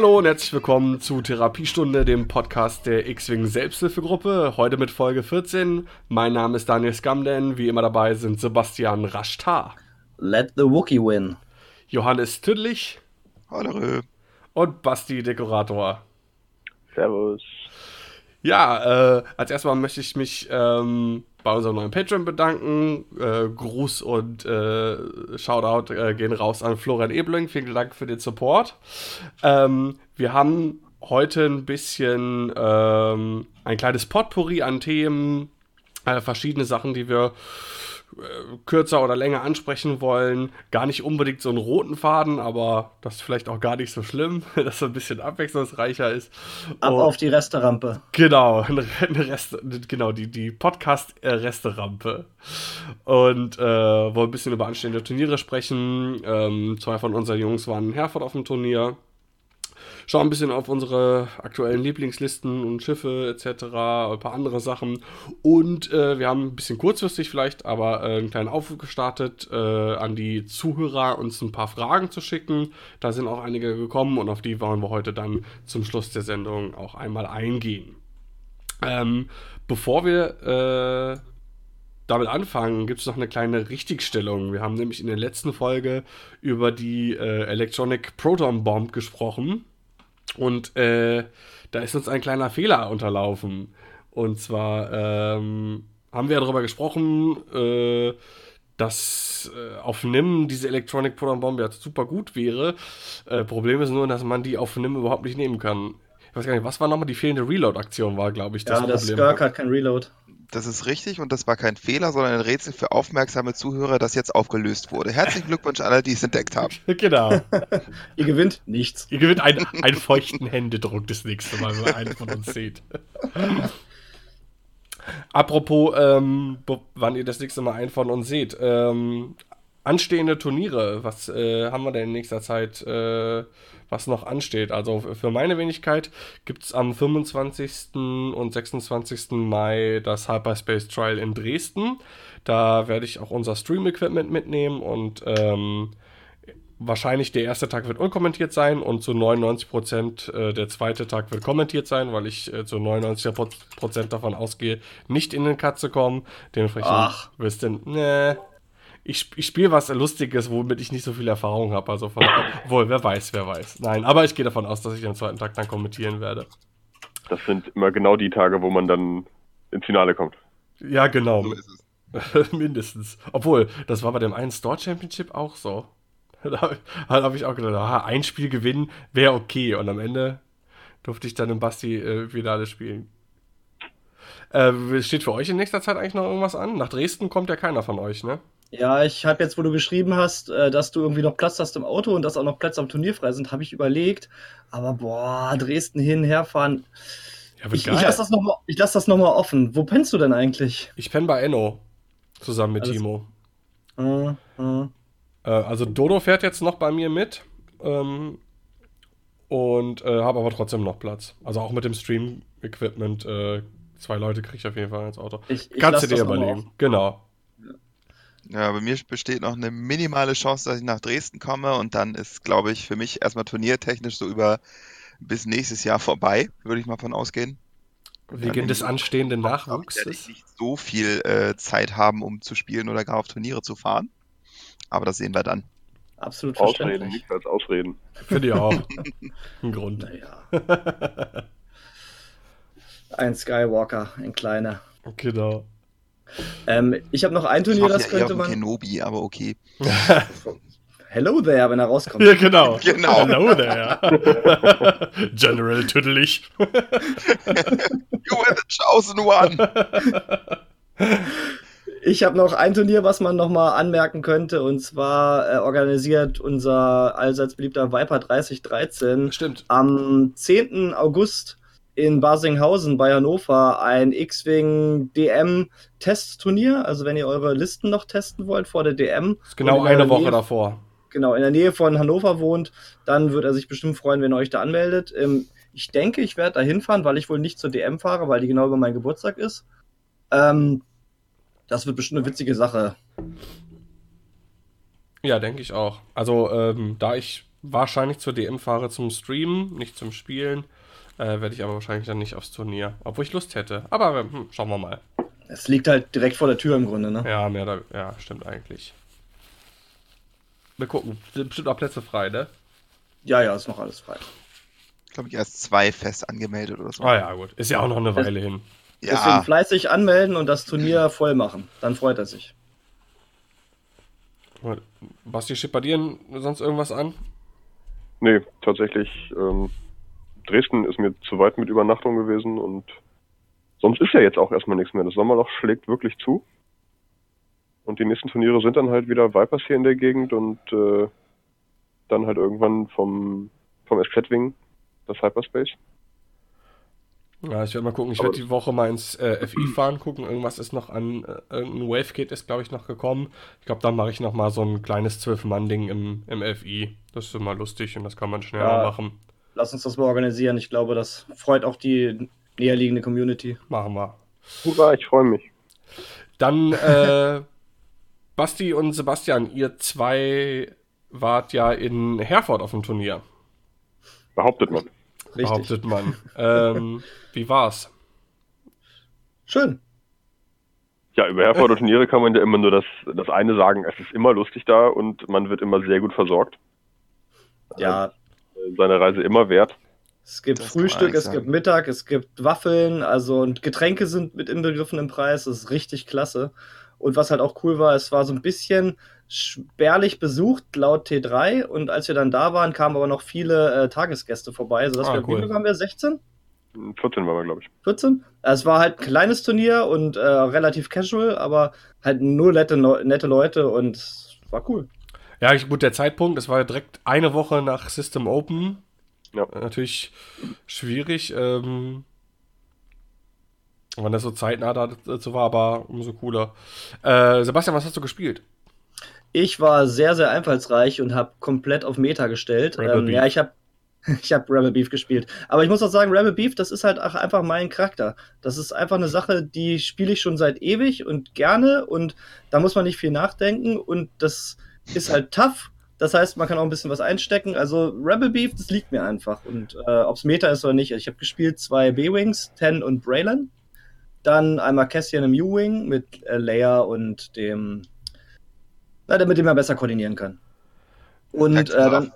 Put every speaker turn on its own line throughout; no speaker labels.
Hallo und herzlich willkommen zu Therapiestunde, dem Podcast der X-Wing Selbsthilfegruppe. Heute mit Folge 14. Mein Name ist Daniel Skamden. Wie immer dabei sind Sebastian Rashtar.
Let the Wookie win.
Johannes Tüdlich.
Hallo.
Und Basti Dekorator.
Servus.
Ja, äh, als erstes möchte ich mich ähm, bei unserem neuen Patreon bedanken. Äh, Gruß und äh, Shoutout äh, gehen raus an Florian Ebling. Vielen Dank für den Support. Ähm, wir haben heute ein bisschen ähm, ein kleines Potpourri an Themen, äh, verschiedene Sachen, die wir kürzer oder länger ansprechen wollen. Gar nicht unbedingt so einen roten Faden, aber das ist vielleicht auch gar nicht so schlimm, dass es ein bisschen abwechslungsreicher ist.
Ab Und, auf die Resterampe.
Genau, eine, Reste, genau die, die Podcast-Resterampe. Und äh, wollen ein bisschen über anstehende Turniere sprechen. Ähm, zwei von unseren Jungs waren in Herford auf dem Turnier schauen ein bisschen auf unsere aktuellen Lieblingslisten und Schiffe etc., ein paar andere Sachen. Und äh, wir haben ein bisschen kurzfristig vielleicht, aber äh, einen kleinen Aufruf gestartet, äh, an die Zuhörer uns ein paar Fragen zu schicken. Da sind auch einige gekommen und auf die wollen wir heute dann zum Schluss der Sendung auch einmal eingehen. Ähm, bevor wir äh, damit anfangen, gibt es noch eine kleine Richtigstellung. Wir haben nämlich in der letzten Folge über die äh, Electronic Proton Bomb gesprochen. Und äh, da ist uns ein kleiner Fehler unterlaufen. Und zwar ähm, haben wir ja darüber gesprochen, äh, dass äh, auf NIM diese Electronic Proton Bomb ja super gut wäre. Äh, Problem ist nur, dass man die auf NIM überhaupt nicht nehmen kann. Ich weiß gar nicht, was war nochmal die fehlende Reload-Aktion, war, glaube ich,
das ja, Problem. Das Skirk hat kein Reload.
Das ist richtig und das war kein Fehler, sondern ein Rätsel für aufmerksame Zuhörer, das jetzt aufgelöst wurde. Herzlichen Glückwunsch alle, die es entdeckt haben.
genau.
Ihr gewinnt nichts.
Ihr gewinnt einen, einen feuchten Händedruck das nächste Mal, wenn einen von uns sieht. Apropos, ähm, wann ihr das nächste Mal einen von uns seht. Ähm, anstehende Turniere, was äh, haben wir denn in nächster Zeit äh, was noch ansteht. Also für meine Wenigkeit gibt es am 25. und 26. Mai das Hyperspace Trial in Dresden. Da werde ich auch unser Stream-Equipment mitnehmen und ähm, wahrscheinlich der erste Tag wird unkommentiert sein und zu 99% äh, der zweite Tag wird kommentiert sein, weil ich äh, zu 99% davon ausgehe, nicht in den Cut zu kommen. Dementsprechend
Ach.
wirst du, ne, ich, ich spiele was Lustiges, womit ich nicht so viel Erfahrung habe. Also von, wohl, wer weiß, wer weiß. Nein, aber ich gehe davon aus, dass ich am zweiten Tag dann kommentieren werde.
Das sind immer genau die Tage, wo man dann ins Finale kommt.
Ja, genau. So Mindestens. Obwohl, das war bei dem einen Store Championship auch so. Da habe ich auch gedacht, aha, ein Spiel gewinnen wäre okay. Und am Ende durfte ich dann im Basti äh, Finale spielen. Äh, steht für euch in nächster Zeit eigentlich noch irgendwas an? Nach Dresden kommt ja keiner von euch, ne?
Ja, ich habe jetzt, wo du geschrieben hast, äh, dass du irgendwie noch Platz hast im Auto und dass auch noch Plätze am Turnier frei sind, habe ich überlegt. Aber boah, Dresden hin, herfahren. Ja, ich, ich lasse das nochmal lass das noch mal offen. Wo pennst du denn eigentlich?
Ich penne bei Enno. Zusammen mit Alles. Timo. Uh, uh. Also Dodo fährt jetzt noch bei mir mit. Ähm, und äh, habe aber trotzdem noch Platz. Also auch mit dem Stream-Equipment. Äh, zwei Leute kriege ich auf jeden Fall ins Auto.
Ich, ich
Kannst du dir überlegen. Genau.
Ja, bei mir besteht noch eine minimale Chance, dass ich nach Dresden komme und dann ist, glaube ich, für mich erstmal turniertechnisch so über bis nächstes Jahr vorbei, würde ich mal von ausgehen.
Wegen des anstehenden Nachwuchses?
Werde ich nicht so viel äh, Zeit haben, um zu spielen oder gar auf Turniere zu fahren. Aber das sehen wir dann.
Absolut
Ausreden, nichts als Ausreden.
Finde ich auch. Ein Grund.
Naja. ein Skywalker, ein kleiner.
Genau.
Ähm, ich habe noch ein Turnier, das ja könnte man.
Kenobi, aber okay.
Hello there, wenn er rauskommt.
Ja, genau.
genau.
Hello there. General Tüdelig. you
are the chosen one.
Ich habe noch ein Turnier, was man noch mal anmerken könnte, und zwar äh, organisiert unser allseits beliebter Viper 3013
Stimmt.
am 10. August in Basinghausen bei Hannover ein X-Wing DM Testturnier. Also wenn ihr eure Listen noch testen wollt vor der DM.
ist genau eine Woche Nähe, davor.
Genau, in der Nähe von Hannover wohnt, dann wird er sich bestimmt freuen, wenn ihr euch da anmeldet. Ähm, ich denke, ich werde da hinfahren, weil ich wohl nicht zur DM fahre, weil die genau über meinen Geburtstag ist. Ähm, das wird bestimmt eine witzige Sache.
Ja, denke ich auch. Also, ähm, da ich wahrscheinlich zur DM fahre zum Streamen, nicht zum Spielen. Äh, Werde ich aber wahrscheinlich dann nicht aufs Turnier. Obwohl ich Lust hätte. Aber hm, schauen wir mal.
Es liegt halt direkt vor der Tür im Grunde, ne?
Ja, mehr da, ja, stimmt eigentlich. Wir gucken. Sind bestimmt auch Plätze frei, ne?
Ja, ja, ist noch alles frei.
Ich glaube, ich erst zwei fest angemeldet oder so.
Ah ja, gut. Ist ja auch noch eine Weile
das,
hin.
Ja. Deswegen fleißig anmelden und das Turnier voll machen. Dann freut er sich.
Basti, bei dir sonst irgendwas an?
Nee, tatsächlich. Ähm, Dresden ist mir zu weit mit Übernachtung gewesen und sonst ist ja jetzt auch erstmal nichts mehr. Das Sommerloch schlägt wirklich zu. Und die nächsten Turniere sind dann halt wieder Vipers hier in der Gegend und äh, dann halt irgendwann vom, vom SZ-Wing das Hyperspace.
Ja, ich werde mal gucken. Ich werde die Woche mal ins äh, FI fahren, gucken. Irgendwas ist noch an, äh, irgendein Wave-Kit ist, glaube ich, noch gekommen. Ich glaube, dann mache ich noch mal so ein kleines Zwölf-Mann-Ding im, im FI. Das ist immer lustig und das kann man schneller ja, machen.
Lass uns das mal organisieren. Ich glaube, das freut auch die näherliegende Community.
Machen wir.
Hurra, ich freue mich.
Dann, äh, Basti und Sebastian, ihr zwei wart ja in Herford auf dem Turnier.
Behauptet man.
Richtig. Behauptet man. ähm, wie war's?
Schön.
Ja, über Herforder Turniere kann man ja immer nur das, das eine sagen, es ist immer lustig da und man wird immer sehr gut versorgt.
Ja.
Äh, seine Reise immer wert.
Es gibt das Frühstück, es gibt Mittag, es gibt Waffeln, also und Getränke sind mit inbegriffen im Preis, das ist richtig klasse. Und was halt auch cool war, es war so ein bisschen spärlich besucht laut T3 und als wir dann da waren, kamen aber noch viele äh, Tagesgäste vorbei, sodass ah, wir, cool. wie viele waren wir, 16?
14 waren wir, glaube ich.
14? Es war halt ein kleines Turnier und äh, relativ casual, aber halt nur nette, nette Leute und war cool.
Ja, gut, der Zeitpunkt, es war direkt eine Woche nach System Open. Ja. Natürlich schwierig. Ähm, wenn das so zeitnah dazu war, aber umso cooler. Äh, Sebastian, was hast du gespielt?
Ich war sehr, sehr einfallsreich und habe komplett auf Meta gestellt. Ähm, ja, ich habe ich habe Rebel Beef gespielt. Aber ich muss auch sagen, Rebel Beef, das ist halt auch einfach mein Charakter. Das ist einfach eine Sache, die spiele ich schon seit ewig und gerne und da muss man nicht viel nachdenken und das ist halt tough. Das heißt, man kann auch ein bisschen was einstecken. Also Rebel Beef, das liegt mir einfach. Und äh, ob es Meta ist oder nicht. Ich habe gespielt zwei B-Wings, Ten und Braylon. Dann einmal Cassian im U-Wing mit äh, Leia und dem na, damit man besser koordinieren kann. Und äh, dann,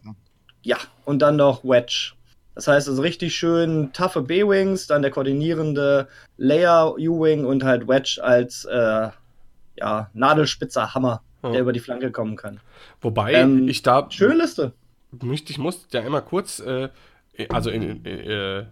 ja, und dann noch Wedge. Das heißt, also richtig schön taffe B-Wings, dann der koordinierende Layer U-Wing und halt Wedge als äh, ja, nadelspitzer Hammer, ja. der über die Flanke kommen kann.
Wobei ähm, ich da.
Schöne Liste.
Ich muss ja immer kurz, äh, also in, äh,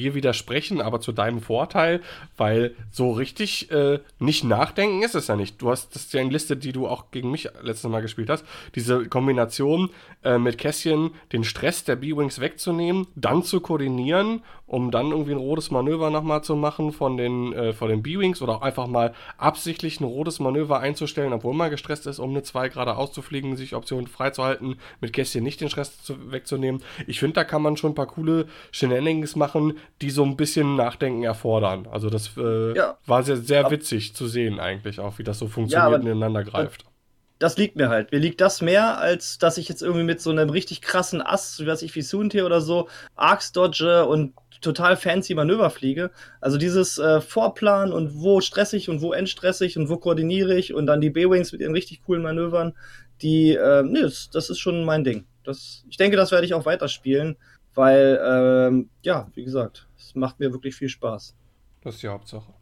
dir widersprechen, aber zu deinem Vorteil, weil so richtig äh, nicht nachdenken ist es ja nicht. Du hast, das ist ja eine Liste, die du auch gegen mich letztes Mal gespielt hast. Diese Kombination äh, mit Kässchen, den Stress der B-Wings wegzunehmen, dann zu koordinieren, um dann irgendwie ein rotes Manöver nochmal zu machen von den, äh, den B-Wings oder auch einfach mal absichtlich ein rotes Manöver einzustellen, obwohl man gestresst ist, um eine 2 gerade auszufliegen, sich Optionen freizuhalten, mit Kässchen nicht den Stress zu, wegzunehmen. Ich finde, da kann man schon ein paar coole Shenanigans machen, die so ein bisschen Nachdenken erfordern. Also das äh, ja. war sehr, sehr witzig zu sehen eigentlich auch, wie das so funktioniert ja, und ineinander greift.
Das liegt mir halt. Mir liegt das mehr, als dass ich jetzt irgendwie mit so einem richtig krassen Ass, wie weiß ich, wie Suntier oder so, Arcs dodge und total fancy Manöver fliege. Also dieses äh, Vorplan und wo stressig und wo entstressig und wo koordiniere ich und dann die B-Wings mit ihren richtig coolen Manövern, die, äh, nee, das, das ist schon mein Ding. Das, ich denke, das werde ich auch weiterspielen, weil, ähm, ja, wie gesagt, es macht mir wirklich viel Spaß.
Das ist die Hauptsache.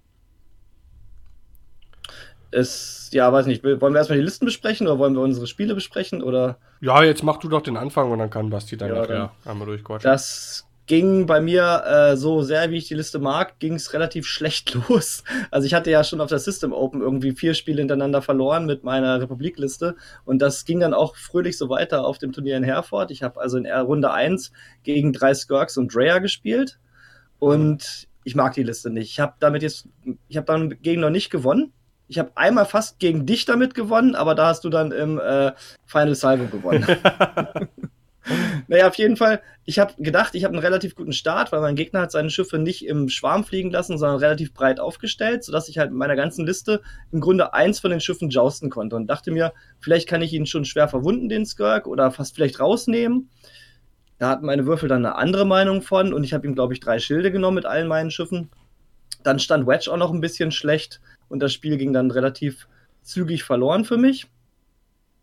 Es, ja, weiß nicht, wollen wir erstmal die Listen besprechen oder wollen wir unsere Spiele besprechen oder?
Ja, jetzt mach du doch den Anfang und dann kann Basti dann ja, nachher einmal durchquatschen.
Das ging bei mir äh, so sehr, wie ich die Liste mag, ging es relativ schlecht los. Also ich hatte ja schon auf der System Open irgendwie vier Spiele hintereinander verloren mit meiner Republikliste und das ging dann auch fröhlich so weiter auf dem Turnier in Herford. Ich habe also in Runde 1 gegen drei Skirks und Drea gespielt und ich mag die Liste nicht. Ich habe damit jetzt, ich habe dann gegen noch nicht gewonnen. Ich habe einmal fast gegen dich damit gewonnen, aber da hast du dann im äh, Final Salvo gewonnen. Naja, auf jeden Fall, ich habe gedacht, ich habe einen relativ guten Start, weil mein Gegner hat seine Schiffe nicht im Schwarm fliegen lassen, sondern relativ breit aufgestellt, sodass ich halt mit meiner ganzen Liste im Grunde eins von den Schiffen jousten konnte und dachte mir, vielleicht kann ich ihn schon schwer verwunden, den Skirk, oder fast vielleicht rausnehmen. Da hatten meine Würfel dann eine andere Meinung von und ich habe ihm, glaube ich, drei Schilde genommen mit allen meinen Schiffen. Dann stand Wedge auch noch ein bisschen schlecht und das Spiel ging dann relativ zügig verloren für mich.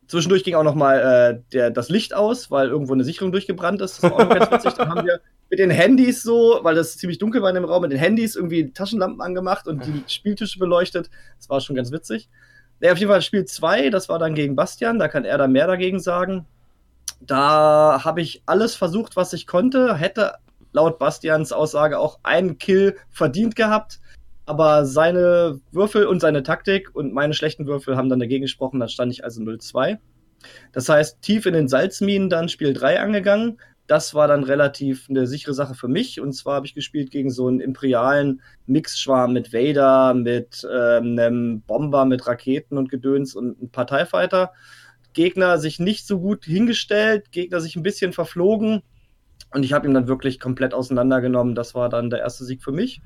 Zwischendurch ging auch noch mal äh, das Licht aus, weil irgendwo eine Sicherung durchgebrannt ist. Das war auch noch ganz witzig. Dann haben wir mit den Handys so, weil das ziemlich dunkel war in dem Raum, mit den Handys irgendwie Taschenlampen angemacht und die Spieltische beleuchtet. Das war schon ganz witzig. Ja, auf jeden Fall Spiel 2, das war dann gegen Bastian, da kann er da mehr dagegen sagen. Da habe ich alles versucht, was ich konnte, hätte laut Bastians Aussage auch einen Kill verdient gehabt. Aber seine Würfel und seine Taktik und meine schlechten Würfel haben dann dagegen gesprochen, dann stand ich also 0-2. Das heißt, tief in den Salzminen dann Spiel 3 angegangen. Das war dann relativ eine sichere Sache für mich. Und zwar habe ich gespielt gegen so einen imperialen Mixschwarm mit Vader, mit ähm, einem Bomber, mit Raketen und Gedöns und ein Parteifighter. Gegner sich nicht so gut hingestellt, Gegner sich ein bisschen verflogen. Und ich habe ihn dann wirklich komplett auseinandergenommen. Das war dann der erste Sieg für mich.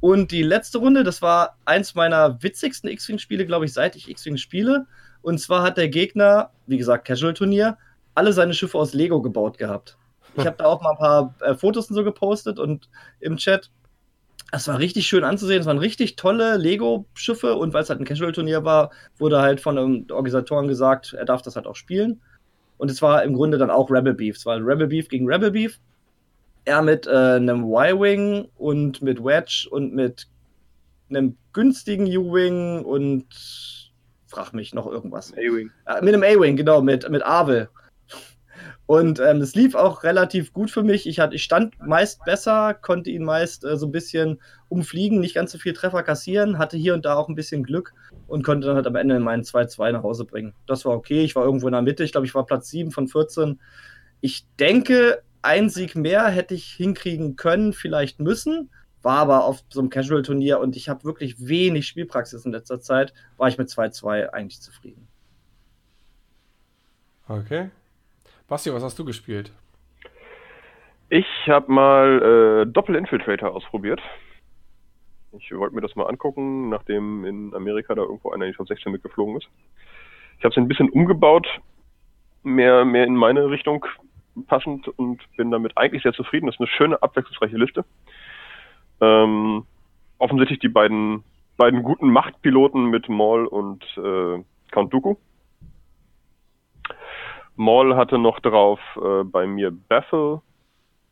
Und die letzte Runde, das war eins meiner witzigsten X-Wing-Spiele, glaube ich, seit ich X-Wing spiele. Und zwar hat der Gegner, wie gesagt, Casual-Turnier, alle seine Schiffe aus Lego gebaut gehabt. Ich habe da auch mal ein paar äh, Fotos und so gepostet und im Chat. Es war richtig schön anzusehen. Es waren richtig tolle Lego-Schiffe und weil es halt ein Casual-Turnier war, wurde halt von den Organisatoren gesagt, er darf das halt auch spielen. Und es war im Grunde dann auch Rebel Beef. Es war Rebel Beef gegen Rebel Beef er mit äh, einem Y-Wing und mit Wedge und mit einem günstigen U-Wing und frag mich noch irgendwas. A-Wing. Äh, mit einem A-Wing, genau, mit, mit Avel. Und ähm, es lief auch relativ gut für mich. Ich, hatte, ich stand meist besser, konnte ihn meist äh, so ein bisschen umfliegen, nicht ganz so viel Treffer kassieren, hatte hier und da auch ein bisschen Glück und konnte dann halt am Ende meinen 2-2 nach Hause bringen. Das war okay. Ich war irgendwo in der Mitte. Ich glaube, ich war Platz 7 von 14. Ich denke, ein Sieg mehr hätte ich hinkriegen können, vielleicht müssen. War aber auf so einem Casual-Turnier und ich habe wirklich wenig Spielpraxis in letzter Zeit. War ich mit 2-2 eigentlich zufrieden.
Okay. Basti, was hast du gespielt?
Ich habe mal äh, Doppel-Infiltrator ausprobiert. Ich wollte mir das mal angucken, nachdem in Amerika da irgendwo einer von 16 mitgeflogen ist. Ich habe es ein bisschen umgebaut, mehr, mehr in meine Richtung passend und bin damit eigentlich sehr zufrieden. Das ist eine schöne, abwechslungsreiche Liste. Ähm, offensichtlich die beiden, beiden guten Machtpiloten mit Maul und äh, Count Dooku. Maul hatte noch drauf äh, bei mir Baffle,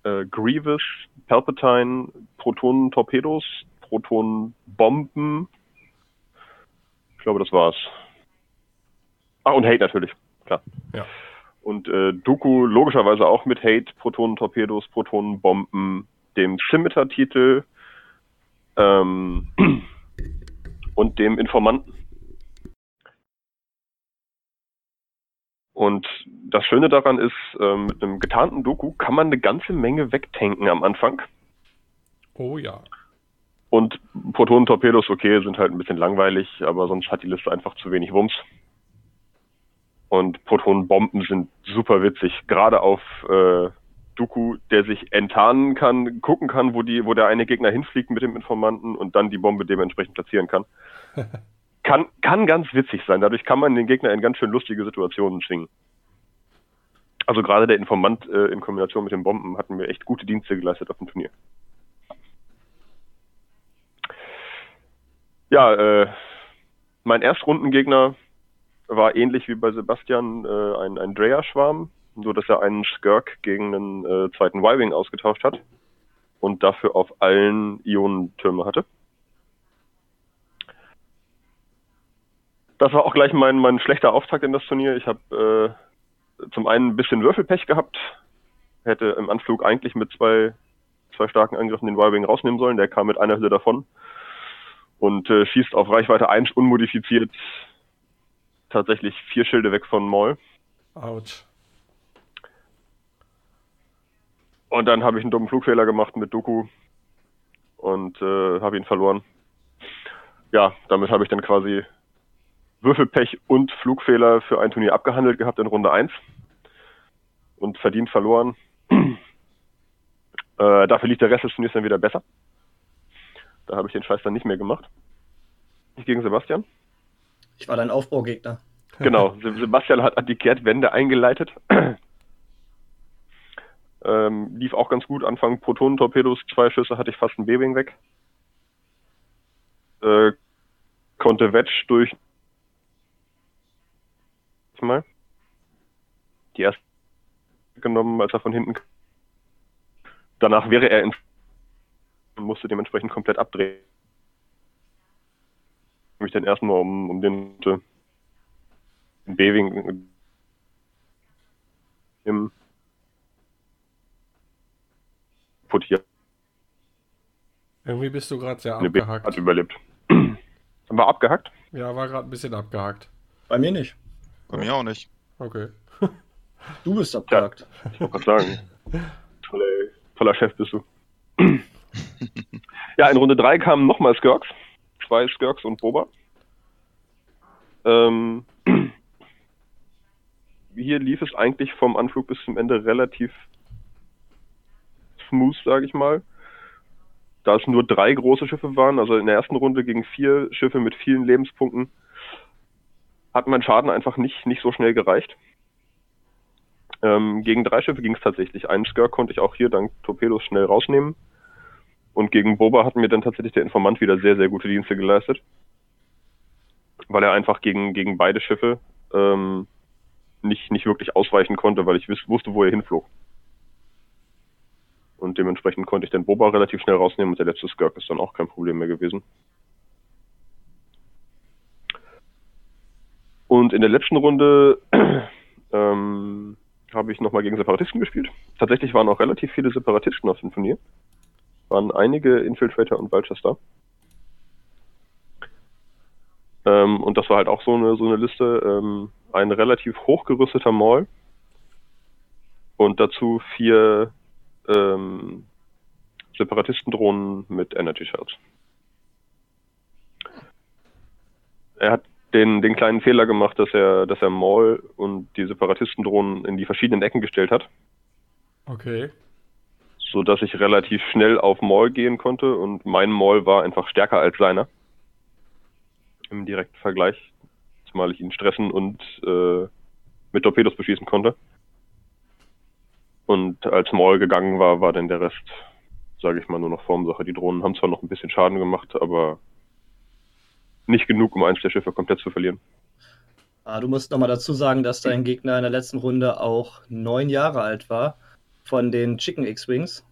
äh, Grievous, Palpatine, Protonen-Torpedos, Protonen-Bomben. Ich glaube, das war's. Ah, und Hate natürlich, klar. Ja. Und äh, Doku logischerweise auch mit Hate, Protonen-Torpedos, Protonenbomben, dem Scimitar-Titel ähm, und dem Informanten. Und das Schöne daran ist, äh, mit einem getarnten Doku kann man eine ganze Menge wegtanken am Anfang.
Oh ja.
Und Protonen-Torpedos, okay, sind halt ein bisschen langweilig, aber sonst hat die Liste einfach zu wenig Wumms. Und Protonenbomben sind super witzig, gerade auf äh, Dooku, der sich enttarnen kann, gucken kann, wo die, wo der eine Gegner hinfliegt mit dem Informanten und dann die Bombe dementsprechend platzieren kann. kann, kann ganz witzig sein. Dadurch kann man den Gegner in ganz schön lustige Situationen zwingen. Also gerade der Informant äh, in Kombination mit den Bomben hatten mir echt gute Dienste geleistet auf dem Turnier. Ja, äh, mein Erstrundengegner war ähnlich wie bei Sebastian äh, ein, ein Dreyer-Schwarm, nur dass er einen Skirk gegen einen äh, zweiten Y-Wing ausgetauscht hat und dafür auf allen Ionentürme hatte. Das war auch gleich mein, mein schlechter Auftakt in das Turnier. Ich habe äh, zum einen ein bisschen Würfelpech gehabt, hätte im Anflug eigentlich mit zwei, zwei starken Angriffen den Y-Wing rausnehmen sollen. Der kam mit einer Hülle davon und äh, schießt auf Reichweite 1 unmodifiziert tatsächlich vier Schilde weg von Maul.
Autsch.
Und dann habe ich einen dummen Flugfehler gemacht mit Doku und äh, habe ihn verloren. Ja, damit habe ich dann quasi Würfelpech und Flugfehler für ein Turnier abgehandelt gehabt in Runde 1. und verdient verloren. äh, dafür liegt der Rest des Turniers dann wieder besser. Da habe ich den Scheiß dann nicht mehr gemacht. Ich gegen Sebastian.
Ich war dein Aufbaugegner.
Genau, Sebastian hat die Kehrtwende eingeleitet. ähm, lief auch ganz gut. Anfang Protonentorpedos, zwei Schüsse hatte ich fast ein B-Wing weg. Äh, konnte Wedge durch mal die erste genommen, als er von hinten danach wäre er in musste dementsprechend komplett abdrehen. Mich dann erstmal um, um den, den B-Wing im
Puttier. Irgendwie bist du gerade sehr
abgehackt. Hat überlebt. War abgehackt?
Ja, war gerade ein bisschen abgehackt.
Bei mir nicht.
Bei mir auch nicht.
Okay.
Du bist abgehakt.
Ja, ich wollte gerade sagen. Toller, toller Chef bist du. ja, in Runde 3 kamen nochmal Skirks. Zwei Skirks und Boba. Ähm, hier lief es eigentlich vom Anflug bis zum Ende relativ smooth, sage ich mal. Da es nur drei große Schiffe waren, also in der ersten Runde gegen vier Schiffe mit vielen Lebenspunkten, hat mein Schaden einfach nicht, nicht so schnell gereicht. Ähm, gegen drei Schiffe ging es tatsächlich. Einen Skirk konnte ich auch hier dank Torpedos schnell rausnehmen. Und gegen Boba hat mir dann tatsächlich der Informant wieder sehr, sehr gute Dienste geleistet. Weil er einfach gegen, gegen beide Schiffe ähm, nicht, nicht wirklich ausweichen konnte, weil ich wusste, wo er hinflog. Und dementsprechend konnte ich den Boba relativ schnell rausnehmen und der letzte Skirk ist dann auch kein Problem mehr gewesen. Und in der letzten Runde ähm, habe ich nochmal gegen Separatisten gespielt. Tatsächlich waren auch relativ viele Separatisten auf dem Turnier. Waren einige Infiltrator und Vultures da. Ähm, und das war halt auch so eine, so eine Liste. Ähm, ein relativ hochgerüsteter Mall und dazu vier ähm, Separatistendrohnen mit Energy Shells. Er hat den, den kleinen Fehler gemacht, dass er, dass er Maul und die Separatistendrohnen in die verschiedenen Ecken gestellt hat.
Okay.
So dass ich relativ schnell auf Maul gehen konnte und mein Maul war einfach stärker als seiner. Im direkten Vergleich. Zumal ich ihn stressen und äh, mit Torpedos beschießen konnte. Und als Maul gegangen war, war dann der Rest, sage ich mal, nur noch Formsache. Die Drohnen haben zwar noch ein bisschen Schaden gemacht, aber nicht genug, um eins der Schiffe komplett zu verlieren.
Ah, du musst nochmal dazu sagen, dass dein Gegner in der letzten Runde auch neun Jahre alt war von den Chicken X-Wings.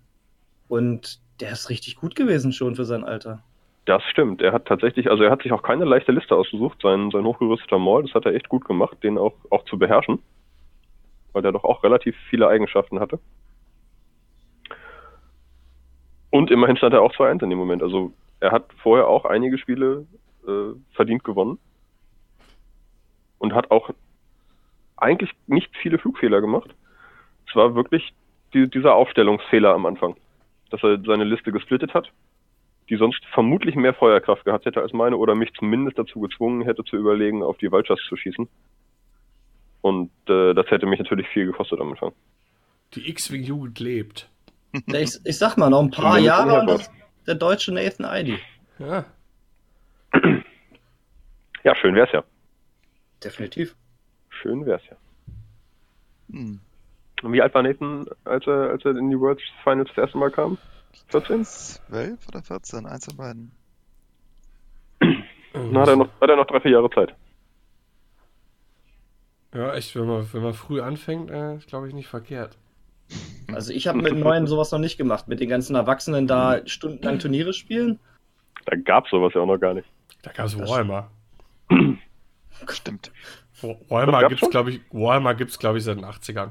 Und der ist richtig gut gewesen schon für sein Alter.
Das stimmt. Er hat tatsächlich, also er hat sich auch keine leichte Liste ausgesucht. Sein, sein hochgerüsteter Maul, das hat er echt gut gemacht, den auch, auch zu beherrschen. Weil der doch auch relativ viele Eigenschaften hatte. Und immerhin stand er auch 2-1 in dem Moment. Also er hat vorher auch einige Spiele äh, verdient gewonnen. Und hat auch eigentlich nicht viele Flugfehler gemacht. Es war wirklich die, dieser Aufstellungsfehler am Anfang, dass er seine Liste gesplittet hat, die sonst vermutlich mehr Feuerkraft gehabt hätte als meine oder mich zumindest dazu gezwungen hätte zu überlegen, auf die Vultures zu schießen. Und äh, das hätte mich natürlich viel gekostet am Anfang.
Die X-Wing-Jugend lebt.
Ich, ich, sag mal, noch ein paar Jahre und das, der deutsche Nathan Idy.
Ja.
Ja, schön wär's ja.
Definitiv.
Schön wär's ja. Hm. Und wie alt war Nathan, als er, als er in die World Finals das erste Mal kam? 14?
12 oder 14, eins von beiden.
Na, hat er noch, hat er noch drei, vier Jahre Zeit.
Ja, echt, wenn man, wenn man früh anfängt, äh, ist glaube ich nicht verkehrt.
Also ich habe mit neuen sowas noch nicht gemacht, mit den ganzen Erwachsenen da stundenlang Turniere spielen.
Da gab's sowas ja auch noch gar nicht.
Da gab's Warhammer.
Stimmt.
Warhammer gibt's, glaube ich, Warhammer gibt's, glaube ich, seit den 80ern.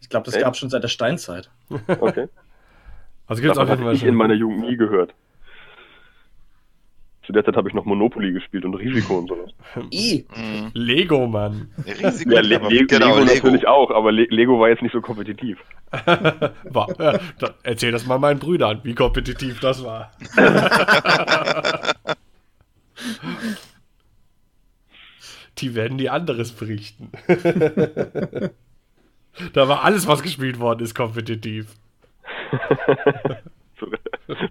Ich glaube, das gab schon seit der Steinzeit.
Okay.
Also gibt's
das habe ich in meiner Jugend nie gehört. Zu der Zeit habe ich noch Monopoly gespielt und Risiko und sowas.
I.
Mhm. Lego, Mann.
Risiko, ja, Le Le genau, Lego, Lego natürlich auch, aber Le Lego war jetzt nicht so kompetitiv.
war, äh, da, erzähl das mal meinen Brüdern, wie kompetitiv das war. Die werden dir anderes berichten. Da war alles, was gespielt worden ist, kompetitiv.
zu,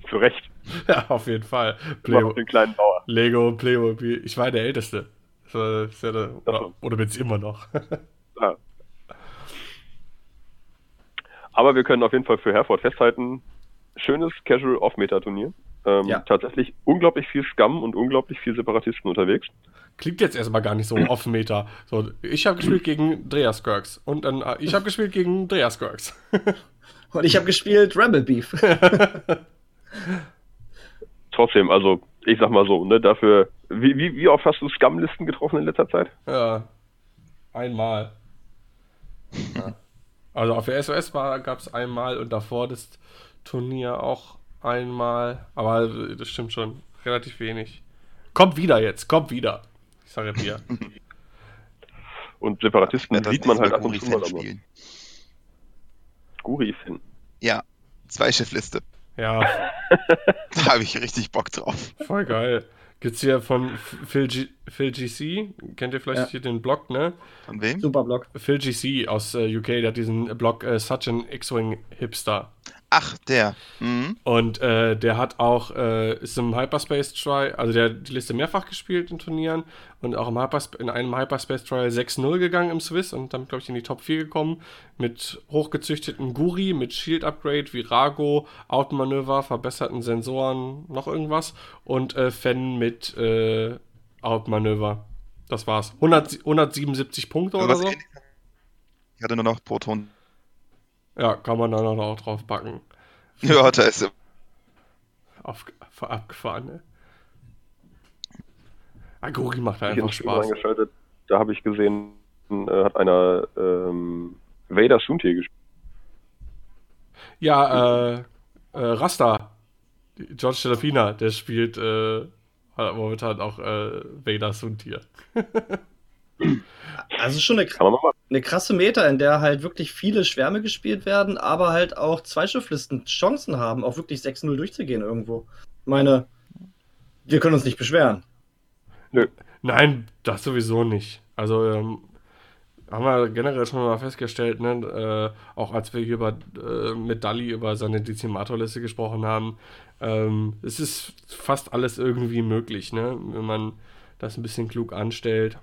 zu, Recht.
Ja, auf jeden Fall.
Play den kleinen Bauer.
Lego, Playmobil. Ich war der Älteste. War, ja der, oder, oder bin es immer noch. ja.
Aber wir können auf jeden Fall für Herford festhalten, schönes Casual Off-Meter-Turnier. Ähm, ja. Tatsächlich unglaublich viel Scam und unglaublich viel Separatisten unterwegs.
Klingt jetzt erstmal gar nicht so Off-Meter. So, ich habe gespielt gegen Dreas Gurks und dann äh, ich habe gespielt gegen Dreas Gurks.
und ich habe gespielt Rebel Beef.
Trotzdem, also ich sag mal so, ne, dafür, wie, wie, wie oft hast du Scam-Listen getroffen in letzter Zeit?
Ja, einmal. Ja. Also auf der SOS gab es einmal und davor das Turnier auch einmal. Aber das stimmt schon, relativ wenig. Kommt wieder jetzt, kommt wieder. Ich sage dir.
und Separatisten ja, sieht man halt ab und zu mal spielen. Guri-Fan.
Ja, zwei Schiffliste.
Ja.
da habe ich richtig Bock drauf.
Voll geil. Gibt's hier von Phil, G Phil GC, kennt ihr vielleicht ja. hier den Blog, ne?
Von wem?
Super Blog.
Phil GC aus äh, UK, der hat diesen Blog äh, Such an X-Wing Hipster.
Ach, der. Mhm.
Und äh, der hat auch, äh, ist im Hyperspace Try, also der hat die Liste mehrfach gespielt in Turnieren und auch im Hypersp in einem Hyperspace Try 6-0 gegangen im Swiss und damit, glaube ich, in die Top 4 gekommen. Mit hochgezüchteten Guri, mit Shield Upgrade, Virago, Outmanöver, verbesserten Sensoren, noch irgendwas und äh, Fen mit Outmanöver. Das war's. 100, 177 Punkte oder so.
Ich hatte nur noch Proton
ja, kann man da noch auch drauf packen.
Ja, da ist er.
Auf, abgefahren, ne? Aguri macht da einfach Spaß.
Da habe ich gesehen, äh, hat einer ähm, Vader Suntier gespielt.
Ja, äh, äh, Rasta, George Delapina, der spielt äh, momentan auch äh, Vader Suntier.
Also schon eine, eine, krasse Meter, in der halt wirklich viele Schwärme gespielt werden, aber halt auch Zweischifflisten Chancen haben, auch wirklich 6-0 durchzugehen irgendwo. Ich meine, wir können uns nicht beschweren.
Nö. Nein, das sowieso nicht. Also ähm, haben wir generell schon mal festgestellt, ne, äh, auch als wir hier über, äh, mit Dali über seine Dezimatorliste gesprochen haben, ähm, es ist fast alles irgendwie möglich, ne, wenn man das ein bisschen klug anstellt.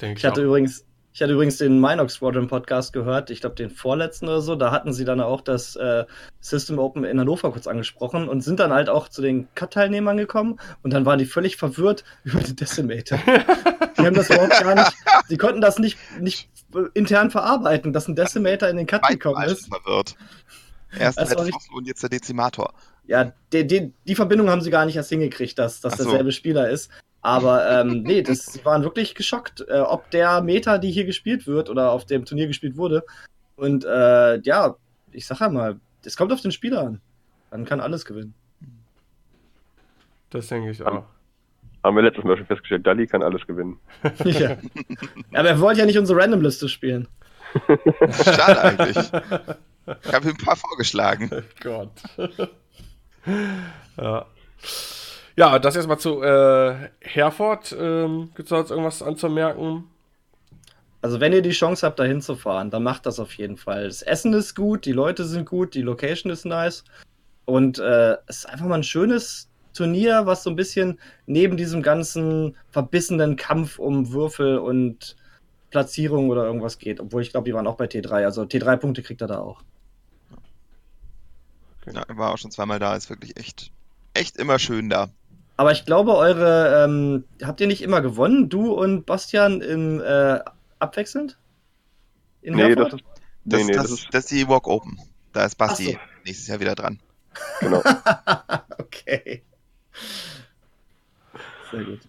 Denk ich hatte auch. übrigens, ich hatte übrigens den Minox Squadron Podcast gehört, ich glaube den vorletzten oder so, da hatten sie dann auch das äh, System Open in Hannover kurz angesprochen und sind dann halt auch zu den Cut-Teilnehmern gekommen und dann waren die völlig verwirrt über den Decimator. die haben das überhaupt gar nicht, sie konnten das nicht, nicht intern verarbeiten, dass ein Decimator in den Cut gekommen ist.
Verwirrt. Erst der Fossil und jetzt der Dezimator.
Ja, die, die, die, Verbindung haben sie gar nicht erst hingekriegt, dass das so. derselbe Spieler ist. Aber ähm, nee, das, sie waren wirklich geschockt, äh, ob der Meta, die hier gespielt wird oder auf dem Turnier gespielt wurde. Und äh, ja, ich sag ja mal, es kommt auf den Spieler an. Dann kann alles gewinnen.
Das denke ich auch.
Haben wir letztes Mal schon festgestellt, Dali kann alles gewinnen.
ja. Aber er wollte ja nicht unsere Randomliste spielen.
Schade eigentlich. Ich habe ihm ein paar vorgeschlagen. Oh
Gott. Ja. Ja, das erstmal zu äh, Herford. Ähm, Gibt es da jetzt irgendwas anzumerken?
Also, wenn ihr die Chance habt, da hinzufahren, dann macht das auf jeden Fall. Das Essen ist gut, die Leute sind gut, die Location ist nice. Und äh, es ist einfach mal ein schönes Turnier, was so ein bisschen neben diesem ganzen verbissenen Kampf um Würfel und Platzierung oder irgendwas geht. Obwohl ich glaube, die waren auch bei T3. Also T3-Punkte kriegt er da auch.
Okay. Ja, war auch schon zweimal da, ist wirklich echt, echt immer schön da.
Aber ich glaube, eure, ähm, habt ihr nicht immer gewonnen, du und Bastian im äh, abwechselnd?
In nee, das ist, das, nee, nee, das, das, ist, das ist die Walk Open. Da ist Basti so. nächstes Jahr wieder dran.
Genau. okay. Sehr gut.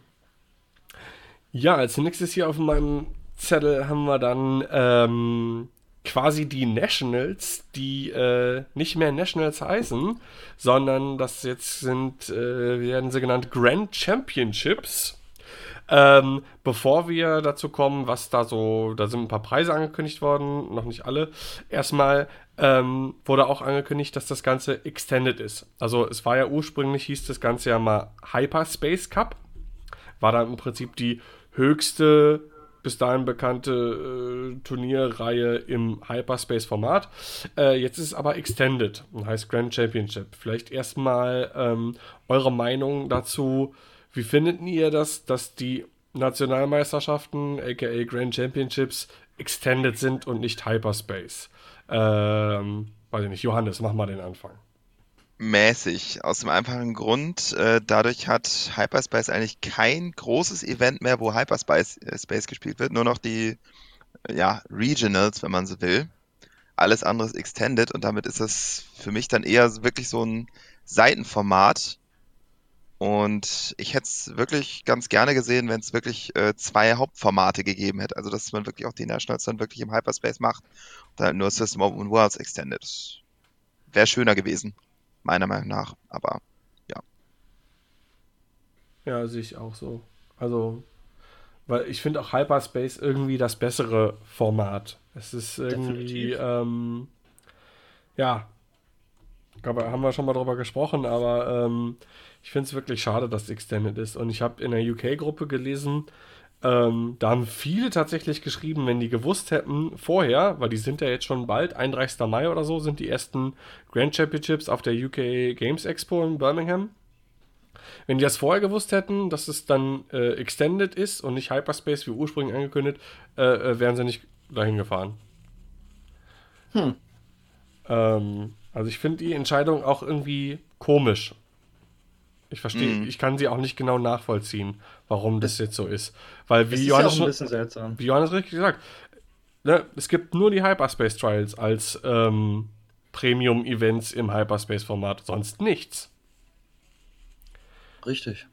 Ja, als nächstes hier auf meinem Zettel haben wir dann ähm, quasi die Nationals, die äh, nicht mehr Nationals heißen, sondern das jetzt sind, äh, werden sie genannt Grand Championships. Ähm, bevor wir dazu kommen, was da so, da sind ein paar Preise angekündigt worden, noch nicht alle. Erstmal ähm, wurde auch angekündigt, dass das Ganze extended ist. Also es war ja ursprünglich, hieß das Ganze ja mal Hyperspace Cup. War dann im Prinzip die höchste bis dahin bekannte äh, Turnierreihe im Hyperspace-Format. Äh, jetzt ist es aber Extended und heißt Grand Championship. Vielleicht erstmal ähm, eure Meinung dazu. Wie findet ihr das, dass die Nationalmeisterschaften, aka Grand Championships, Extended sind und nicht Hyperspace? Ähm, weiß ich nicht, Johannes, mach mal den Anfang
mäßig. Aus dem einfachen Grund, äh, dadurch hat Hyperspace eigentlich kein großes Event mehr, wo Hyperspace äh, Space gespielt wird. Nur noch die ja, Regionals, wenn man so will. Alles andere ist Extended und damit ist das für mich dann eher wirklich so ein Seitenformat. Und ich hätte es wirklich ganz gerne gesehen, wenn es wirklich äh, zwei Hauptformate gegeben hätte. Also, dass man wirklich auch die Nationals dann wirklich im Hyperspace macht und dann nur System of Worlds Extended. Wäre schöner gewesen meiner Meinung nach. Aber ja.
Ja, sehe ich auch so. Also, weil ich finde auch Hyperspace irgendwie das bessere Format. Es ist irgendwie, ähm, ja, ich glaube, haben wir schon mal drüber gesprochen, aber ähm, ich finde es wirklich schade, dass es Extended ist. Und ich habe in der UK-Gruppe gelesen, ähm, da haben viele tatsächlich geschrieben, wenn die gewusst hätten vorher, weil die sind ja jetzt schon bald, 31. Mai oder so, sind die ersten Grand Championships auf der UK Games Expo in Birmingham. Wenn die das vorher gewusst hätten, dass es dann äh, Extended ist und nicht Hyperspace wie ursprünglich angekündigt, äh, äh wären sie nicht dahin gefahren. Hm. Ähm, also ich finde die Entscheidung auch irgendwie komisch. Ich verstehe, mm. ich kann sie auch nicht genau nachvollziehen, warum das, das jetzt so ist. Weil wie Johannes, ja schon, wie Johannes richtig gesagt, ne, es gibt nur die Hyperspace Trials als ähm, Premium-Events im Hyperspace-Format, sonst nichts.
Richtig.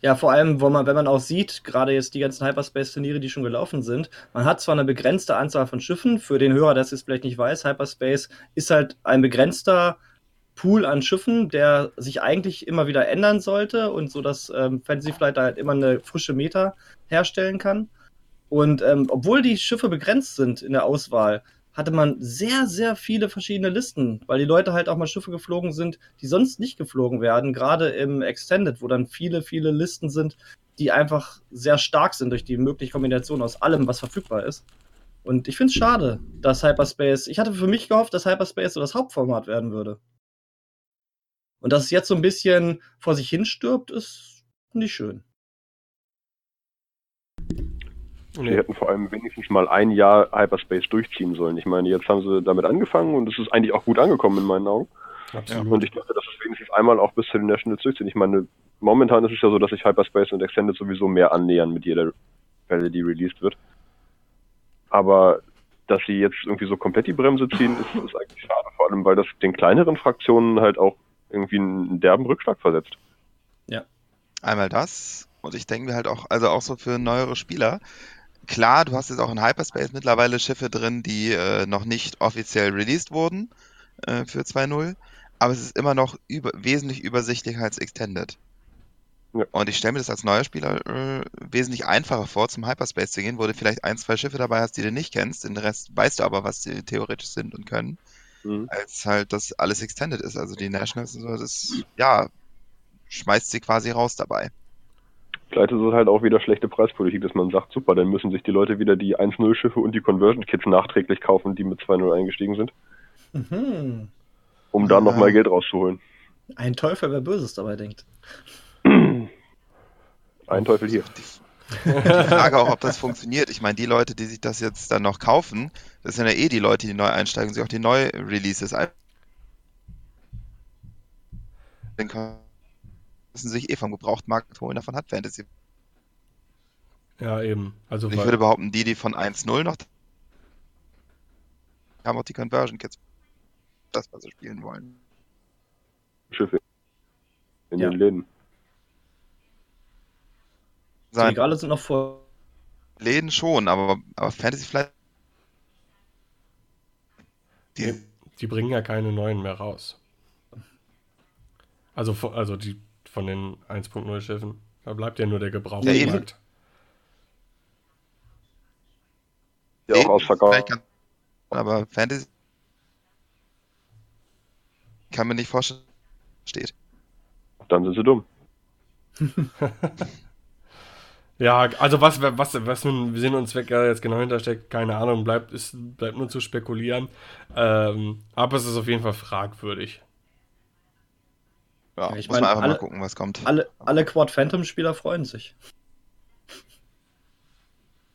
Ja, vor allem, wo man, wenn man auch sieht, gerade jetzt die ganzen Hyperspace-Turniere, die schon gelaufen sind, man hat zwar eine begrenzte Anzahl von Schiffen, für den Hörer, der es vielleicht nicht weiß, Hyperspace ist halt ein begrenzter Pool an Schiffen, der sich eigentlich immer wieder ändern sollte und so, dass ähm, Fantasy Flight da halt immer eine frische Meta herstellen kann. Und ähm, obwohl die Schiffe begrenzt sind in der Auswahl, hatte man sehr, sehr viele verschiedene Listen, weil die Leute halt auch mal Schiffe geflogen sind, die sonst nicht geflogen werden, gerade im Extended, wo dann viele, viele Listen sind, die einfach sehr stark sind durch die mögliche Kombination aus allem, was verfügbar ist. Und ich finde es schade, dass Hyperspace, ich hatte für mich gehofft, dass Hyperspace so das Hauptformat werden würde. Und dass es jetzt so ein bisschen vor sich hin stirbt, ist nicht schön.
Sie hätten vor allem wenigstens mal ein Jahr Hyperspace durchziehen sollen. Ich meine, jetzt haben sie damit angefangen und es ist eigentlich auch gut angekommen in meinen Augen. Absolut. Und ich glaube, dass es wenigstens einmal auch bis zu den Nationals durchziehen. Ich meine, momentan ist es ja so, dass sich Hyperspace und Extended sowieso mehr annähern mit jeder Welle, die released wird. Aber dass sie jetzt irgendwie so komplett die Bremse ziehen, ist, ist eigentlich schade. Vor allem, weil das den kleineren Fraktionen halt auch irgendwie einen derben Rückschlag versetzt.
Ja. Einmal das und ich denke mir halt auch, also auch so für neuere Spieler. Klar, du hast jetzt auch in Hyperspace mittlerweile Schiffe drin, die äh, noch nicht offiziell released wurden äh, für 2.0, aber es ist immer noch über, wesentlich übersichtlicher als Extended. Ja. Und ich stelle mir das als neuer Spieler äh, wesentlich einfacher vor, zum Hyperspace zu gehen, wo du vielleicht ein, zwei Schiffe dabei hast, die du nicht kennst, den Rest weißt du aber, was die theoretisch sind und können mhm. als halt das alles extended ist. Also die Nationals und so, das, ja, schmeißt sie quasi raus dabei.
Vielleicht ist es halt auch wieder schlechte Preispolitik, dass man sagt, super, dann müssen sich die Leute wieder die 1-0-Schiffe und die Conversion-Kits nachträglich kaufen, die mit 2-0 eingestiegen sind. Mhm. Um ja. da nochmal Geld rauszuholen.
Ein Teufel, wer Böses dabei denkt.
Ein Teufel hier.
Die Frage auch, ob das funktioniert. Ich meine, die Leute, die sich das jetzt dann noch kaufen, das sind ja eh die Leute, die neu einsteigen, sich auch die neue Releases ein. Dann müssen sich eh vom Gebrauchtmarkt holen, davon hat Fantasy.
Ja, eben.
Also ich würde behaupten, die, die von 1.0 noch haben auch die Conversion Kits, das, was sie spielen wollen.
Schiffe in ja. den Läden
sein. Die Regale sind noch vor.
Läden schon, aber, aber Fantasy Flight.
Die, die bringen ja keine neuen mehr raus. Also, also die von den 1.0 Schiffen. Da bleibt ja nur der Gebrauchsmarkt.
Ja, ja, auch ausverkauft. Aber Fantasy kann mir nicht vorstellen, steht.
Dann sind sie dumm.
Ja, also was, was, was nun Sinn und Zweck jetzt genau hintersteckt, keine Ahnung, bleibt, ist, bleibt nur zu spekulieren. Ähm, aber es ist auf jeden Fall fragwürdig.
Ja, ich muss man einfach alle, mal gucken, was kommt.
Alle, alle Quad Phantom-Spieler freuen sich.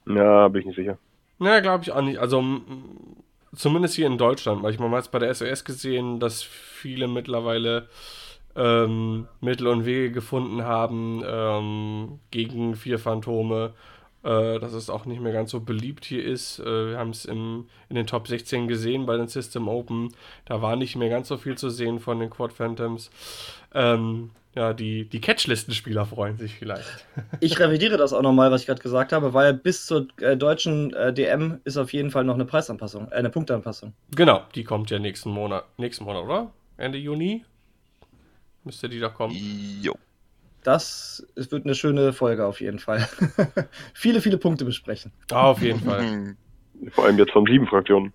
Ja, bin ich nicht sicher.
Ja, glaube ich auch nicht. Also zumindest hier in Deutschland. Weil ich mal jetzt bei der SOS gesehen, dass viele mittlerweile ähm, Mittel und Wege gefunden haben ähm, gegen vier Phantome. Äh, dass es auch nicht mehr ganz so beliebt hier ist. Äh, wir haben es in den Top 16 gesehen bei den System Open. Da war nicht mehr ganz so viel zu sehen von den Quad Phantoms. Ähm, ja, die, die Catchlistenspieler freuen sich vielleicht.
Ich revidiere das auch nochmal, was ich gerade gesagt habe, weil bis zur äh, deutschen äh, DM ist auf jeden Fall noch eine Preisanpassung, äh, eine Punkteanpassung.
Genau, die kommt ja nächsten Monat, nächsten Monat, oder? Ende Juni? Müsste die doch kommen.
Jo.
Das es wird eine schöne Folge auf jeden Fall. viele, viele Punkte besprechen.
Ah, auf jeden Fall.
Vor allem jetzt von sieben Fraktionen.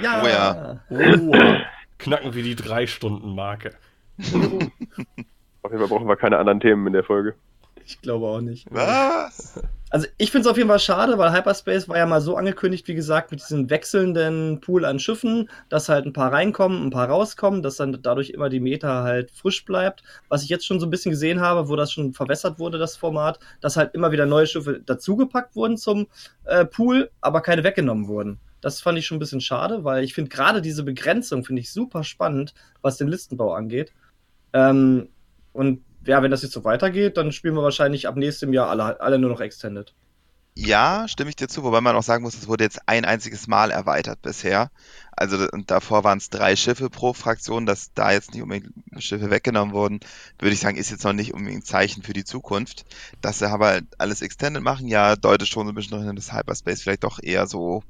Ja. Oh ja.
Oh, knacken wir die Drei-Stunden-Marke.
Auf jeden Fall brauchen wir keine anderen Themen in der Folge.
Ich glaube auch nicht.
Was?
Also ich finde es auf jeden Fall schade, weil Hyperspace war ja mal so angekündigt, wie gesagt, mit diesem wechselnden Pool an Schiffen, dass halt ein paar reinkommen, ein paar rauskommen, dass dann dadurch immer die Meta halt frisch bleibt. Was ich jetzt schon so ein bisschen gesehen habe, wo das schon verwässert wurde, das Format, dass halt immer wieder neue Schiffe dazugepackt wurden zum äh, Pool, aber keine weggenommen wurden. Das fand ich schon ein bisschen schade, weil ich finde gerade diese Begrenzung finde ich super spannend, was den Listenbau angeht. Ähm, und ja, wenn das jetzt so weitergeht, dann spielen wir wahrscheinlich ab nächstem Jahr alle, alle nur noch Extended.
Ja, stimme ich dir zu, wobei man auch sagen muss, es wurde jetzt ein einziges Mal erweitert bisher. Also und davor waren es drei Schiffe pro Fraktion, dass da jetzt nicht unbedingt Schiffe weggenommen wurden, würde ich sagen, ist jetzt noch nicht unbedingt ein Zeichen für die Zukunft. Dass sie aber alles Extended machen, ja, deutet schon so ein bisschen noch in das Hyperspace vielleicht doch eher so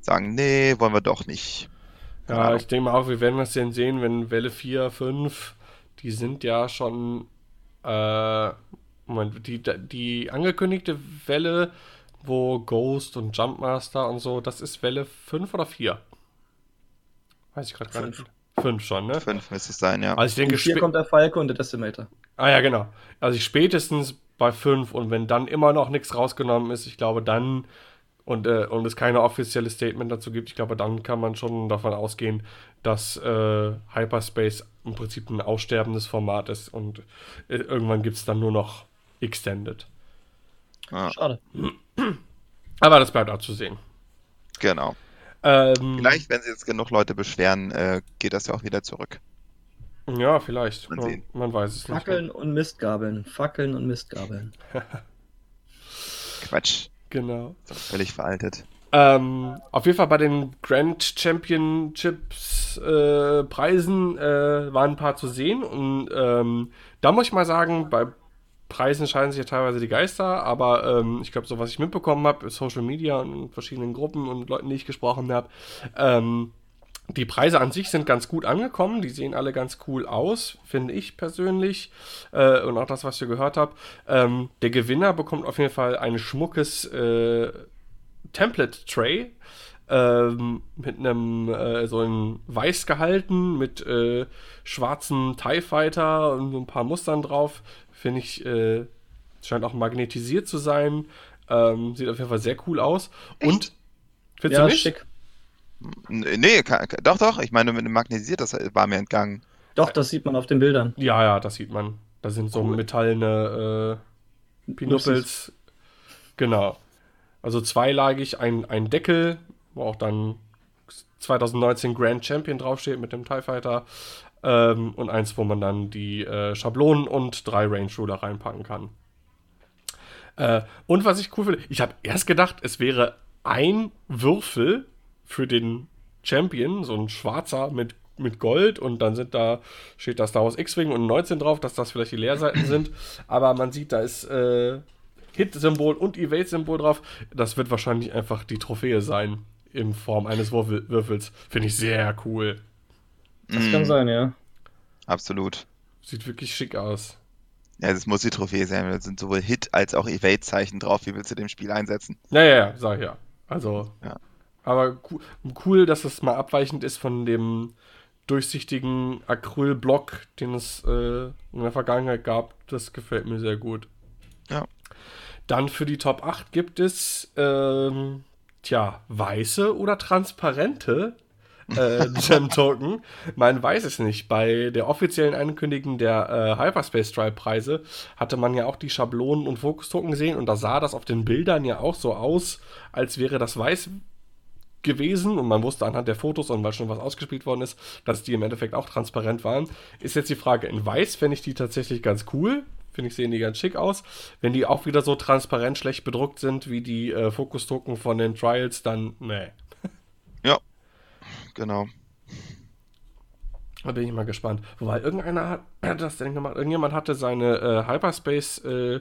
sagen, nee, wollen wir doch nicht.
Ja, ich denke mal auch, wir werden das denn sehen, wenn Welle 4, 5 die sind ja schon, äh, Moment, die, die angekündigte Welle, wo Ghost und Jumpmaster und so, das ist Welle 5 oder 4? Weiß ich gerade gar nicht. 5 schon, ne?
5 müsste es sein, ja.
Also ich denke, hier kommt der Falke und der Decimator.
Ah ja, genau. Also ich spätestens bei 5 und wenn dann immer noch nichts rausgenommen ist, ich glaube dann und, äh, und es keine offizielle Statement dazu gibt, ich glaube, dann kann man schon davon ausgehen, dass äh, Hyperspace im Prinzip ein aussterbendes Format ist und äh, irgendwann gibt es dann nur noch Extended.
Ah. Schade.
Aber das bleibt auch zu sehen.
Genau. Ähm, vielleicht, wenn sich jetzt genug Leute beschweren, äh, geht das ja auch wieder zurück.
Ja, vielleicht. Man, man weiß es
Fackeln nicht. Fackeln und Mistgabeln. Fackeln und Mistgabeln.
Quatsch.
Genau.
Völlig veraltet.
Ähm, auf jeden Fall bei den Grand Championships äh, Preisen äh, waren ein paar zu sehen und ähm, da muss ich mal sagen, bei Preisen scheiden sich ja teilweise die Geister, aber ähm, ich glaube, so was ich mitbekommen habe, Social Media und verschiedenen Gruppen und Leuten, die ich gesprochen habe, ähm, die Preise an sich sind ganz gut angekommen, die sehen alle ganz cool aus, finde ich persönlich. Äh, und auch das, was ich gehört habe. Ähm, der Gewinner bekommt auf jeden Fall ein schmuckes äh, Template-Tray ähm, mit einem äh, so ein weiß gehalten mit äh, schwarzen TIE Fighter und so ein paar Mustern drauf. Finde ich, äh, scheint auch magnetisiert zu sein. Ähm, sieht auf jeden Fall sehr cool aus. Echt? Und
findest ja, du nicht? Schick.
Nee, kann, doch, doch. Ich meine, mit dem magnetisiert, das war mir entgangen.
Doch, das sieht man auf den Bildern.
Ja, ja, das sieht man. Da sind so cool. metallene äh, Pinuppels. Genau. Also zweilagig, ein, ein Deckel, wo auch dann 2019 Grand Champion draufsteht mit dem TIE Fighter. Ähm, und eins, wo man dann die äh, Schablonen und drei Range Ruler reinpacken kann. Äh, und was ich cool finde, ich habe erst gedacht, es wäre ein Würfel für den Champion, so ein schwarzer mit, mit Gold und dann sind da, steht da Star Wars X-Wing und 19 drauf, dass das vielleicht die Leerseiten sind. Aber man sieht, da ist äh, Hit-Symbol und Evade-Symbol drauf. Das wird wahrscheinlich einfach die Trophäe sein in Form eines Würfel Würfels. Finde ich sehr cool.
Das mm. kann sein, ja.
Absolut.
Sieht wirklich schick aus.
Ja, das muss die Trophäe sein. Da sind sowohl Hit- als auch Evade-Zeichen drauf. Wie willst du dem Spiel einsetzen?
Ja, ja, ja, sag ich ja. Also, ja. Aber cool, dass es mal abweichend ist von dem durchsichtigen Acrylblock, den es äh, in der Vergangenheit gab. Das gefällt mir sehr gut.
Ja.
Dann für die Top 8 gibt es, ähm, tja, weiße oder transparente äh, Gem-Token. Man weiß es nicht. Bei der offiziellen Ankündigung der äh, Hyperspace Drive Preise hatte man ja auch die Schablonen und Fokus-Token gesehen und da sah das auf den Bildern ja auch so aus, als wäre das weiß gewesen und man wusste anhand der Fotos und weil schon was ausgespielt worden ist, dass die im Endeffekt auch transparent waren. Ist jetzt die Frage, in weiß fände ich die tatsächlich ganz cool. Finde ich, sehen die ganz schick aus. Wenn die auch wieder so transparent schlecht bedruckt sind wie die äh, Fokus-Token von den Trials, dann nee.
Ja, genau.
Da bin ich mal gespannt. Wobei irgendeiner hat, hat das denn gemacht. Irgendjemand hatte seine äh, Hyperspace äh,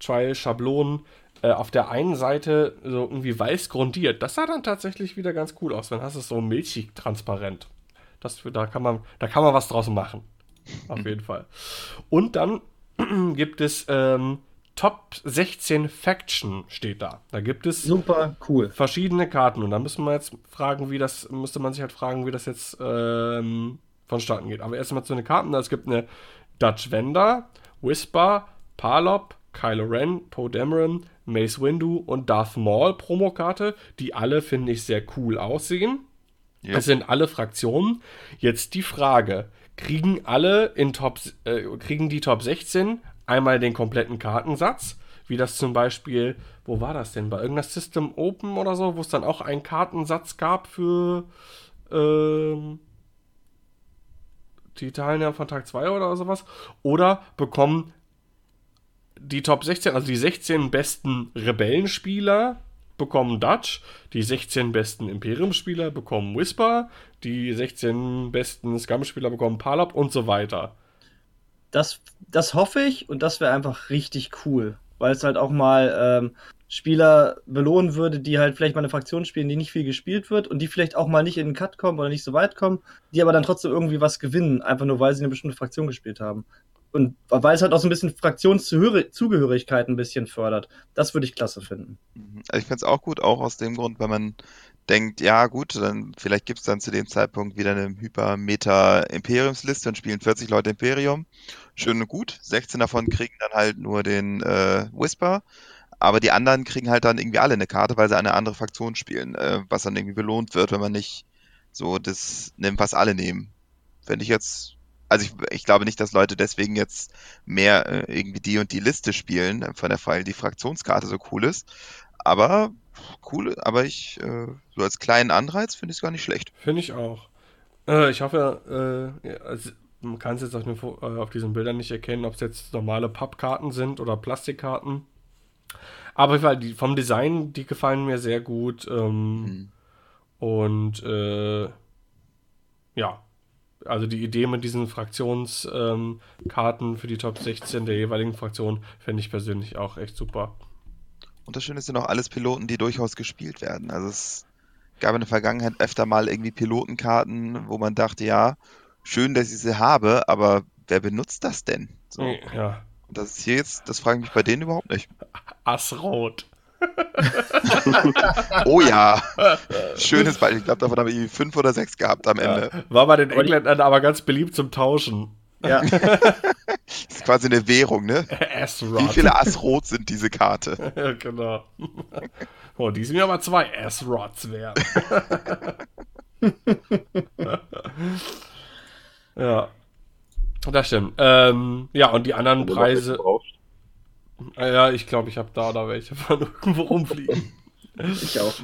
Trial Schablonen äh, auf der einen Seite so irgendwie weiß grundiert. Das sah dann tatsächlich wieder ganz cool aus. Dann hast du es so milchig transparent. Das, da, kann man, da kann man was draus machen. Auf jeden Fall. Und dann gibt es ähm, Top 16 Faction steht da. Da gibt es
super cool
verschiedene Karten und da müssen wir jetzt fragen, wie das müsste man sich halt fragen, wie das jetzt ähm, vonstatten geht. Aber erstmal zu den Karten. Es gibt eine Dutch Vendor, Whisper, Palop, Kylo Ren, Poe Dameron, Mace Windu und Darth Maul Promokarte, die alle finde ich sehr cool aussehen. Ja. Das sind alle Fraktionen. Jetzt die Frage: Kriegen alle in Top, äh, kriegen die Top 16 einmal den kompletten Kartensatz? Wie das zum Beispiel, wo war das denn? Bei irgendeiner System Open oder so, wo es dann auch einen Kartensatz gab für ähm, die Teilnehmer von Tag 2 oder sowas. Oder bekommen die Top 16, also die 16 besten Rebellenspieler bekommen Dutch, die 16 besten Imperium-Spieler bekommen Whisper, die 16 besten Scum-Spieler bekommen Palop und so weiter.
Das, das hoffe ich und das wäre einfach richtig cool, weil es halt auch mal ähm, Spieler belohnen würde, die halt vielleicht mal eine Fraktion spielen, die nicht viel gespielt wird und die vielleicht auch mal nicht in den Cut kommen oder nicht so weit kommen, die aber dann trotzdem irgendwie was gewinnen, einfach nur weil sie eine bestimmte Fraktion gespielt haben. Und weil es halt auch so ein bisschen Fraktionszugehörigkeit ein bisschen fördert. Das würde ich klasse finden.
Mhm. Also ich finde es auch gut, auch aus dem Grund, weil man denkt, ja gut, dann vielleicht gibt es dann zu dem Zeitpunkt wieder eine Hyper-Meta-Imperiumsliste und spielen 40 Leute Imperium. Schön und gut. 16 davon kriegen dann halt nur den äh, Whisper. Aber die anderen kriegen halt dann irgendwie alle eine Karte, weil sie eine andere Fraktion spielen, äh, was dann irgendwie belohnt wird, wenn man nicht so das nimmt, was alle nehmen. Fände ich jetzt also ich, ich glaube nicht, dass Leute deswegen jetzt mehr äh, irgendwie die und die Liste spielen, äh, von der Fall die Fraktionskarte so cool ist. Aber cool, aber ich, äh, so als kleinen Anreiz finde ich es gar nicht schlecht.
Finde ich auch. Äh, ich hoffe, äh, also man kann es jetzt auf, den, äh, auf, diesen Bildern nicht erkennen, ob es jetzt normale Pappkarten sind oder Plastikkarten. Aber die, vom Design, die gefallen mir sehr gut. Ähm, mhm. Und ja, also die Idee mit diesen Fraktionskarten ähm, für die Top 16 der jeweiligen Fraktion fände ich persönlich auch echt super.
Und das Schöne sind auch alles Piloten, die durchaus gespielt werden. Also es gab in der Vergangenheit öfter mal irgendwie Pilotenkarten, wo man dachte, ja, schön, dass ich sie habe, aber wer benutzt das denn? So.
Ja.
Und das ist hier jetzt, das frage ich mich bei denen überhaupt nicht.
Assrot.
oh ja. Schönes Beispiel. Ich glaube, davon habe ich fünf oder sechs gehabt am Ende.
Ja. War bei den Engländern aber ganz beliebt zum Tauschen.
Ja. das ist quasi eine Währung, ne?
Assrot.
Wie viele Assrot sind diese Karte?
ja, genau. Oh, die sind mir aber zwei Assrots wert. ja. Das stimmt. Ähm, ja, und die anderen Preise. Ja, ich glaube, ich habe da oder welche von irgendwo rumfliegen.
ich auch.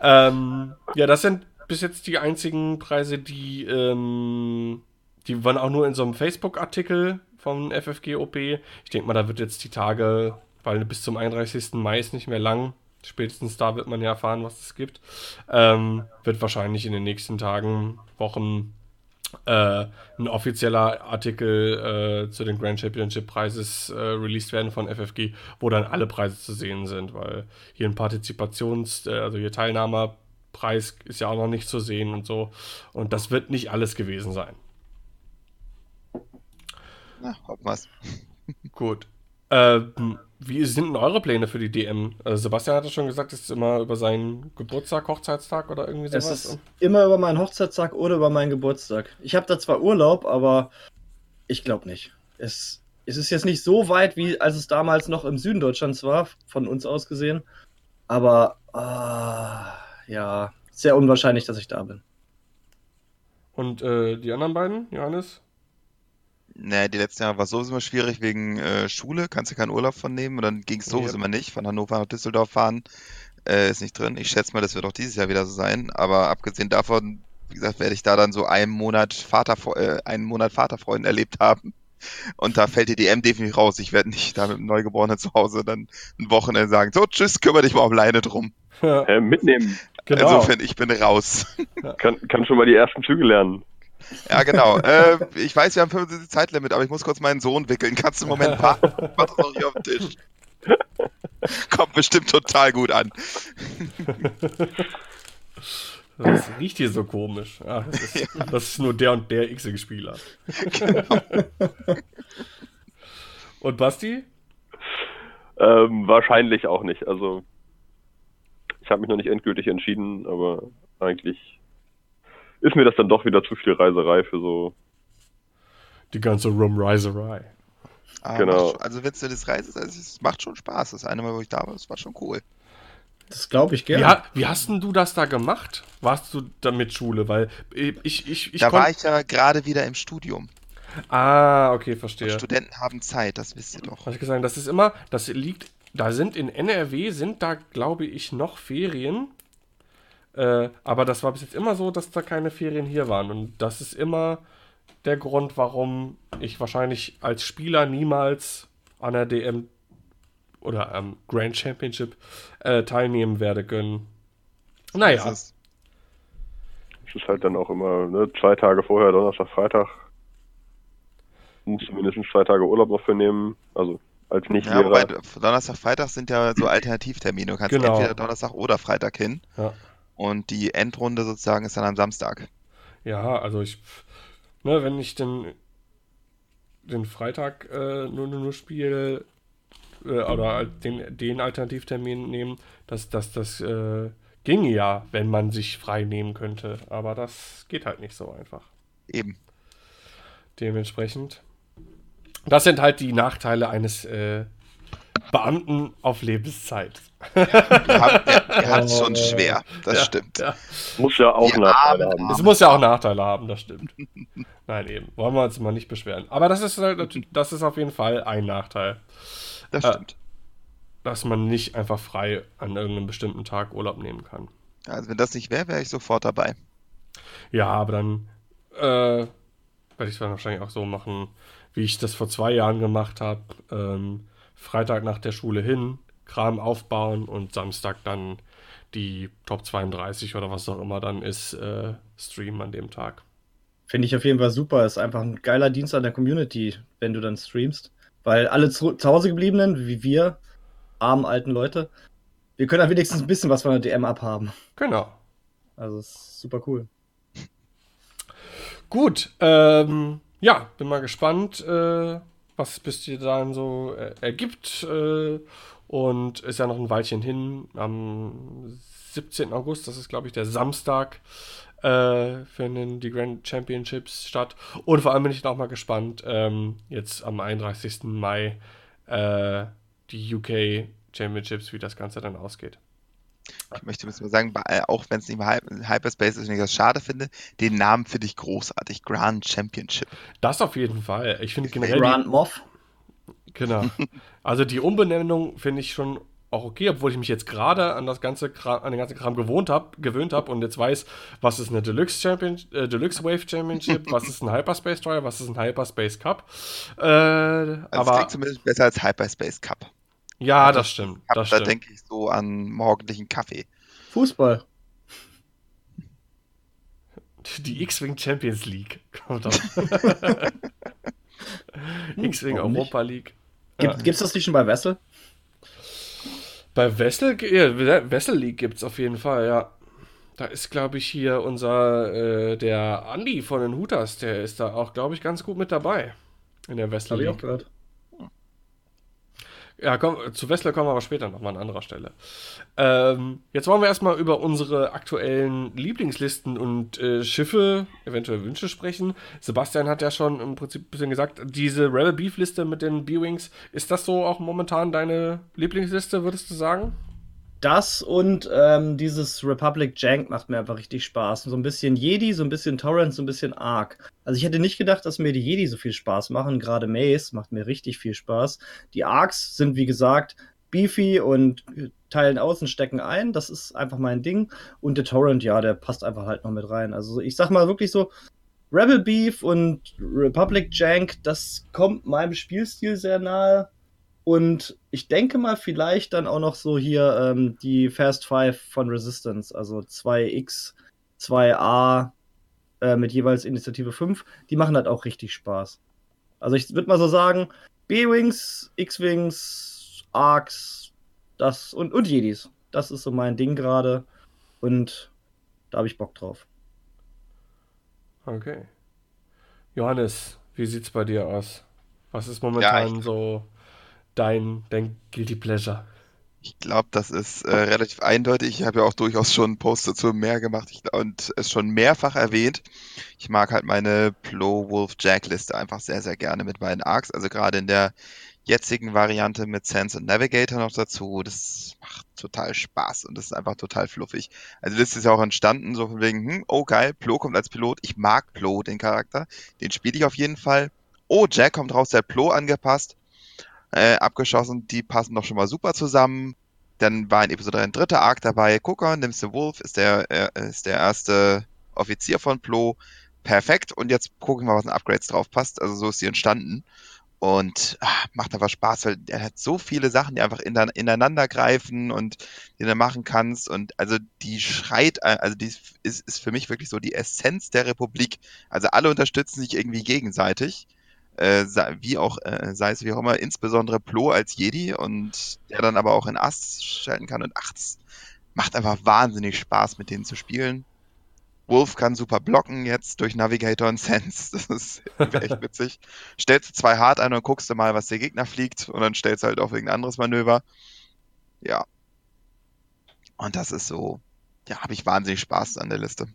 Ähm, ja, das sind bis jetzt die einzigen Preise, die, ähm, die waren auch nur in so einem Facebook-Artikel vom FFG OP. Ich denke mal, da wird jetzt die Tage, weil bis zum 31. Mai ist nicht mehr lang. Spätestens da wird man ja erfahren, was es gibt. Ähm, wird wahrscheinlich in den nächsten Tagen, Wochen äh, ein offizieller Artikel äh, zu den Grand Championship Preises äh, released werden von FFG, wo dann alle Preise zu sehen sind, weil hier ein Partizipations-, äh, also hier Teilnahmepreis ist ja auch noch nicht zu sehen und so. Und das wird nicht alles gewesen sein.
Na, hoffen wir's.
Gut. Ähm, wie sind denn eure Pläne für die DM? Also Sebastian hat ja schon gesagt, es ist immer über seinen Geburtstag, Hochzeitstag oder irgendwie sowas.
Es ist immer über meinen Hochzeitstag oder über meinen Geburtstag. Ich habe da zwar Urlaub, aber ich glaube nicht. Es, es ist jetzt nicht so weit, wie als es damals noch im Süden Deutschlands war, von uns aus gesehen. Aber äh, ja, sehr unwahrscheinlich, dass ich da bin.
Und äh, die anderen beiden, Johannes?
Naja, die letzten Jahre war sowieso immer schwierig wegen äh, Schule, kannst du keinen Urlaub von nehmen und dann ging es sowieso ja. immer nicht. Von Hannover nach Düsseldorf fahren äh, ist nicht drin. Ich schätze mal, das wird auch dieses Jahr wieder so sein. Aber abgesehen davon, wie gesagt, werde ich da dann so einen Monat Vater, äh, einen Monat Vaterfreuden erlebt haben. Und da fällt die DM definitiv raus. Ich werde nicht da mit einem Neugeborenen zu Hause dann ein Wochenende sagen, so, tschüss, kümmere dich mal um Leine drum.
Ja. Äh, mitnehmen.
Genau. Insofern, ich bin raus.
Kann, kann schon mal die ersten Züge lernen.
Ja, genau. äh, ich weiß, wir haben 75 Zeitlimit, aber ich muss kurz meinen Sohn wickeln. Kannst du einen Moment warten? Mach das noch hier auf den Tisch. Kommt bestimmt total gut an.
Das riecht hier so komisch. Ja, das, ist, ja. das, ist, nur der und der X-Spieler. Genau. und Basti?
Ähm, wahrscheinlich auch nicht. Also, ich habe mich noch nicht endgültig entschieden, aber eigentlich ist mir das dann doch wieder zu viel Reiserei für so.
Die ganze Rumreiserei.
Ah, genau. also wenn du das reist, also es macht schon Spaß. Das eine Mal, wo ich da war, das war schon cool.
Das glaube ich gerne.
Ja, wie hast denn du das da gemacht? Warst du da mit Schule? Weil ich, ich, ich
Da war ich ja gerade wieder im Studium.
Ah, okay, verstehe. Und
Studenten haben Zeit, das wisst ihr doch.
Habe ich gesagt, das ist immer, das liegt, da sind in NRW, sind da, glaube ich, noch Ferien. Äh, aber das war bis jetzt immer so, dass da keine Ferien hier waren. Und das ist immer der Grund, warum ich wahrscheinlich als Spieler niemals an der DM oder am Grand Championship äh, teilnehmen werde können. Naja.
Es ist halt dann auch immer ne, zwei Tage vorher, Donnerstag, Freitag. Musst du mindestens zwei Tage Urlaub noch für nehmen. Also als nicht ja, wobei,
Donnerstag, Freitag sind ja so Alternativtermine. Du kannst genau. entweder Donnerstag oder Freitag hin. Ja. Und die Endrunde sozusagen ist dann am Samstag.
Ja, also ich, ne, wenn ich den, den Freitag äh, nur, nur spiele, äh, oder den, den Alternativtermin nehmen, dass das, das äh, ginge ja, wenn man sich frei nehmen könnte. Aber das geht halt nicht so einfach.
Eben.
Dementsprechend. Das sind halt die Nachteile eines äh, Beamten auf Lebenszeit.
Er hat es schon schwer, das ja, stimmt. Ja.
Muss ja auch Nachteile haben.
Es muss ja auch Nachteile haben, das stimmt. Nein, eben. Wollen wir uns mal nicht beschweren. Aber das ist, halt, das ist auf jeden Fall ein Nachteil.
Das äh, stimmt. Äh,
dass man nicht einfach frei an irgendeinem bestimmten Tag Urlaub nehmen kann.
Also wenn das nicht wäre, wäre ich sofort dabei.
Ja, aber dann äh, werde ich es wahrscheinlich auch so machen, wie ich das vor zwei Jahren gemacht habe. Ähm, Freitag nach der Schule hin, Kram aufbauen und Samstag dann die Top 32 oder was auch immer dann ist, äh, streamen an dem Tag.
Finde ich auf jeden Fall super. Ist einfach ein geiler Dienst an der Community, wenn du dann streamst. Weil alle zu, zu Hause gebliebenen, wie wir, armen alten Leute, wir können dann wenigstens ein bisschen was von der DM abhaben.
Genau.
Also ist super cool.
Gut, ähm, ja, bin mal gespannt, äh, was bis dir dann so äh, ergibt. Äh, und ist ja noch ein Weilchen hin. Am 17. August, das ist glaube ich der Samstag, äh, finden die Grand Championships statt. Und vor allem bin ich noch mal gespannt, ähm, jetzt am 31. Mai äh, die UK Championships, wie das Ganze dann ausgeht.
Ich möchte mal sagen, äh, auch wenn es nicht mal Hyperspace ist, wenn ich das schade finde, den Namen finde ich großartig. Grand Championship.
Das auf jeden Fall. Ich finde generell.
Grand Moff.
Genau. Also die Umbenennung finde ich schon auch okay, obwohl ich mich jetzt gerade an das ganze Kram, an den ganzen Kram gewohnt hab, gewöhnt habe und jetzt weiß, was ist eine Deluxe Champion, äh, Deluxe Wave Championship, was ist ein Hyperspace Trial, was ist ein Hyperspace Cup. Äh, also aber
klingt zumindest besser als Hyperspace Cup.
Ja, also, das stimmt.
Cup,
das
da denke ich so an morgendlichen Kaffee.
Fußball.
Die X-Wing Champions League kommt auch. X-Wing Europa League.
Gibt, ja. Gibt's das nicht schon bei Wessel?
Bei Wessel, ja, Wessel League gibt es auf jeden Fall, ja. Da ist, glaube ich, hier unser, äh, der Andi von den Hutas, der ist da auch, glaube ich, ganz gut mit dabei. In der Wessel League. Hab ich auch gehört. Ja, komm, zu Wessler kommen wir aber später nochmal an anderer Stelle. Ähm, jetzt wollen wir erstmal über unsere aktuellen Lieblingslisten und äh, Schiffe, eventuell Wünsche sprechen. Sebastian hat ja schon im Prinzip ein bisschen gesagt, diese Rebel Beef Liste mit den B-Wings, ist das so auch momentan deine Lieblingsliste, würdest du sagen?
Das und ähm, dieses Republic Jank macht mir einfach richtig Spaß. So ein bisschen Jedi, so ein bisschen Torrent, so ein bisschen Ark. Also ich hätte nicht gedacht, dass mir die Jedi so viel Spaß machen. Gerade Mace macht mir richtig viel Spaß. Die Arcs sind, wie gesagt, beefy und teilen aus und stecken ein. Das ist einfach mein Ding. Und der Torrent, ja, der passt einfach halt noch mit rein. Also ich sag mal wirklich so, Rebel Beef und Republic Jank, das kommt meinem Spielstil sehr nahe. Und ich denke mal, vielleicht dann auch noch so hier ähm, die Fast Five von Resistance, also 2X, 2A äh, mit jeweils Initiative 5, die machen halt auch richtig Spaß. Also ich würde mal so sagen, B-Wings, X-Wings, Arcs, das und, und Jedis. Das ist so mein Ding gerade. Und da habe ich Bock drauf.
Okay. Johannes, wie sieht's bei dir aus? Was ist momentan ja, so dein, dein Guilty Pleasure?
Ich glaube, das ist äh, relativ eindeutig. Ich habe ja auch durchaus schon Posts dazu mehr gemacht ich, und es schon mehrfach erwähnt. Ich mag halt meine Plo Wolf Jack Liste einfach sehr, sehr gerne mit meinen Arcs. Also gerade in der jetzigen Variante mit Sense und Navigator noch dazu. Das macht total Spaß und das ist einfach total fluffig. Also das ist ja auch entstanden, so von wegen, hm, oh geil, Plo kommt als Pilot. Ich mag Plo, den Charakter. Den spiele ich auf jeden Fall. Oh, Jack kommt raus, der Plo angepasst äh, abgeschossen. Die passen doch schon mal super zusammen. Dann war in Episode 3 ein dritter Arc dabei. Gucker, nimmst du Wolf, ist der, äh, ist der erste Offizier von Plo. Perfekt. Und jetzt gucken wir, was an Upgrades drauf passt. Also so ist sie entstanden. Und ach, macht einfach Spaß, weil er hat so viele Sachen, die einfach ineinander greifen und die du machen kannst. Und also die schreit, äh, also die ist, ist für mich wirklich so die Essenz der Republik. Also alle unterstützen sich irgendwie gegenseitig äh, wie auch, äh, sei es wie auch immer, insbesondere Plo als Jedi und der dann aber auch in Ast schalten kann und ach, es macht einfach wahnsinnig Spaß, mit denen zu spielen. Wolf kann super blocken jetzt durch Navigator und Sense. Das ist echt witzig. Stellst du zwei hart ein und guckst du mal, was der Gegner fliegt und dann stellst du halt auf irgendein anderes Manöver. Ja. Und das ist so, ja, habe ich wahnsinnig Spaß an der Liste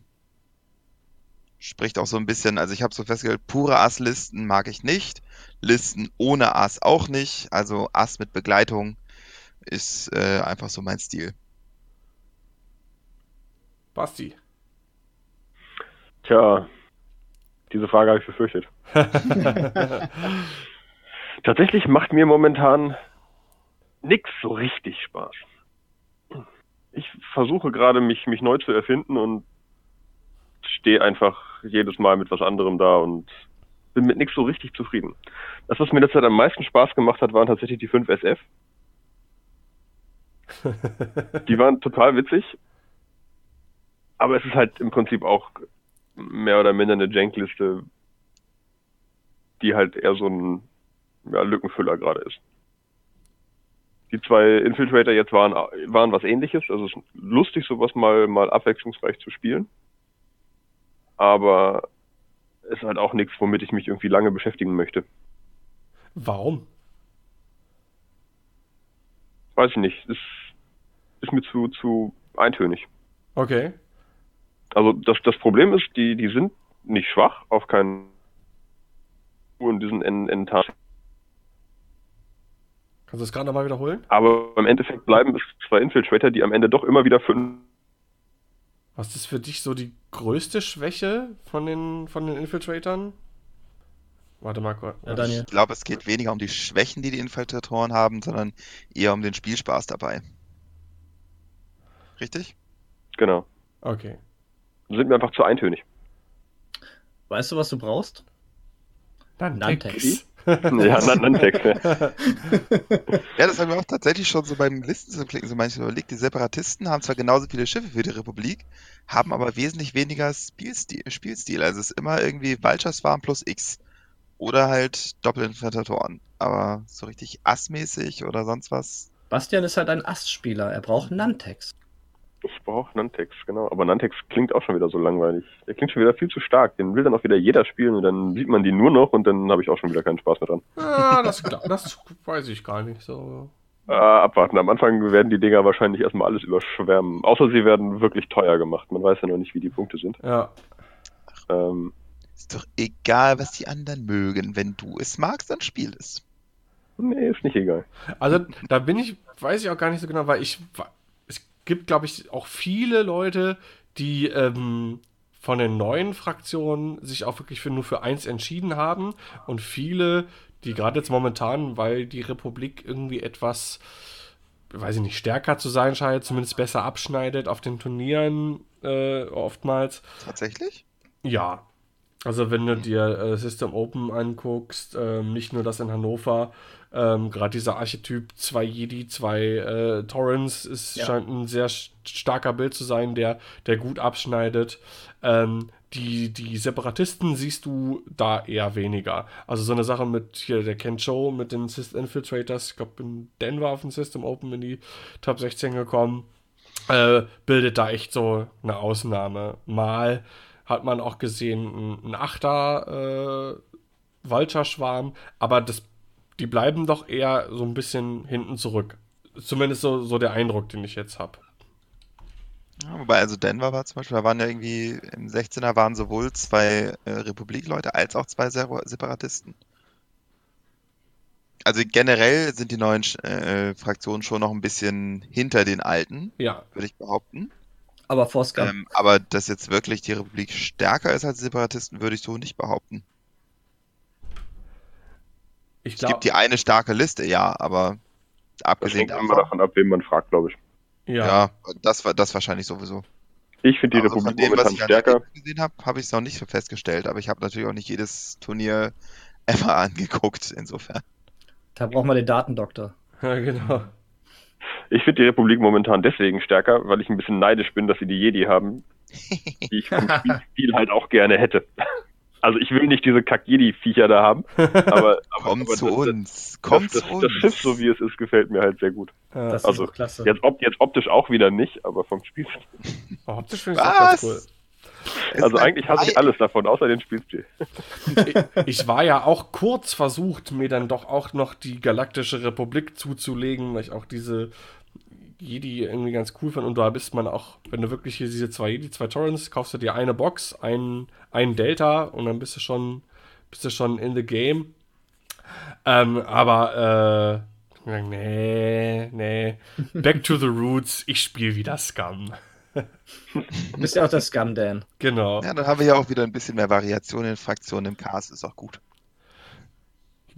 spricht auch so ein bisschen, also ich habe so festgestellt, pure Ass-Listen mag ich nicht, Listen ohne Ass auch nicht, also Ass mit Begleitung ist äh, einfach so mein Stil.
Basti.
Tja, diese Frage habe ich befürchtet. Tatsächlich macht mir momentan nichts so richtig Spaß. Ich versuche gerade, mich, mich neu zu erfinden und stehe einfach jedes Mal mit was anderem da und bin mit nichts so richtig zufrieden. Das, was mir letzte Zeit am meisten Spaß gemacht hat, waren tatsächlich die 5 SF. die waren total witzig. Aber es ist halt im Prinzip auch mehr oder minder eine Jank-Liste, die halt eher so ein ja, Lückenfüller gerade ist. Die zwei Infiltrator jetzt waren, waren was ähnliches. Also es ist lustig, sowas mal, mal abwechslungsreich zu spielen aber ist halt auch nichts, womit ich mich irgendwie lange beschäftigen möchte.
Warum?
Weiß ich nicht. Ist, ist mir zu, zu eintönig.
Okay.
Also das, das Problem ist, die, die sind nicht schwach, auf keinen in diesen Endtagen.
Kannst du das gerade nochmal wiederholen?
Aber im Endeffekt bleiben es zwei Infiltrator, die am Ende doch immer wieder fünf
was ist für dich so die größte Schwäche von den, von den Infiltratoren? Warte mal kurz.
Ja, ich glaube, es geht weniger um die Schwächen, die die Infiltratoren haben, sondern eher um den Spielspaß dabei. Richtig?
Genau.
Okay.
Sind mir einfach zu eintönig.
Weißt du, was du brauchst?
Nantex.
Ja, Nantex. Ja.
ja, das haben wir auch tatsächlich schon so beim Listen zu klicken so manchmal überlegt. Die Separatisten haben zwar genauso viele Schiffe wie die Republik, haben aber wesentlich weniger Spielstil. Spielstil. Also es ist immer irgendwie Farm plus X. Oder halt Doppelinfiltratoren. Aber so richtig assmäßig oder sonst was.
Bastian ist halt ein Ass-Spieler. Er braucht Nantex.
Ich brauche Nantex, genau. Aber Nantex klingt auch schon wieder so langweilig. Der klingt schon wieder viel zu stark. Den will dann auch wieder jeder spielen und dann sieht man die nur noch und dann habe ich auch schon wieder keinen Spaß mehr dran.
Ja, das, das weiß ich gar nicht so.
Äh, abwarten. Am Anfang werden die Dinger wahrscheinlich erstmal alles überschwärmen. Außer sie werden wirklich teuer gemacht. Man weiß ja noch nicht, wie die Punkte sind.
Ja.
Ähm, ist doch egal, was die anderen mögen. Wenn du es magst, dann spiel es.
Nee, ist nicht egal.
Also da bin ich, weiß ich auch gar nicht so genau, weil ich, gibt, glaube ich, auch viele Leute, die ähm, von den neuen Fraktionen sich auch wirklich für nur für eins entschieden haben und viele, die gerade jetzt momentan, weil die Republik irgendwie etwas, weiß ich nicht, stärker zu sein scheint, zumindest besser abschneidet auf den Turnieren äh, oftmals.
Tatsächlich?
Ja. Also wenn du dir äh, System Open anguckst, äh, nicht nur das in Hannover, ähm, Gerade dieser Archetyp, zwei Jedi, zwei äh, Torrents, ist, ja. scheint ein sehr starker Bild zu sein, der, der gut abschneidet. Ähm, die, die Separatisten siehst du da eher weniger. Also so eine Sache mit hier der Ken Cho mit den System Infiltrators, ich glaube in Denver auf dem System Open in die Top 16 gekommen, äh, bildet da echt so eine Ausnahme. Mal hat man auch gesehen, ein, ein Achter äh, Vulture-Schwarm, aber das die bleiben doch eher so ein bisschen hinten zurück. Zumindest so, so der Eindruck, den ich jetzt habe.
Ja, wobei, also Denver war zum Beispiel, da waren ja irgendwie im 16er waren sowohl zwei äh, Republikleute als auch zwei Separatisten. Also generell sind die neuen äh, Fraktionen schon noch ein bisschen hinter den alten,
ja.
würde ich behaupten.
Aber Forska.
Ähm, aber dass jetzt wirklich die Republik stärker ist als die Separatisten, würde ich so nicht behaupten. Ich glaub, es gibt die eine starke Liste, ja, aber abgesehen
davon. immer davon ab, wen man fragt, glaube ich.
Ja, ja das war das wahrscheinlich sowieso.
Ich finde die also Republik dem, momentan stärker.
ich gesehen habe, habe ich es noch nicht so festgestellt, aber ich habe natürlich auch nicht jedes Turnier ever angeguckt, insofern.
Da braucht man den Datendoktor.
Ja, genau.
Ich finde die Republik momentan deswegen stärker, weil ich ein bisschen neidisch bin, dass sie die Jedi haben, die ich vom Spiel halt auch gerne hätte. Also ich will nicht diese Kack-Jedi-Viecher da haben, aber,
Komm aber
zu
das, uns, komm
das,
zu
das,
uns.
Das Schiff, so wie es ist, gefällt mir halt sehr gut.
Ja, das
also
klasse.
Jetzt, op jetzt, optisch auch wieder nicht, aber vom Spiel.
Oh, optisch finde ich auch ganz cool.
Also eigentlich hasse ich alles davon, außer den Spielstil.
ich, ich war ja auch kurz versucht, mir dann doch auch noch die Galaktische Republik zuzulegen, weil ich auch diese Jedi irgendwie ganz cool fand. Und da bist man auch, wenn du wirklich hier diese zwei Jedi, zwei Torrents, kaufst du dir eine Box, ein, ein Delta und dann bist du schon, bist du schon in the game. Ähm, aber, äh, nee, nee. Back to the roots, ich spiele wieder Scum.
Du bist ja auch der Scum, Dan.
Genau.
Ja, dann haben wir ja auch wieder ein bisschen mehr Variation in Fraktionen im Cast, ist auch gut.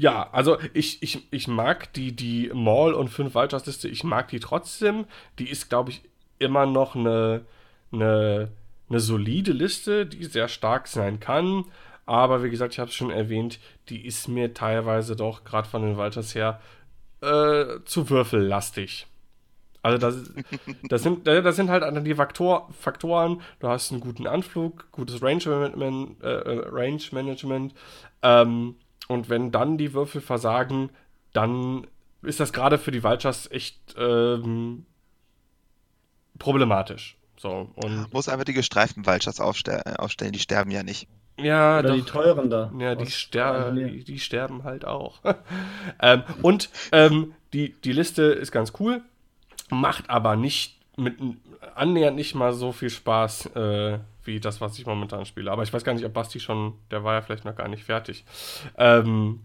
Ja, also ich, ich, ich mag die, die Mall und 5 Vultures Liste, ich mag die trotzdem. Die ist, glaube ich, immer noch eine, eine, eine solide Liste, die sehr stark sein kann. Aber wie gesagt, ich habe es schon erwähnt, die ist mir teilweise doch, gerade von den Vultures her, äh, zu würfellastig. Also das, das, sind, das sind halt die Faktor, Faktoren. Du hast einen guten Anflug, gutes Range Management, äh, äh Range -Management ähm, und wenn dann die Würfel versagen, dann ist das gerade für die Vultures echt ähm, problematisch. So, und
Muss einfach die gestreiften Vultures aufste aufstellen, die sterben ja nicht.
Ja,
Oder
doch,
die teuren da.
Ja, die, ster die, die, sterben halt auch. ähm, und ähm, die, die Liste ist ganz cool, macht aber nicht mit annähernd nicht mal so viel Spaß äh, wie das, was ich momentan spiele. Aber ich weiß gar nicht, ob Basti schon, der war ja vielleicht noch gar nicht fertig. Ähm,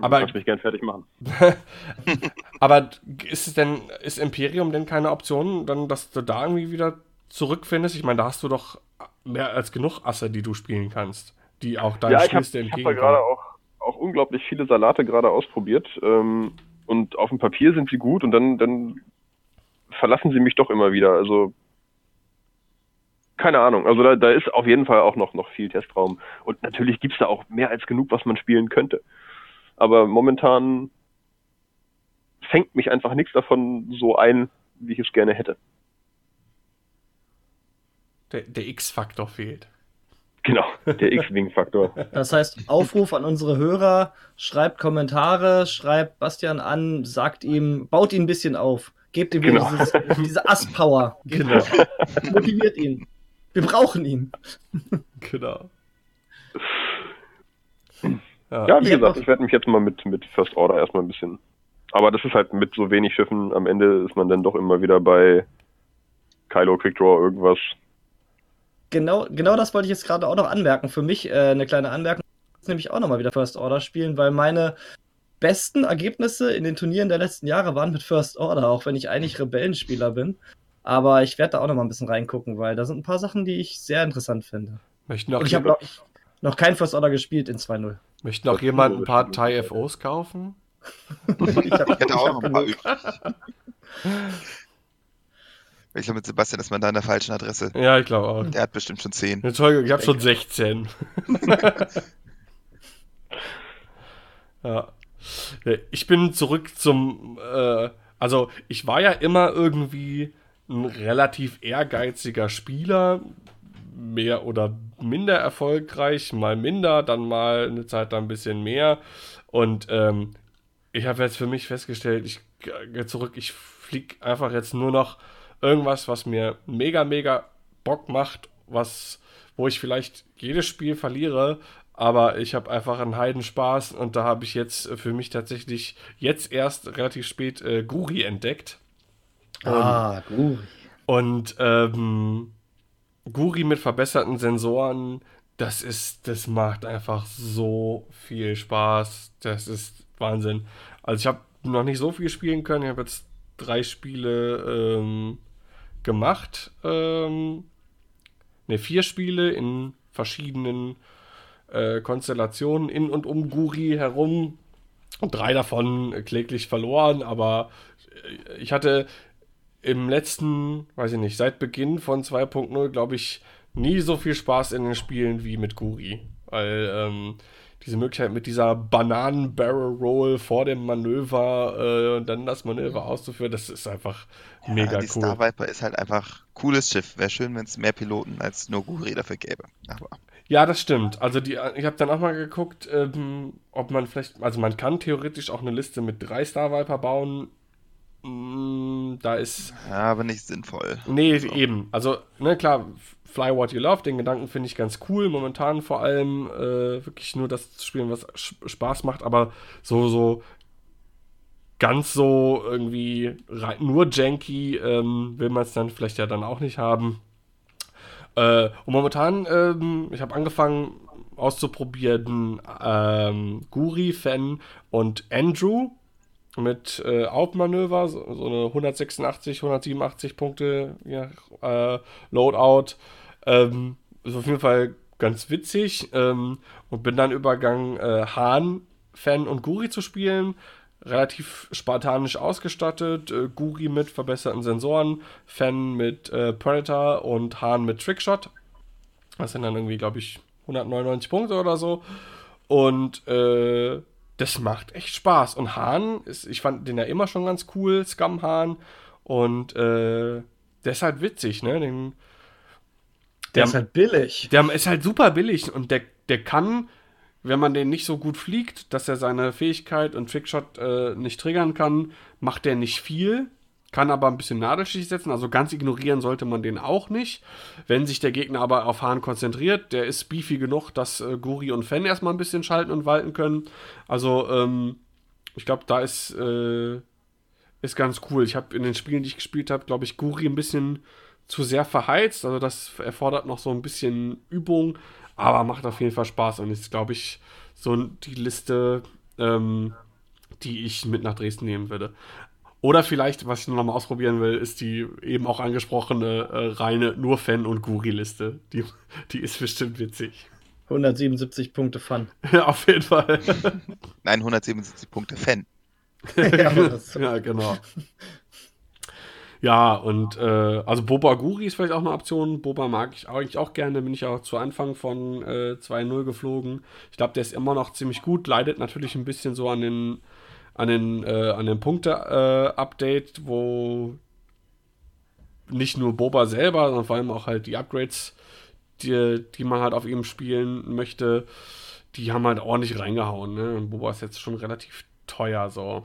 aber,
ich mich gern fertig machen.
aber ist es denn, ist Imperium denn keine Option, dann, dass du da irgendwie wieder zurückfindest? Ich meine, da hast du doch mehr als genug Asse, die du spielen kannst, die auch deine
ja, Liste entgegenkommen. Ich habe gerade auch, auch unglaublich viele Salate gerade ausprobiert. Ähm, und auf dem Papier sind sie gut und dann, dann verlassen sie mich doch immer wieder. Also keine Ahnung. Also da, da ist auf jeden Fall auch noch, noch viel Testraum. Und natürlich gibt es da auch mehr als genug, was man spielen könnte. Aber momentan fängt mich einfach nichts davon so ein, wie ich es gerne hätte.
Der, der X-Faktor fehlt.
Genau, der X-Wing-Faktor.
Das heißt, Aufruf an unsere Hörer, schreibt Kommentare, schreibt Bastian an, sagt ihm, baut ihn ein bisschen auf. Gebt ihm genau. dieses, diese Ass-Power.
Genau.
Motiviert ihn. Wir brauchen ihn.
Genau.
Ja, ja wie ich gesagt, ich werde mich jetzt mal mit, mit First Order erstmal ein bisschen aber das ist halt mit so wenig Schiffen, am Ende ist man dann doch immer wieder bei Kylo Quickdraw irgendwas.
Genau, genau das wollte ich jetzt gerade auch noch anmerken. Für mich äh, eine kleine Anmerkung, nämlich auch nochmal wieder First Order spielen, weil meine besten Ergebnisse in den Turnieren der letzten Jahre waren mit First Order, auch wenn ich eigentlich Rebellenspieler bin. Aber ich werde da auch noch mal ein bisschen reingucken, weil da sind ein paar Sachen, die ich sehr interessant finde.
Möchten auch
Und ich habe noch, noch kein First Order gespielt in 2.0.
Möchten auch jemand ein paar Thai FOs kaufen?
ich, hab, ich hätte auch noch ein paar übrig. Ich glaube, mit Sebastian ist man da an der falschen Adresse.
Ja, ich glaube auch.
Der hat bestimmt schon 10.
Entschuldigung, ich habe schon 16. ja. Ich bin zurück zum. Äh, also, ich war ja immer irgendwie ein relativ ehrgeiziger Spieler. Mehr oder minder erfolgreich, mal minder, dann mal eine Zeit lang ein bisschen mehr. Und ähm, ich habe jetzt für mich festgestellt, ich gehe zurück, ich fliege einfach jetzt nur noch irgendwas, was mir mega, mega Bock macht, was, wo ich vielleicht jedes Spiel verliere, aber ich habe einfach einen Heidenspaß und da habe ich jetzt für mich tatsächlich jetzt erst relativ spät äh, Guri entdeckt.
Ah, Guri.
Und ähm, Guri mit verbesserten Sensoren, das ist, das macht einfach so viel Spaß. Das ist Wahnsinn. Also ich habe noch nicht so viel spielen können. Ich habe jetzt drei Spiele ähm, gemacht. Ähm, ne, vier Spiele in verschiedenen äh, Konstellationen in und um Guri herum. Und drei davon kläglich verloren, aber äh, ich hatte im letzten, weiß ich nicht, seit Beginn von 2.0, glaube ich, nie so viel Spaß in den Spielen wie mit Guri. Weil ähm, diese Möglichkeit mit dieser Bananen-Barrel-Roll vor dem Manöver äh, und dann das Manöver auszuführen, das ist einfach ja, mega die cool.
Star Viper ist halt einfach cooles Schiff. Wäre schön, wenn es mehr Piloten als nur Guri dafür gäbe. Aber
ja, das stimmt. Also die, ich habe dann auch mal geguckt, ähm, ob man vielleicht, also man kann theoretisch auch eine Liste mit drei Star Viper bauen. Mm, da ist.
Ja, aber nicht sinnvoll.
Nee, also. eben. Also, ne, klar, Fly What You Love, den Gedanken finde ich ganz cool. Momentan vor allem äh, wirklich nur das zu spielen, was Spaß macht, aber so, so ganz so irgendwie nur janky ähm, will man es dann vielleicht ja dann auch nicht haben. Äh, und momentan, ähm, ich habe angefangen auszuprobieren, ähm, Guri, Fan und Andrew mit äh, Hauptmanöver, so, so, eine 186, 187 Punkte ja, äh, Loadout. Ähm, ist auf jeden Fall ganz witzig ähm, und bin dann übergegangen, äh, Hahn, Fan und Guri zu spielen. Relativ spartanisch ausgestattet. Äh, Guri mit verbesserten Sensoren, Fan mit äh, Predator und Hahn mit Trickshot. Das sind dann irgendwie, glaube ich, 199 Punkte oder so. Und äh, das macht echt Spaß. Und Hahn, ist, ich fand den ja immer schon ganz cool, Scum Hahn. Und äh, der ist halt witzig, ne? Den,
der, der ist halt billig.
Der ist halt super billig und der, der kann, wenn man den nicht so gut fliegt, dass er seine Fähigkeit und Trickshot äh, nicht triggern kann, macht der nicht viel kann aber ein bisschen Nadelstich setzen, also ganz ignorieren sollte man den auch nicht. Wenn sich der Gegner aber auf Hahn konzentriert, der ist beefy genug, dass äh, Guri und Fen erstmal ein bisschen schalten und walten können. Also, ähm, ich glaube, da ist, äh, ist ganz cool. Ich habe in den Spielen, die ich gespielt habe, glaube ich, Guri ein bisschen zu sehr verheizt. Also, das erfordert noch so ein bisschen Übung, aber macht auf jeden Fall Spaß und ist, glaube ich, so die Liste. Ähm, die ich mit nach Dresden nehmen würde. Oder vielleicht, was ich noch mal ausprobieren will, ist die eben auch angesprochene äh, reine nur Fan- und Guri-Liste. Die, die ist bestimmt witzig.
177 Punkte Fun.
Ja, auf jeden Fall.
Nein, 177 Punkte Fan.
ja, ja, genau. Ja, und äh, also Boba Guri ist vielleicht auch eine Option. Boba mag ich eigentlich auch gerne. Bin ich auch zu Anfang von äh, 2-0 geflogen. Ich glaube, der ist immer noch ziemlich gut. Leidet natürlich ein bisschen so an den an den, äh, an den Punkte-Update, wo nicht nur Boba selber, sondern vor allem auch halt die Upgrades, die, die man halt auf ihm spielen möchte, die haben halt ordentlich reingehauen. Ne? Und Boba ist jetzt schon relativ teuer so.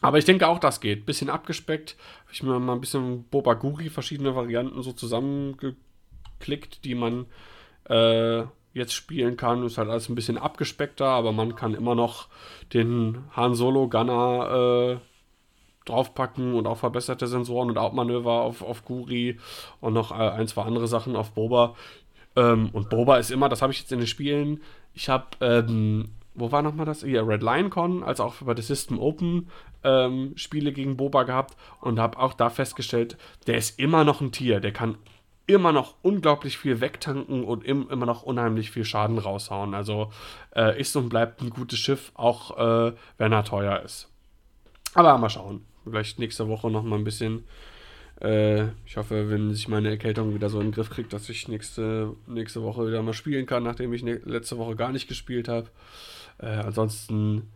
Aber ich denke auch, das geht. Bisschen abgespeckt. Habe ich mir mal ein bisschen Boba Guri, verschiedene Varianten so zusammengeklickt, die man äh, jetzt spielen kann. Ist halt alles ein bisschen abgespeckter, aber man kann immer noch den Han Solo Gunner äh, draufpacken und auch verbesserte Sensoren und Outmanöver auf, auf Guri und noch äh, ein, zwei andere Sachen auf Boba. Ähm, und Boba ist immer, das habe ich jetzt in den Spielen, ich habe, ähm, wo war nochmal das? Ja, Red Lion Con, also auch bei der System Open ähm, Spiele gegen Boba gehabt und habe auch da festgestellt, der ist immer noch ein Tier, der kann immer noch unglaublich viel wegtanken und im, immer noch unheimlich viel Schaden raushauen. Also äh, ist und bleibt ein gutes Schiff, auch äh, wenn er teuer ist. Aber mal schauen. Vielleicht nächste Woche noch mal ein bisschen. Äh, ich hoffe, wenn sich meine Erkältung wieder so in den Griff kriegt, dass ich nächste, nächste Woche wieder mal spielen kann, nachdem ich ne letzte Woche gar nicht gespielt habe. Äh, ansonsten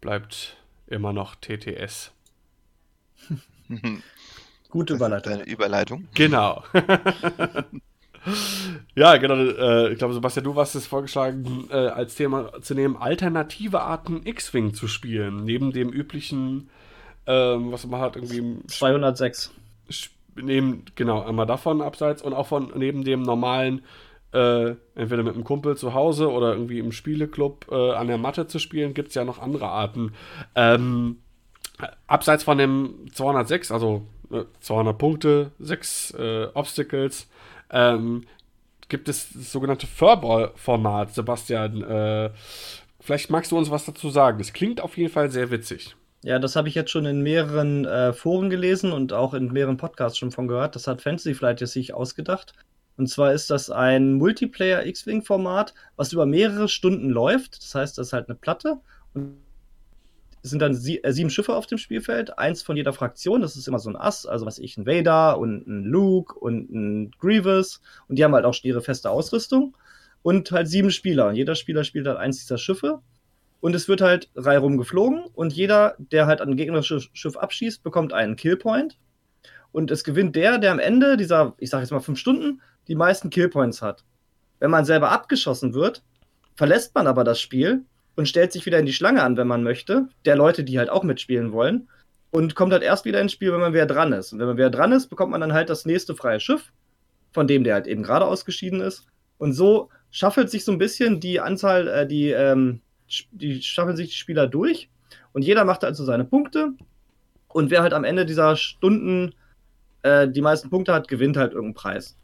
bleibt immer noch TTS.
Gute Überleitung. Deine Überleitung.
Genau. ja, genau. Äh, ich glaube, Sebastian, du warst es vorgeschlagen, äh, als Thema zu nehmen, alternative Arten X-Wing zu spielen, neben dem üblichen, ähm, was man hat, irgendwie.
206.
Neben, genau, einmal davon abseits und auch von neben dem normalen, äh, entweder mit einem Kumpel zu Hause oder irgendwie im Spieleclub äh, an der Matte zu spielen, gibt es ja noch andere Arten. Ähm, abseits von dem 206, also 200 Punkte, 6 äh, Obstacles. Ähm, gibt es das sogenannte Furball-Format, Sebastian. Äh, vielleicht magst du uns was dazu sagen. Es klingt auf jeden Fall sehr witzig.
Ja, das habe ich jetzt schon in mehreren äh, Foren gelesen und auch in mehreren Podcasts schon von gehört. Das hat Fantasy Flight jetzt sich ausgedacht. Und zwar ist das ein Multiplayer X-Wing-Format, was über mehrere Stunden läuft. Das heißt, das ist halt eine Platte. Und es sind dann sie, äh, sieben Schiffe auf dem Spielfeld, eins von jeder Fraktion. Das ist immer so ein Ass, also was ich, ein Vader und ein Luke und ein Grievous. Und die haben halt auch ihre feste Ausrüstung. Und halt sieben Spieler. Und jeder Spieler spielt halt eins dieser Schiffe. Und es wird halt reihum geflogen. Und jeder, der halt ein gegnerisches Schiff abschießt, bekommt einen Killpoint. Und es gewinnt der, der am Ende dieser, ich sag jetzt mal fünf Stunden, die meisten Killpoints hat. Wenn man selber abgeschossen wird, verlässt man aber das Spiel und stellt sich wieder in die Schlange an, wenn man möchte, der Leute, die halt auch mitspielen wollen. Und kommt halt erst wieder ins Spiel, wenn man wieder dran ist. Und wenn man wieder dran ist, bekommt man dann halt das nächste freie Schiff, von dem der halt eben gerade ausgeschieden ist. Und so schaffelt sich so ein bisschen die Anzahl, äh, die, ähm, die schaffen sich die Spieler durch. Und jeder macht also seine Punkte. Und wer halt am Ende dieser Stunden äh, die meisten Punkte hat, gewinnt halt irgendeinen Preis.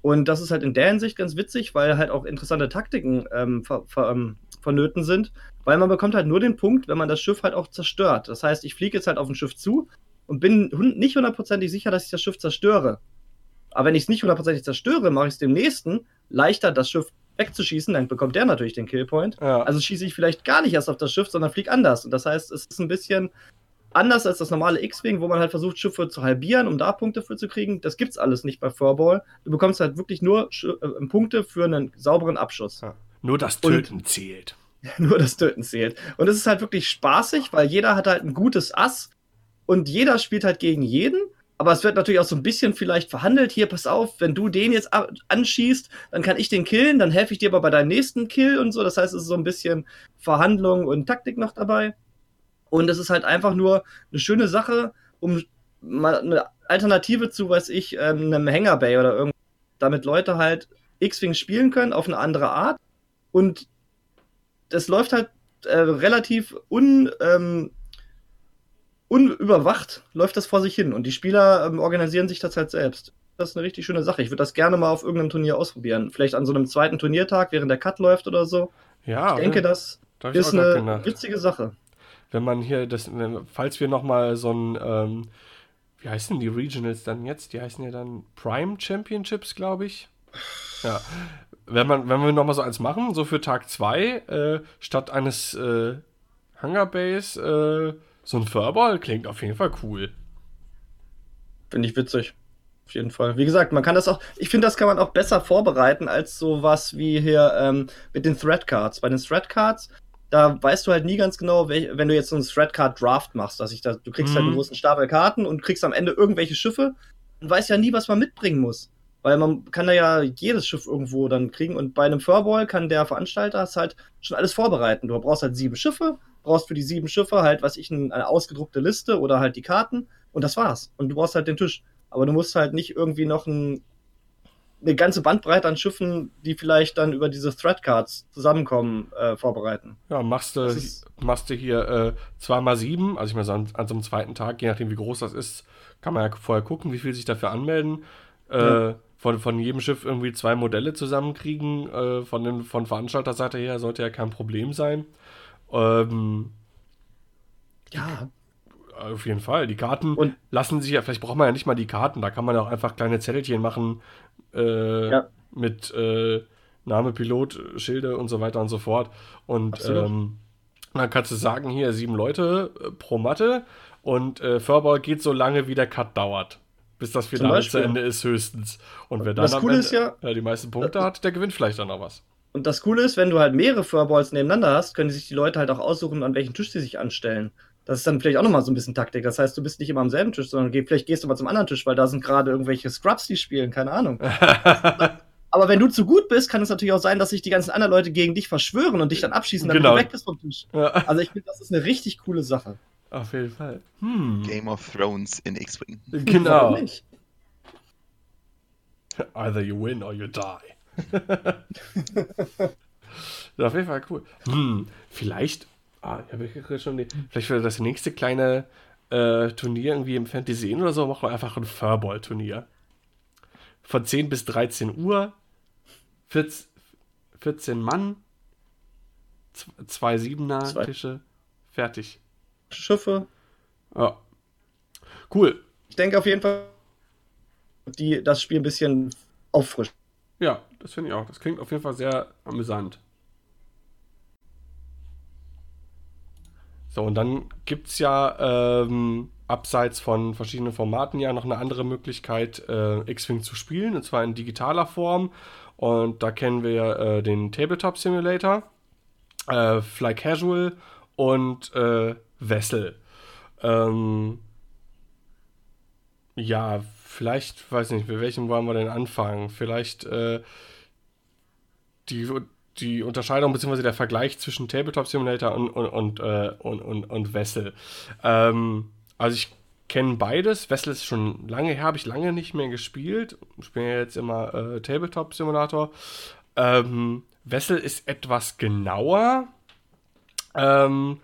Und das ist halt in der Hinsicht ganz witzig, weil halt auch interessante Taktiken ähm, ver, ver, ähm, vonnöten sind, weil man bekommt halt nur den Punkt, wenn man das Schiff halt auch zerstört. Das heißt, ich fliege jetzt halt auf ein Schiff zu und bin nicht hundertprozentig sicher, dass ich das Schiff zerstöre. Aber wenn ich es nicht hundertprozentig zerstöre, mache ich es dem nächsten leichter, das Schiff wegzuschießen, dann bekommt der natürlich den Killpoint. Ja. Also schieße ich vielleicht gar nicht erst auf das Schiff, sondern fliege anders. Und das heißt, es ist ein bisschen anders als das normale X-Wing, wo man halt versucht, Schiffe zu halbieren, um da Punkte für zu kriegen. Das gibt's alles nicht bei Furball. Du bekommst halt wirklich nur Sch äh, Punkte für einen sauberen Abschuss. Ja.
Nur das Töten und, zählt.
Nur das Töten zählt. Und es ist halt wirklich spaßig, weil jeder hat halt ein gutes Ass und jeder spielt halt gegen jeden. Aber es wird natürlich auch so ein bisschen vielleicht verhandelt. Hier, pass auf, wenn du den jetzt anschießt, dann kann ich den killen, dann helfe ich dir aber bei deinem nächsten Kill und so. Das heißt, es ist so ein bisschen Verhandlung und Taktik noch dabei. Und es ist halt einfach nur eine schöne Sache, um mal eine Alternative zu, was ich, ähm, einem Hangar Bay oder irgendwas, damit Leute halt X-Wing spielen können auf eine andere Art und das läuft halt äh, relativ un, ähm, unüberwacht, läuft das vor sich hin. Und die Spieler ähm, organisieren sich das halt selbst. Das ist eine richtig schöne Sache. Ich würde das gerne mal auf irgendeinem Turnier ausprobieren. Vielleicht an so einem zweiten Turniertag, während der Cut läuft oder so.
Ja.
Ich denke, das da ist eine witzige Sache.
Wenn man hier, das, falls wir nochmal so ein, ähm, wie heißen die Regionals dann jetzt? Die heißen ja dann Prime Championships, glaube ich. Ja, wenn, man, wenn wir nochmal so eins machen, so für Tag 2, äh, statt eines äh, Hunger Base, äh, so ein Furball klingt auf jeden Fall cool.
Finde ich witzig. Auf jeden Fall. Wie gesagt, man kann das auch, ich finde, das kann man auch besser vorbereiten als sowas wie hier ähm, mit den Thread Cards. Bei den Thread Cards, da weißt du halt nie ganz genau, welch, wenn du jetzt so einen Thread Card Draft machst, dass ich da, du kriegst mhm. halt einen großen Stapel Karten und kriegst am Ende irgendwelche Schiffe und weißt ja nie, was man mitbringen muss. Weil man kann da ja jedes Schiff irgendwo dann kriegen und bei einem Furball kann der Veranstalter das halt schon alles vorbereiten. Du brauchst halt sieben Schiffe, brauchst für die sieben Schiffe halt, was ich, eine ausgedruckte Liste oder halt die Karten und das war's. Und du brauchst halt den Tisch. Aber du musst halt nicht irgendwie noch ein eine ganze Bandbreite an Schiffen, die vielleicht dann über diese Threadcards zusammenkommen, äh, vorbereiten.
Ja, machst du, machst du hier äh, 2x7, also ich meine, so an, an, so einem zweiten Tag, je nachdem wie groß das ist, kann man ja vorher gucken, wie viel sich dafür anmelden. Äh, ja. Von, von jedem Schiff irgendwie zwei Modelle zusammenkriegen, äh, von, den, von Veranstalterseite her sollte ja kein Problem sein. Ähm, ja. Auf jeden Fall. Die Karten und lassen sich ja, vielleicht braucht man ja nicht mal die Karten, da kann man auch einfach kleine Zettelchen machen äh, ja. mit äh, Name, Pilot, Schilde und so weiter und so fort. Und ähm, dann kannst du sagen, hier sieben Leute äh, pro Matte und äh, Furball geht so lange, wie der Cut dauert. Bis das Finale zu Ende ist, höchstens. Und wer dann
das Coole ist ja,
die meisten Punkte hat, der gewinnt vielleicht dann noch was.
Und das Coole ist, wenn du halt mehrere Furballs nebeneinander hast, können sich die Leute halt auch aussuchen, an welchen Tisch sie sich anstellen. Das ist dann vielleicht auch nochmal so ein bisschen Taktik. Das heißt, du bist nicht immer am selben Tisch, sondern vielleicht gehst du mal zum anderen Tisch, weil da sind gerade irgendwelche Scrubs, die spielen, keine Ahnung. Aber wenn du zu gut bist, kann es natürlich auch sein, dass sich die ganzen anderen Leute gegen dich verschwören und dich dann abschießen, damit genau. du weg bist vom Tisch. Ja. Also ich finde, das ist eine richtig coole Sache.
Auf jeden Fall.
Hm. Game of Thrones in X-Wing.
Genau. Either you win or you die. auf jeden Fall cool. Hm, vielleicht Ah, ich habe schon die, vielleicht für das nächste kleine äh, Turnier irgendwie im Fantasy oder so machen wir einfach ein Furball-Turnier. Von 10 bis 13 Uhr. 14, 14 Mann. Zwei Siebener-Tische. Fertig.
Schiffe.
Ja. Cool.
Ich denke auf jeden Fall, die das Spiel ein bisschen auffrischen.
Ja, das finde ich auch. Das klingt auf jeden Fall sehr amüsant. So, und dann gibt es ja ähm, abseits von verschiedenen Formaten ja noch eine andere Möglichkeit, äh, X-Wing zu spielen, und zwar in digitaler Form. Und da kennen wir äh, den Tabletop Simulator, äh, Fly Casual und Vessel. Ähm, ja, vielleicht, weiß nicht, mit welchem wollen wir denn anfangen? Vielleicht äh, die die Unterscheidung bzw. der Vergleich zwischen Tabletop Simulator und, und, und, äh, und, und, und Vessel. Ähm, also ich kenne beides. Vessel ist schon lange her, habe ich lange nicht mehr gespielt. Ich spiele jetzt immer äh, Tabletop Simulator. Ähm, Vessel ist etwas genauer, ähm,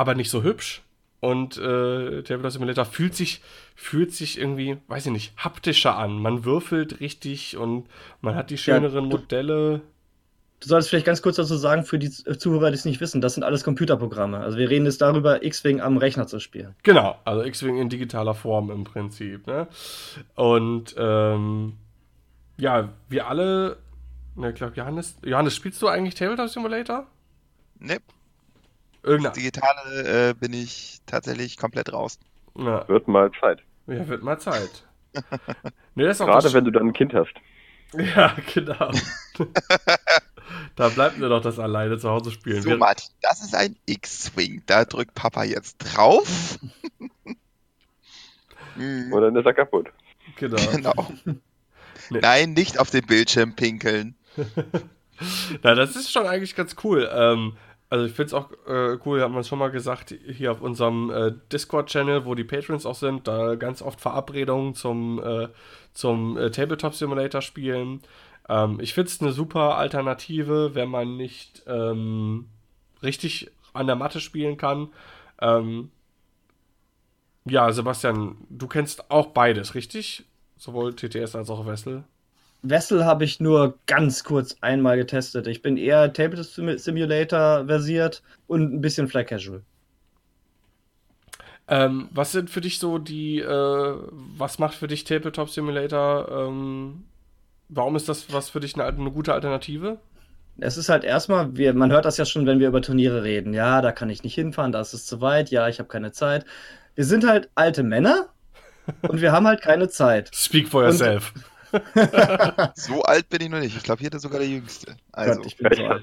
aber nicht so hübsch. Und äh, Tabletop Simulator fühlt sich, fühlt sich irgendwie, weiß ich nicht, haptischer an. Man würfelt richtig und man hat die schöneren ja, Modelle.
Du solltest vielleicht ganz kurz dazu sagen, für die Zuhörer, die es nicht wissen, das sind alles Computerprogramme. Also wir reden jetzt darüber, X-Wing am Rechner zu spielen.
Genau, also X-Wing in digitaler Form im Prinzip. Ne? Und ähm, ja, wir alle, ne, ich glaube, Johannes, Johannes, spielst du eigentlich Tabletop Simulator?
Ne. Irgendeine. Digitale äh, bin ich tatsächlich komplett raus.
Ja. Wird mal Zeit.
Ja, wird mal Zeit.
nee, Gerade wenn du dann ein Kind hast.
Ja, genau. Da bleibt mir doch das alleine zu Hause spielen.
So, Martin, das ist ein X-Wing. Da drückt Papa jetzt drauf.
Oder dann ist er kaputt.
Genau.
genau. Nee. Nein, nicht auf den Bildschirm pinkeln.
Na, das ist schon eigentlich ganz cool. Ähm, also ich finde es auch äh, cool, haben wir schon mal gesagt, hier auf unserem äh, Discord-Channel, wo die Patrons auch sind, da ganz oft Verabredungen zum, äh, zum äh, Tabletop Simulator spielen. Ähm, ich finde es eine super Alternative, wenn man nicht ähm, richtig an der Matte spielen kann. Ähm, ja, Sebastian, du kennst auch beides, richtig? Sowohl TTS als auch Wessel.
Wessel habe ich nur ganz kurz einmal getestet. Ich bin eher Tabletop Simulator versiert und ein bisschen Fly Casual.
Ähm, was sind für dich so die, äh, was macht für dich Tabletop Simulator ähm, Warum ist das was für dich eine, eine gute Alternative?
Es ist halt erstmal, wir, man hört das ja schon, wenn wir über Turniere reden. Ja, da kann ich nicht hinfahren, da ist es zu weit, ja, ich habe keine Zeit. Wir sind halt alte Männer und wir haben halt keine Zeit.
Speak for yourself.
so alt bin ich noch nicht. Ich glaube, hier ist sogar der Jüngste. Also. Gott, ich bin so alt.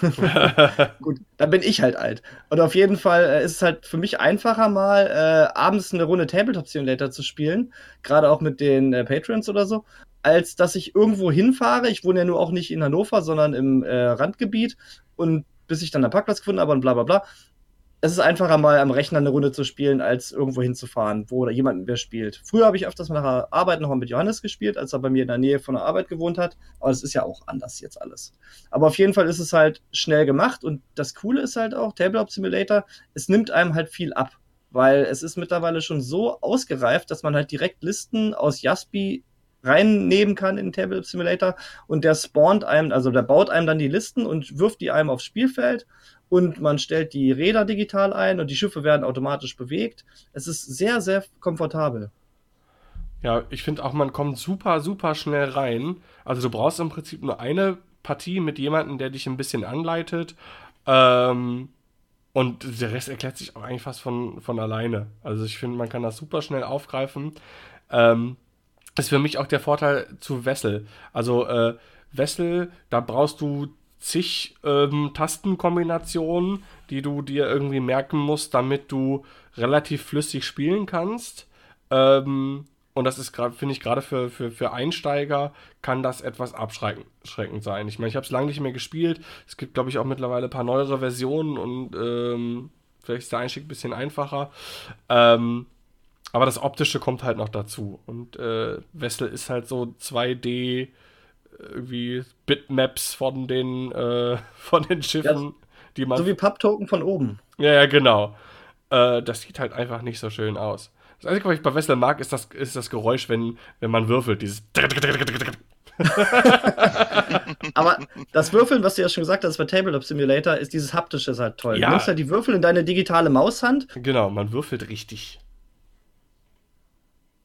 Gut, dann bin ich halt alt. Und auf jeden Fall äh, ist es halt für mich einfacher, mal äh, abends eine Runde Tabletop Simulator zu spielen, gerade auch mit den äh, Patrons oder so, als dass ich irgendwo hinfahre. Ich wohne ja nur auch nicht in Hannover, sondern im äh, Randgebiet. Und bis ich dann einen Parkplatz gefunden habe und bla bla bla. Es ist einfacher, mal am Rechner eine Runde zu spielen, als irgendwo hinzufahren, wo jemand mehr spielt. Früher habe ich öfters nach der Arbeit noch mit Johannes gespielt, als er bei mir in der Nähe von der Arbeit gewohnt hat. Aber es ist ja auch anders jetzt alles. Aber auf jeden Fall ist es halt schnell gemacht und das Coole ist halt auch, Tabletop Simulator, es nimmt einem halt viel ab. Weil es ist mittlerweile schon so ausgereift, dass man halt direkt Listen aus Jaspi reinnehmen kann in Tabletop Simulator und der spawnt einem, also der baut einem dann die Listen und wirft die einem aufs Spielfeld und man stellt die Räder digital ein und die Schiffe werden automatisch bewegt. Es ist sehr, sehr komfortabel.
Ja, ich finde auch, man kommt super, super schnell rein. Also du brauchst im Prinzip nur eine Partie mit jemandem, der dich ein bisschen anleitet. Ähm, und der Rest erklärt sich auch eigentlich fast von, von alleine. Also ich finde, man kann das super schnell aufgreifen. Ähm, ist für mich auch der Vorteil zu Wessel. Also äh, Wessel, da brauchst du zig ähm, Tastenkombinationen, die du dir irgendwie merken musst, damit du relativ flüssig spielen kannst. Ähm, und das ist gerade, finde ich, gerade für, für, für Einsteiger kann das etwas abschreckend sein. Ich meine, ich habe es lange nicht mehr gespielt. Es gibt, glaube ich, auch mittlerweile ein paar neuere Versionen und ähm, vielleicht ist der Einstieg ein bisschen einfacher. Ähm, aber das Optische kommt halt noch dazu. Und äh, Wessel ist halt so 2D irgendwie Bitmaps von den, äh, von den Schiffen, ja,
die man. So wie Papptoken von oben.
Ja, ja, genau. Äh, das sieht halt einfach nicht so schön aus. Das Einzige, was ich bei Wessel mag, ist das, ist das Geräusch, wenn, wenn man würfelt. Dieses.
Aber das Würfeln, was du ja schon gesagt hast bei Tabletop Simulator, ist dieses haptische ist halt toll. Ja. Du nimmst ja die Würfel in deine digitale Maushand.
Genau, man würfelt richtig.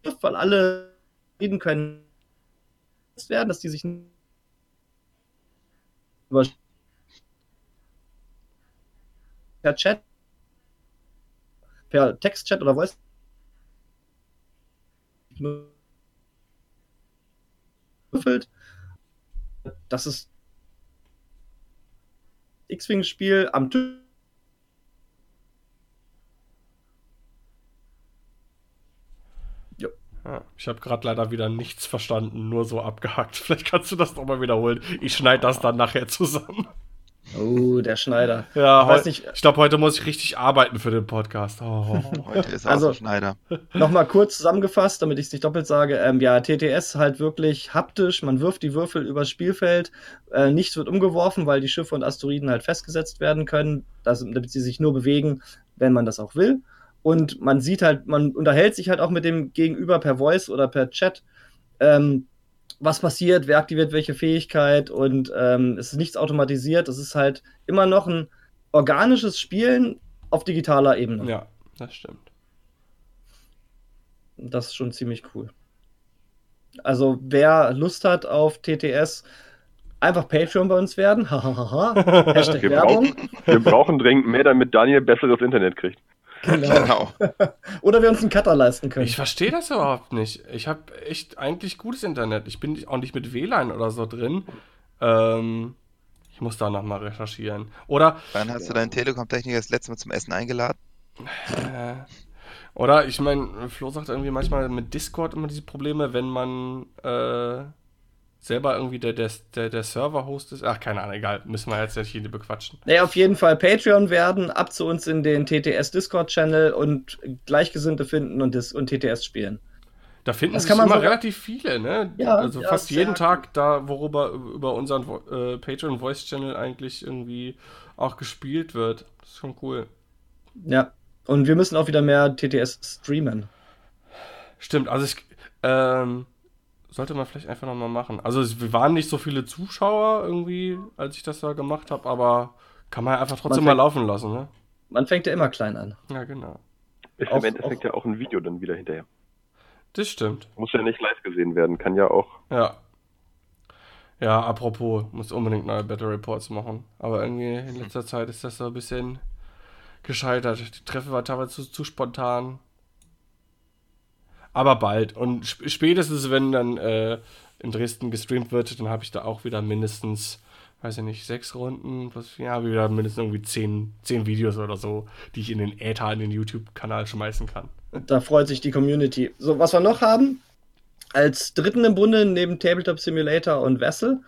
Weil alle reden können werden, dass die sich über per Chat, per Textchat oder Voice würfelt. Das ist X-Wing-Spiel am Tisch
ich habe gerade leider wieder nichts verstanden, nur so abgehackt. Vielleicht kannst du das nochmal wiederholen. Ich schneide das dann nachher zusammen.
Oh, der Schneider.
Ja, ich, nicht, ich glaube, heute muss ich richtig arbeiten für den Podcast. Oh.
Heute ist also Schneider. Nochmal kurz zusammengefasst, damit ich es nicht doppelt sage. Ähm, ja, TTS halt wirklich haptisch. Man wirft die Würfel übers Spielfeld. Äh, nichts wird umgeworfen, weil die Schiffe und Asteroiden halt festgesetzt werden können, dass, damit sie sich nur bewegen, wenn man das auch will. Und man sieht halt, man unterhält sich halt auch mit dem Gegenüber per Voice oder per Chat. Ähm, was passiert, wer aktiviert welche Fähigkeit und ähm, es ist nichts automatisiert. Es ist halt immer noch ein organisches Spielen auf digitaler Ebene.
Ja, das stimmt.
Das ist schon ziemlich cool. Also, wer Lust hat auf TTS, einfach Patreon bei uns werden.
Hashtag wir Werbung. Brauchen, wir brauchen dringend mehr, damit Daniel besseres Internet kriegt.
Genau. genau. Oder wir uns einen Cutter leisten können.
Ich verstehe das überhaupt nicht. Ich habe echt eigentlich gutes Internet. Ich bin auch nicht mit WLAN oder so drin. Ähm, ich muss da nochmal recherchieren. Oder.
Wann hast du deinen Telekom-Techniker das letzte Mal zum Essen eingeladen?
Äh, oder ich meine, Flo sagt irgendwie manchmal mit Discord immer diese Probleme, wenn man äh, selber irgendwie der, der, der, der Server-Host ist. Ach, keine Ahnung, egal. Müssen wir jetzt nicht hier bequatschen.
Naja, auf jeden Fall Patreon werden, ab zu uns in den TTS-Discord-Channel und Gleichgesinnte finden und, und TTS spielen.
Da finden das sich immer so relativ viele, ne? Ja, also ja, fast jeden Tag da, worüber über unseren äh, Patreon Voice Channel eigentlich irgendwie auch gespielt wird. Das ist schon cool.
Ja, und wir müssen auch wieder mehr TTS streamen.
Stimmt, also ich, ähm, sollte man vielleicht einfach nochmal machen. Also es waren nicht so viele Zuschauer irgendwie, als ich das da gemacht habe, aber kann man einfach trotzdem man mal laufen lassen, ne?
Man fängt ja immer klein an.
Ja, genau.
Ist im Endeffekt ja auch ein Video dann wieder hinterher.
Das stimmt.
Muss ja nicht live gesehen werden, kann ja auch.
Ja. Ja, apropos, muss unbedingt neue Battle Reports machen. Aber irgendwie in letzter Zeit ist das so ein bisschen gescheitert. Die Treffe war teilweise zu, zu spontan. Aber bald. Und spätestens, wenn dann äh, in Dresden gestreamt wird, dann habe ich da auch wieder mindestens, weiß ich nicht, sechs Runden, plus, ja, wieder mindestens irgendwie zehn, zehn Videos oder so, die ich in den Äther, in den YouTube-Kanal schmeißen kann.
Da freut sich die Community. So, was wir noch haben, als dritten im Bunde neben Tabletop Simulator und Vessel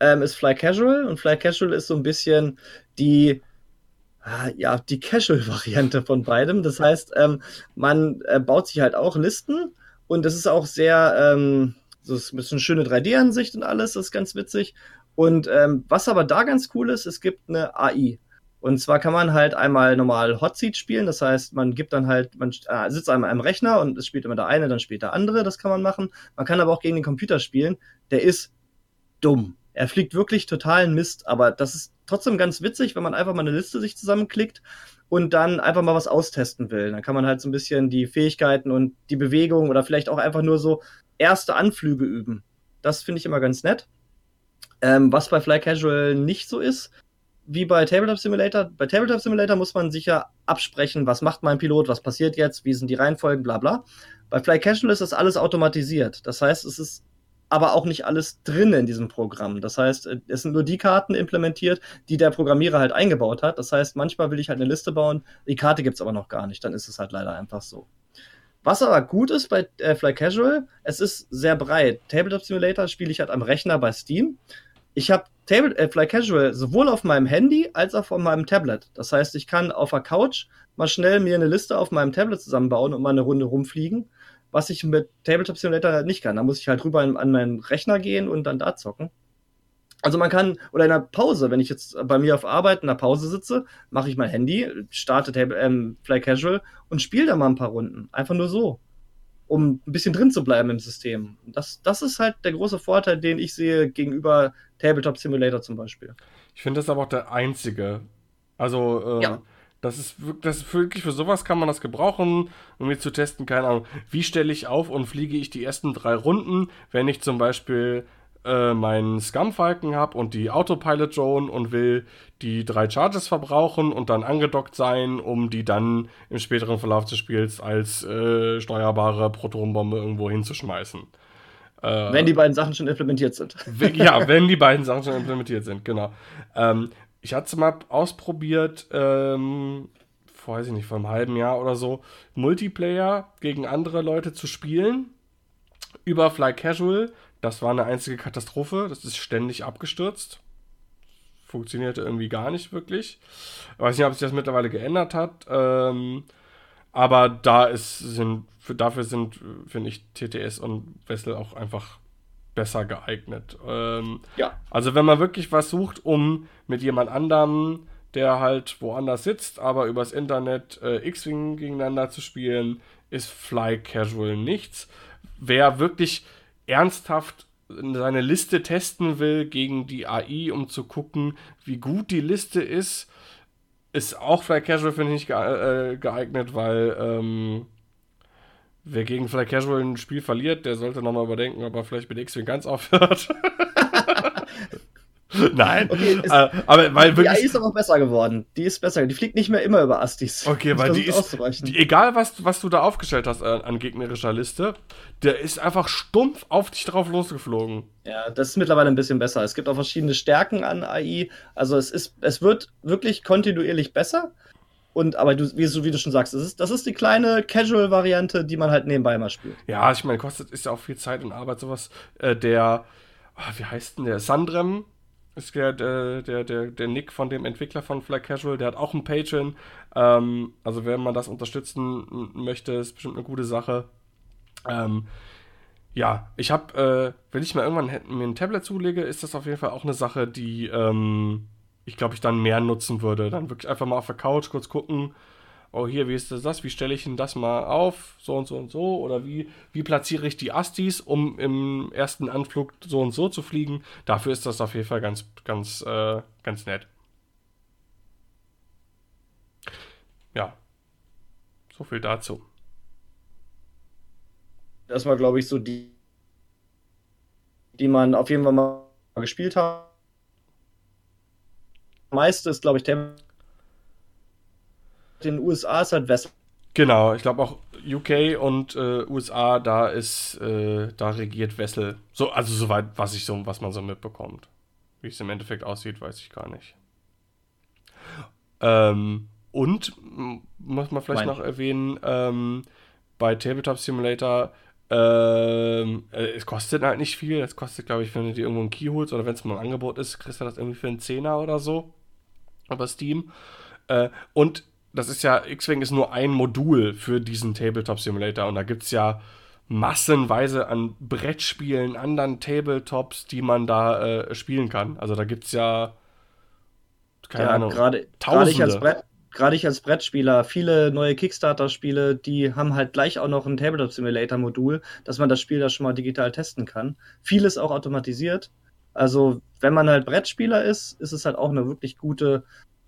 ähm, ist Fly Casual. Und Fly Casual ist so ein bisschen die ja, die Casual-Variante von beidem. Das heißt, ähm, man äh, baut sich halt auch Listen und das ist auch sehr, ähm, so ist ein bisschen schöne 3D-Ansicht und alles, das ist ganz witzig. Und ähm, was aber da ganz cool ist, es gibt eine AI. Und zwar kann man halt einmal normal Hot Seat spielen, das heißt, man gibt dann halt, man äh, sitzt einmal am Rechner und es spielt immer der eine, dann spielt der andere, das kann man machen. Man kann aber auch gegen den Computer spielen, der ist dumm. Er fliegt wirklich totalen Mist, aber das ist trotzdem ganz witzig, wenn man einfach mal eine Liste sich zusammenklickt und dann einfach mal was austesten will. Dann kann man halt so ein bisschen die Fähigkeiten und die Bewegung oder vielleicht auch einfach nur so erste Anflüge üben. Das finde ich immer ganz nett. Ähm, was bei Fly Casual nicht so ist, wie bei Tabletop Simulator. Bei Tabletop Simulator muss man sicher absprechen, was macht mein Pilot, was passiert jetzt, wie sind die Reihenfolgen, bla bla. Bei Fly Casual ist das alles automatisiert. Das heißt, es ist aber auch nicht alles drin in diesem Programm. Das heißt, es sind nur die Karten implementiert, die der Programmierer halt eingebaut hat. Das heißt, manchmal will ich halt eine Liste bauen, die Karte gibt es aber noch gar nicht. Dann ist es halt leider einfach so. Was aber gut ist bei äh, Fly Casual, es ist sehr breit. Tabletop Simulator spiele ich halt am Rechner bei Steam. Ich habe äh, Fly Casual sowohl auf meinem Handy als auch auf meinem Tablet. Das heißt, ich kann auf der Couch mal schnell mir eine Liste auf meinem Tablet zusammenbauen und mal eine Runde rumfliegen, was ich mit Tabletop Simulator halt nicht kann. Da muss ich halt rüber an meinen Rechner gehen und dann da zocken. Also man kann, oder in der Pause, wenn ich jetzt bei mir auf Arbeit in der Pause sitze, mache ich mein Handy, starte Table, ähm, Fly Casual und spiele da mal ein paar Runden. Einfach nur so um ein bisschen drin zu bleiben im System. Das, das ist halt der große Vorteil, den ich sehe gegenüber Tabletop Simulator zum Beispiel.
Ich finde das aber auch der einzige. Also, äh, ja. Das, ist, das ist wirklich für sowas kann man das gebrauchen, um mir zu testen, keine Ahnung, wie stelle ich auf und fliege ich die ersten drei Runden, wenn ich zum Beispiel äh, meinen Scum-Falken habe und die Autopilot-Drone und will die drei Charges verbrauchen und dann angedockt sein, um die dann im späteren Verlauf des Spiels als äh, steuerbare Protonbombe irgendwo hinzuschmeißen.
Äh, wenn die beiden Sachen schon implementiert sind.
ja, wenn die beiden Sachen schon implementiert sind, genau. Ähm, ich hatte es mal ausprobiert, ähm, vor, weiß ich nicht, vor einem halben Jahr oder so, Multiplayer gegen andere Leute zu spielen über Fly Casual das war eine einzige Katastrophe. Das ist ständig abgestürzt. Funktionierte irgendwie gar nicht wirklich. Ich weiß nicht, ob sich das mittlerweile geändert hat. Ähm, aber da ist, sind, für, dafür sind, finde ich, TTS und Wessel auch einfach besser geeignet. Ähm, ja. Also wenn man wirklich was sucht, um mit jemand anderem, der halt woanders sitzt, aber übers Internet äh, X-Wing gegeneinander zu spielen, ist Fly Casual nichts. Wer wirklich ernsthaft seine Liste testen will gegen die AI, um zu gucken, wie gut die Liste ist, ist auch Fly Casual, finde ich, äh, geeignet, weil ähm, wer gegen Fly Casual ein Spiel verliert, der sollte nochmal überdenken, ob er vielleicht mit X-Wing ganz aufhört. Nein. Okay,
ist, äh, aber weil wirklich. Die AI ist aber auch besser geworden. Die ist besser. Die fliegt nicht mehr immer über Astis.
Okay, weil die ist. Die, egal, was, was du da aufgestellt hast an, äh, an, gegnerischer Liste, der ist einfach stumpf auf dich drauf losgeflogen.
Ja, das ist mittlerweile ein bisschen besser. Es gibt auch verschiedene Stärken an AI. Also es ist, es wird wirklich kontinuierlich besser. Und aber du, wie, wie du schon sagst, das ist, das ist die kleine Casual-Variante, die man halt nebenbei mal spielt.
Ja, ich meine, kostet ist ja auch viel Zeit und Arbeit, sowas. Äh, der, oh, wie heißt denn der? Sandrem ist der, der, der, der Nick von dem Entwickler von Flag Casual, der hat auch einen Patreon. Ähm, also wenn man das unterstützen möchte, ist bestimmt eine gute Sache. Ähm, ja, ich habe, äh, wenn ich mal irgendwann mir ein Tablet zulege, ist das auf jeden Fall auch eine Sache, die ähm, ich glaube, ich dann mehr nutzen würde. Dann wirklich einfach mal auf der Couch kurz gucken, oh hier, wie ist das, wie stelle ich denn das mal auf, so und so und so, oder wie, wie platziere ich die Astis, um im ersten Anflug so und so zu fliegen. Dafür ist das auf jeden Fall ganz, ganz, äh, ganz nett. Ja, so viel dazu.
Das war, glaube ich, so die, die man auf jeden Fall mal gespielt hat. Meiste ist, glaube ich, Tempo den USA ist halt West.
Genau, ich glaube auch UK und äh, USA, da ist, äh, da regiert Wessel. So, also soweit, was ich so, was man so mitbekommt. Wie es im Endeffekt aussieht, weiß ich gar nicht. Ähm, und muss man vielleicht mein. noch erwähnen, ähm, bei Tabletop Simulator, ähm, äh, es kostet halt nicht viel. Es kostet, glaube ich, wenn du dir irgendwo einen Key holst oder wenn es mal ein Angebot ist, kriegst du das irgendwie für einen Zehner oder so. Über Steam. Äh, und das ist ja, X-Wing ist nur ein Modul für diesen Tabletop Simulator und da gibt es ja massenweise an Brettspielen, anderen Tabletops, die man da äh, spielen kann. Also da gibt es ja,
keine ja, Ahnung, gerade ich als Brett gerade ich als Brettspieler, viele neue Kickstarter-Spiele, die haben halt gleich auch noch ein Tabletop Simulator-Modul, dass man das Spiel da schon mal digital testen kann. Vieles auch automatisiert. Also, wenn man halt Brettspieler ist, ist es halt auch eine wirklich gute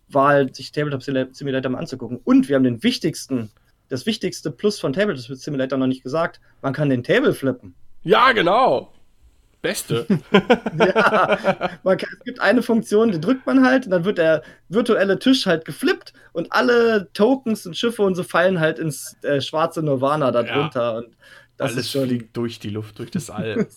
Wahl, sich Tabletop Simulator mal anzugucken. Und wir haben den wichtigsten, das wichtigste Plus von Tabletop Simulator noch nicht gesagt. Man kann den Table flippen.
Ja, genau. Beste.
ja, man kann, es gibt eine Funktion, die drückt man halt und dann wird der virtuelle Tisch halt geflippt und alle Tokens und Schiffe und so fallen halt ins äh, schwarze Nirvana darunter. Ja. Und
das Alles ist schon, fliegt durch die Luft, durch das All. das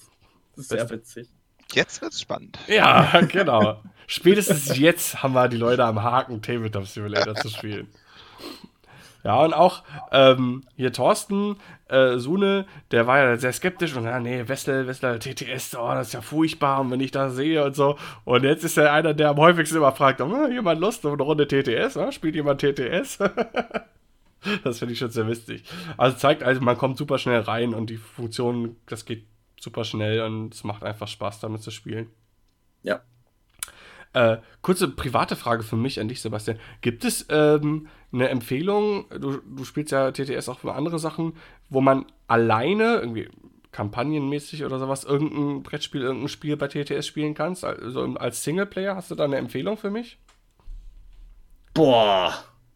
ist sehr witzig.
Jetzt wird's spannend.
Ja, genau. Spätestens jetzt haben wir die Leute am Haken, Tabletop Simulator zu spielen. Ja, und auch ähm, hier Thorsten äh, Sune, der war ja sehr skeptisch und ja, nee, Wessel, Wessel, TTS, oh, das ist ja furchtbar, und wenn ich das sehe und so. Und jetzt ist er einer, der am häufigsten immer fragt, oh, jemand Lust auf eine Runde TTS? Oh, spielt jemand TTS? das finde ich schon sehr witzig. Also zeigt, also man kommt super schnell rein und die Funktion, das geht super schnell und es macht einfach Spaß, damit zu spielen.
Ja.
Äh, kurze private Frage für mich an dich, Sebastian. Gibt es ähm, eine Empfehlung, du, du spielst ja TTS auch für andere Sachen, wo man alleine, irgendwie kampagnenmäßig oder sowas, irgendein Brettspiel, irgendein Spiel bei TTS spielen kannst? Also als Singleplayer, hast du da eine Empfehlung für mich?
Boah,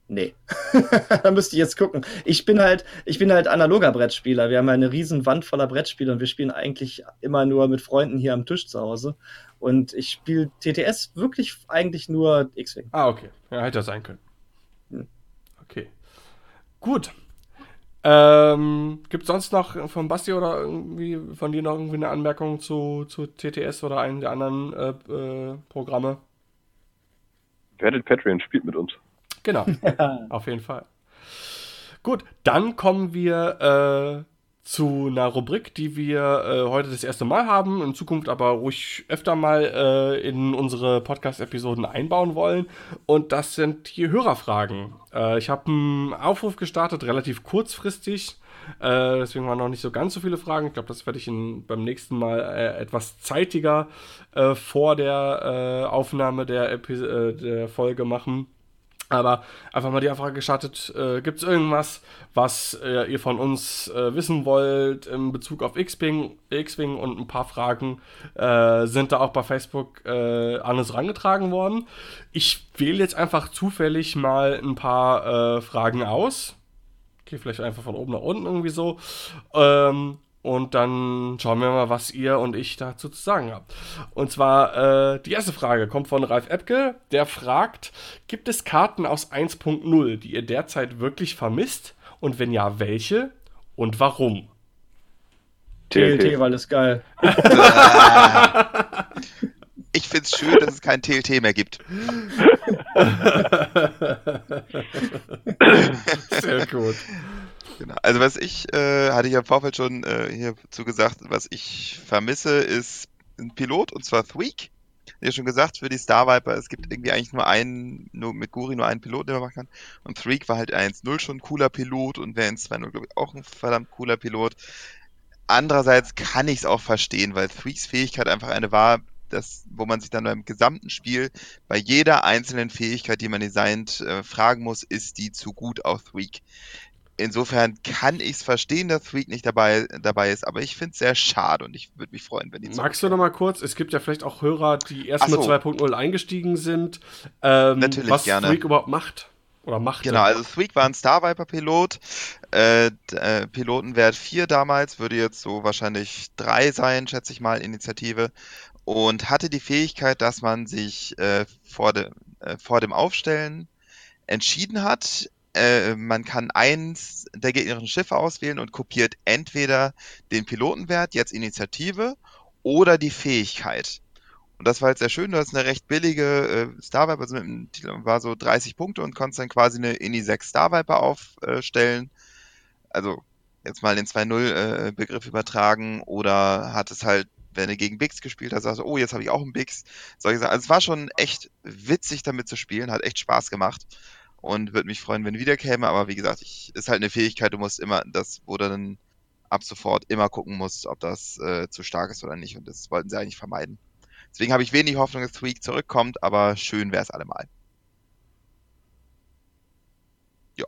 nee. da müsste ich jetzt gucken. Ich bin halt, ich bin halt analoger Brettspieler. Wir haben eine riesen Wand voller Brettspiele und wir spielen eigentlich immer nur mit Freunden hier am Tisch zu Hause. Und ich spiele TTS wirklich eigentlich nur X-Wing.
Ah, okay. Ja, hätte ja sein können. Hm. Okay. Gut. Ähm, Gibt es sonst noch von Basti oder irgendwie von dir noch irgendwie eine Anmerkung zu, zu TTS oder einem der anderen äh, äh, Programme?
Werdet Patreon, spielt mit uns.
Genau, auf jeden Fall. Gut, dann kommen wir äh, zu einer Rubrik, die wir äh, heute das erste Mal haben, in Zukunft aber ruhig öfter mal äh, in unsere Podcast-Episoden einbauen wollen. Und das sind die Hörerfragen. Äh, ich habe einen Aufruf gestartet, relativ kurzfristig. Äh, deswegen waren noch nicht so ganz so viele Fragen. Ich glaube, das werde ich in, beim nächsten Mal äh, etwas zeitiger vor der Aufnahme der, der Folge machen. Aber einfach mal die Frage gestartet, äh, gibt es irgendwas, was äh, ihr von uns äh, wissen wollt in Bezug auf X-Wing und ein paar Fragen äh, sind da auch bei Facebook äh, an uns rangetragen worden. Ich wähle jetzt einfach zufällig mal ein paar äh, Fragen aus. Okay, vielleicht einfach von oben nach unten irgendwie so. Ähm, und dann schauen wir mal, was ihr und ich dazu zu sagen habt. Und zwar, äh, die erste Frage kommt von Ralf Epke. Der fragt, gibt es Karten aus 1.0, die ihr derzeit wirklich vermisst? Und wenn ja, welche? Und warum?
TLT, weil es geil.
ich finde es schön, dass es kein TLT mehr gibt.
Sehr gut.
Genau. Also was ich, äh, hatte ich ja im Vorfeld schon äh, hierzu gesagt, was ich vermisse, ist ein Pilot, und zwar Thweek. Ja schon gesagt, für die Star Viper, es gibt irgendwie eigentlich nur einen, nur mit Guri nur einen Pilot, den man machen kann. Und Threek war halt 1-0 schon ein cooler Pilot und wäre in 2-0, glaube ich, auch ein verdammt cooler Pilot. Andererseits kann ich es auch verstehen, weil Threeks Fähigkeit einfach eine war, das, wo man sich dann beim gesamten Spiel bei jeder einzelnen Fähigkeit, die man designt, äh, fragen muss, ist die zu gut auf Threek insofern kann ich es verstehen, dass Freak nicht dabei, dabei ist, aber ich finde es sehr schade und ich würde mich freuen, wenn die
Magst du noch mal kurz, es gibt ja vielleicht auch Hörer, die erst so. mit 2.0 eingestiegen sind, ähm,
Natürlich,
was
gerne.
Freak überhaupt macht oder macht.
Genau, also Freak war ein Star Viper Pilot, äh, äh, Pilotenwert 4 damals, würde jetzt so wahrscheinlich 3 sein, schätze ich mal, Initiative und hatte die Fähigkeit, dass man sich äh, vor, de, äh, vor dem Aufstellen entschieden hat, äh, man kann eins der gegnerischen Schiffe auswählen und kopiert entweder den Pilotenwert, jetzt Initiative, oder die Fähigkeit. Und das war halt sehr schön. Du hast eine recht billige äh, Star Viper, also mit einem, war so 30 Punkte und konntest dann quasi eine Ini 6 Star Viper aufstellen. Also jetzt mal den 2-0 äh, Begriff übertragen oder hat es halt, wenn du gegen Bix gespielt hast, sagst du, oh, jetzt habe ich auch einen Bix. Solche Sachen. Also es war schon echt witzig damit zu spielen, hat echt Spaß gemacht. Und würde mich freuen, wenn wieder käme. Aber wie gesagt, ich, ist halt eine Fähigkeit, du musst immer, das, wo du dann ab sofort immer gucken musst, ob das äh, zu stark ist oder nicht. Und das wollten sie eigentlich vermeiden. Deswegen habe ich wenig Hoffnung, dass Tweak zurückkommt, aber schön wäre es allemal.
Ja.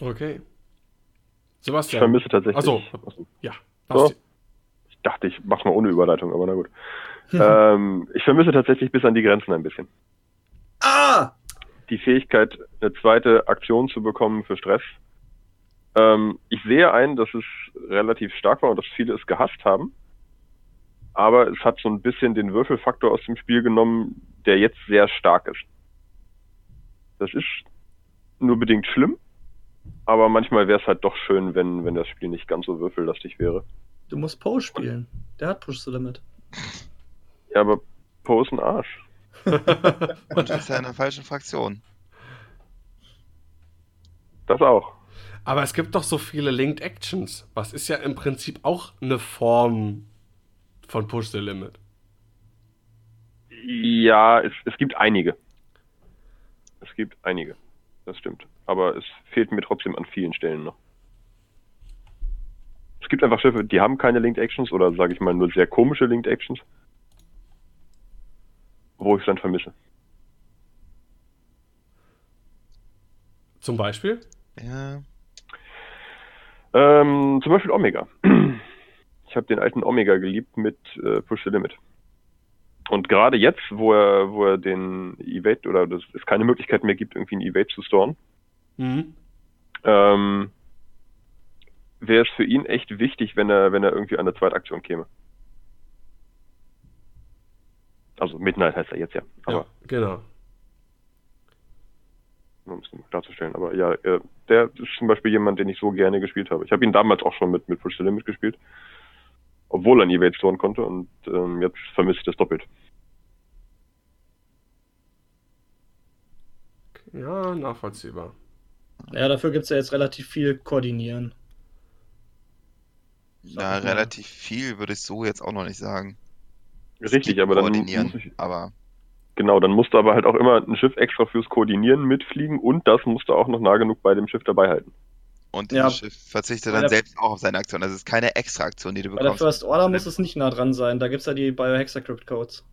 Okay. Sebastian.
Ich vermisse tatsächlich.
Achso, ja.
So. Ich dachte, ich mach's mal ohne Überleitung, aber na gut. ähm, ich vermisse tatsächlich bis an die Grenzen ein bisschen.
Ah!
Die Fähigkeit, eine zweite Aktion zu bekommen für Stress. Ähm, ich sehe ein, dass es relativ stark war und dass viele es gehasst haben. Aber es hat so ein bisschen den Würfelfaktor aus dem Spiel genommen, der jetzt sehr stark ist. Das ist nur bedingt schlimm, aber manchmal wäre es halt doch schön, wenn, wenn das Spiel nicht ganz so würfellastig wäre.
Du musst Poe spielen. Der hat Push the Limit.
Ja, aber Poe ist ein Arsch.
Und ist ja in der falschen Fraktion.
Das auch.
Aber es gibt doch so viele Linked Actions. Was ist ja im Prinzip auch eine Form von Push the Limit.
Ja, es, es gibt einige. Es gibt einige. Das stimmt. Aber es fehlt mir trotzdem an vielen Stellen noch. Es gibt einfach Schiffe, die haben keine Linked Actions oder sage ich mal nur sehr komische Linked Actions, wo ich es dann vermisse.
Zum Beispiel?
Ja.
Ähm, zum Beispiel Omega. Ich habe den alten Omega geliebt mit äh, Push the Limit. Und gerade jetzt, wo er, wo er den Evade oder das, es keine Möglichkeit mehr gibt, irgendwie ein Evade zu storen,
Mhm.
ähm, wäre es für ihn echt wichtig, wenn er, wenn er irgendwie an eine Zweitaktion käme. Also Midnight heißt er jetzt ja. Aber
Ja, genau.
um es klarzustellen. Aber ja, äh, der ist zum Beispiel jemand, den ich so gerne gespielt habe. Ich habe ihn damals auch schon mit, mit Push the Limit gespielt. Obwohl er ein Evade storen konnte und ähm, jetzt vermisse ich das doppelt.
Ja, nachvollziehbar.
Ja, dafür gibt es ja jetzt relativ viel Koordinieren.
Ja, relativ viel würde ich so jetzt auch noch nicht sagen.
Richtig, aber dann
koordinieren,
muss ich,
aber
genau, dann musst du aber halt auch immer ein Schiff extra fürs Koordinieren mitfliegen und das musst du auch noch nah genug bei dem Schiff dabei halten.
und
Ja.
das Schiff verzichtet dann selbst auch auf seine Aktion. Das ist keine extra Aktion, die du
Bei der
bekommst.
First Order muss es nicht nah dran sein. Da gibt es ja die Biohexacrypt Codes.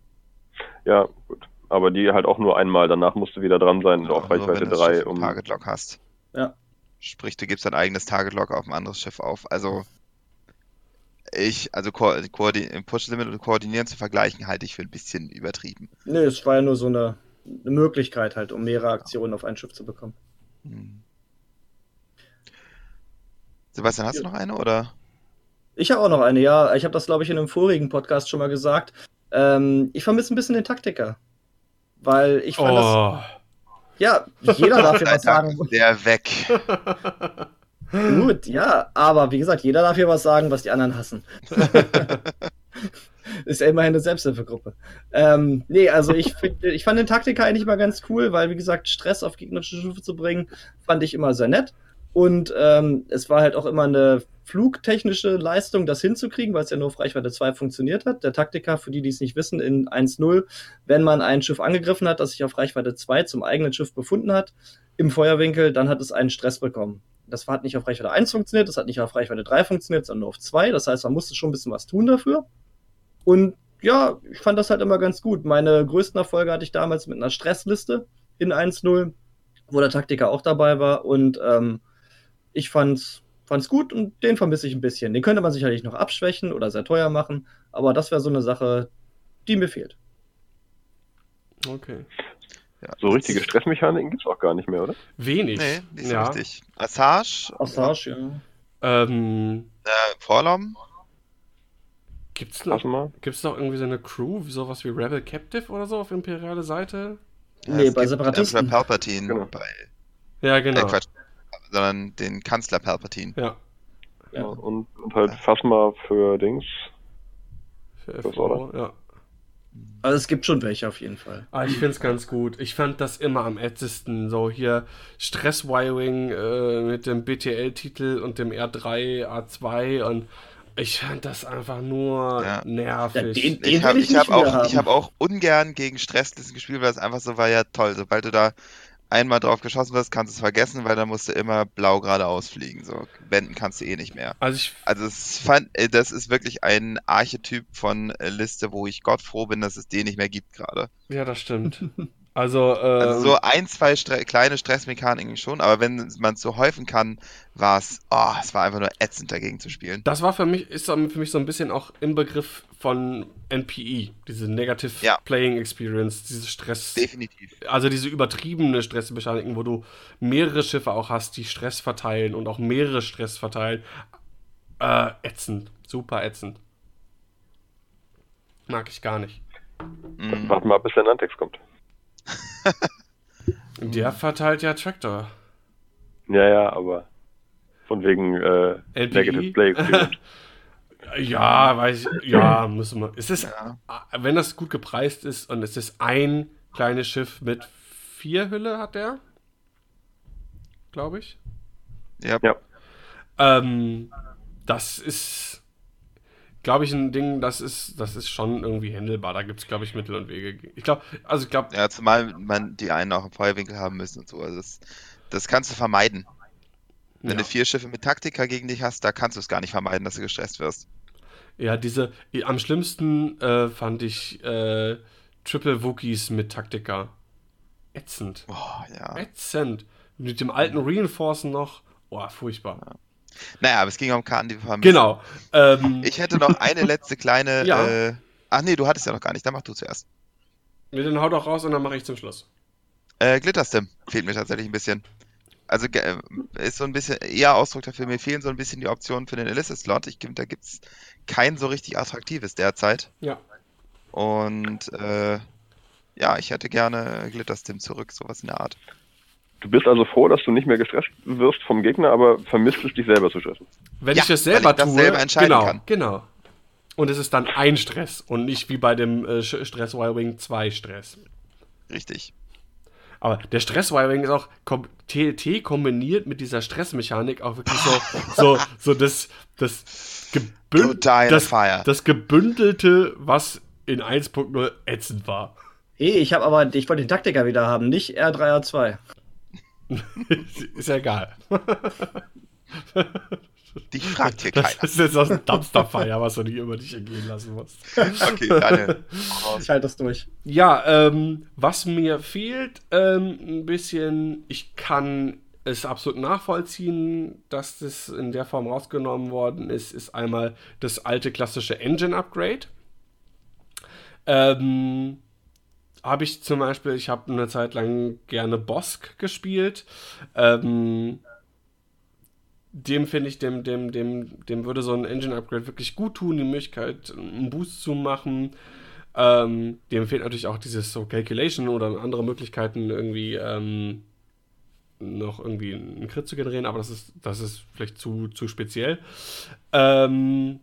Ja, gut. Aber die halt auch nur einmal. Danach musst du wieder dran sein
Auch
auf Reichweite
wenn das
3.
Schiff
Um,
ein Target Lock hast.
Ja.
Sprich, du gibst dein eigenes Target Lock auf ein anderes Schiff auf. Also ich, also Ko Koordi Push Limit und Koordinieren zu vergleichen, halte ich für ein bisschen übertrieben.
Nö, es war ja nur so eine, eine Möglichkeit halt, um mehrere Aktionen auf ein Schiff zu bekommen.
Hm. Sebastian, hast du noch eine oder?
Ich habe auch noch eine, ja. Ich habe das, glaube ich, in einem vorigen Podcast schon mal gesagt. Ähm, ich vermisse ein bisschen den Taktiker. Weil ich fand das.
Oh.
Ja, jeder darf hier was sagen.
Der weg.
Gut, ja, aber wie gesagt, jeder darf hier was sagen, was die anderen hassen. Ist ja immerhin eine Selbsthilfegruppe. Ähm, nee, also ich, find, ich fand den Taktiker eigentlich mal ganz cool, weil, wie gesagt, Stress auf gegnerische Schiffe zu bringen, fand ich immer sehr nett. Und ähm, es war halt auch immer eine flugtechnische Leistung, das hinzukriegen, weil es ja nur auf Reichweite 2 funktioniert hat. Der Taktiker, für die, die es nicht wissen, in 1.0, wenn man ein Schiff angegriffen hat, das sich auf Reichweite 2 zum eigenen Schiff befunden hat, im Feuerwinkel, dann hat es einen Stress bekommen. Das hat nicht auf Reichweite 1 funktioniert, das hat nicht auf Reichweite 3 funktioniert, sondern nur auf 2. Das heißt, man musste schon ein bisschen was tun dafür. Und ja, ich fand das halt immer ganz gut. Meine größten Erfolge hatte ich damals mit einer Stressliste in 1.0, wo der Taktiker auch dabei war. Und ähm, ich fand's, fand's gut und den vermisse ich ein bisschen. Den könnte man sicherlich noch abschwächen oder sehr teuer machen, aber das wäre so eine Sache, die mir fehlt.
Okay.
Ja,
so richtige Stressmechaniken gibt's auch gar nicht mehr, oder?
Wenig.
Nee, nicht so
ja.
richtig. Assage,
Assage, ja.
Ähm,
äh, Vorlom,
gibt's noch, gibt's noch irgendwie so eine Crew, wie sowas wie Rebel Captive oder so auf imperiale Seite?
Nee,
es
bei
gibt
Separatisten.
Emperor Palpatine,
Genau.
bei,
Ja,
äh,
genau.
Quatsch, sondern den Kanzler Palpatine.
Ja.
Ja.
Und, und halt Phasma für Dings.
Für FO, ja.
Also es gibt schon welche auf jeden Fall.
Ah, ich find's ganz gut. Ich fand das immer am ätzesten. So hier Stresswiring äh, mit dem BTL-Titel und dem R3, A2 und ich fand das einfach nur
Ja.
nervig.
Ja, den-
Ich
Den
habe
ich
ich hab auch, ich hab auch ungern gegen Stresslisten gespielt, weil es einfach so war, ja toll, sobald du da einmal drauf geschossen wirst, kannst du es vergessen, weil dann musst du immer blau geradeaus fliegen. So, wenden kannst du eh nicht mehr.
Also, ich,
also es fand, äh, das ist wirklich ein Archetyp von äh, Liste, wo ich Gott froh bin, dass es den nicht mehr gibt gerade.
Ja, das stimmt. Also, äh,
also so ein, zwei Stre kleine Stressmechaniken schon, aber wenn man es so häufen kann, war es, oh, es war einfach nur ätzend dagegen zu spielen.
Das war für mich, ist für mich so ein bisschen auch im Begriff von NPE, diese Negative
ja.
Playing Experience, diese Stress.
Definitiv.
Also diese übertriebene Stressmechaniken, wo du mehrere Schiffe auch hast, die Stress verteilen und auch mehrere Stress verteilen. Äh, ätzend. Super ätzend. Mag ich gar nicht.
Mhm. Warten mal, bis der Nantex kommt.
Der verteilt ja Tractor.
Ja, ja, aber von wegen äh, Negative Play.
ja, weiß ich, ja, müssen wir. Es ist, ja. wenn das gut gepreist ist und es ist ein kleines Schiff mit vier Hülle, hat der? Glaube ich.
Ja. ja.
Ähm, das ist glaube ich, ein Ding, das ist, das ist schon irgendwie händelbar. Da gibt es, glaube ich, Mittel und Wege. Ich glaube, also ich glaube.
Ja, zumal man die einen auch im Feuerwinkel haben müssen und so. Also das, das kannst du vermeiden. Wenn ja. du vier Schiffe mit Taktika gegen dich hast, da kannst du es gar nicht vermeiden, dass du gestresst wirst.
Ja, diese, am schlimmsten äh, fand ich äh, Triple Wookies mit Taktika. Ätzend.
Oh, ja.
Ätzend. Mit dem alten Reinforcen noch. Oh, furchtbar. Ja.
Naja, aber es ging um Karten, die wir
vermissen. Genau.
Ähm, ich hätte noch eine letzte kleine. ja. Äh, ach nee, du hattest ja noch gar nicht. Dann mach du zuerst.
Nee, dann hau doch raus und dann mache ich zum Schluss.
Äh, Glitterstim fehlt mir tatsächlich ein bisschen. Also äh, ist so ein bisschen eher Ausdruck dafür, mir fehlen so ein bisschen die Optionen für den Illicit-Slot. Ich, da gibt es kein so richtig attraktives derzeit.
Ja.
Und äh, ja, ich hätte gerne Glitterstim zurück, sowas in der Art.
Du bist also froh, dass du nicht mehr gestresst wirst vom Gegner, aber vermisst es, dich selber zu stressen.
Wenn ja, ich das selber ich das tue,
selber entscheiden
genau,
kann.
genau. Und es ist dann ein Stress und nicht wie bei dem äh, Stress-Wiring zwei Stress.
Richtig.
Aber der Stress-Wiring ist auch TLT kombiniert mit dieser Stressmechanik auch wirklich so, so, so das, das, gebünd das, das gebündelte, was in 1.0 ätzend war.
Hey, ich habe aber, ich wollte den Taktiker wieder haben, nicht R3R2.
ist ja egal.
Dich fragt hier keiner.
Das ist jetzt aus dem Dumpsterfire, was du nicht über dich ergehen lassen musst.
Okay, Daniel.
Ich halte das durch.
Ja, ähm, was mir fehlt, ähm, ein bisschen, ich kann es absolut nachvollziehen, dass das in der Form rausgenommen worden ist, ist einmal das alte klassische Engine-Upgrade. Ähm, habe ich zum Beispiel, ich habe eine Zeit lang gerne Bosk gespielt. Ähm, dem finde ich, dem, dem, dem, dem würde so ein Engine-Upgrade wirklich gut tun, die Möglichkeit, einen Boost zu machen. Ähm, dem fehlt natürlich auch dieses so Calculation oder andere Möglichkeiten, irgendwie ähm, noch irgendwie einen Crit zu generieren, aber das ist, das ist vielleicht zu, zu speziell. Ähm,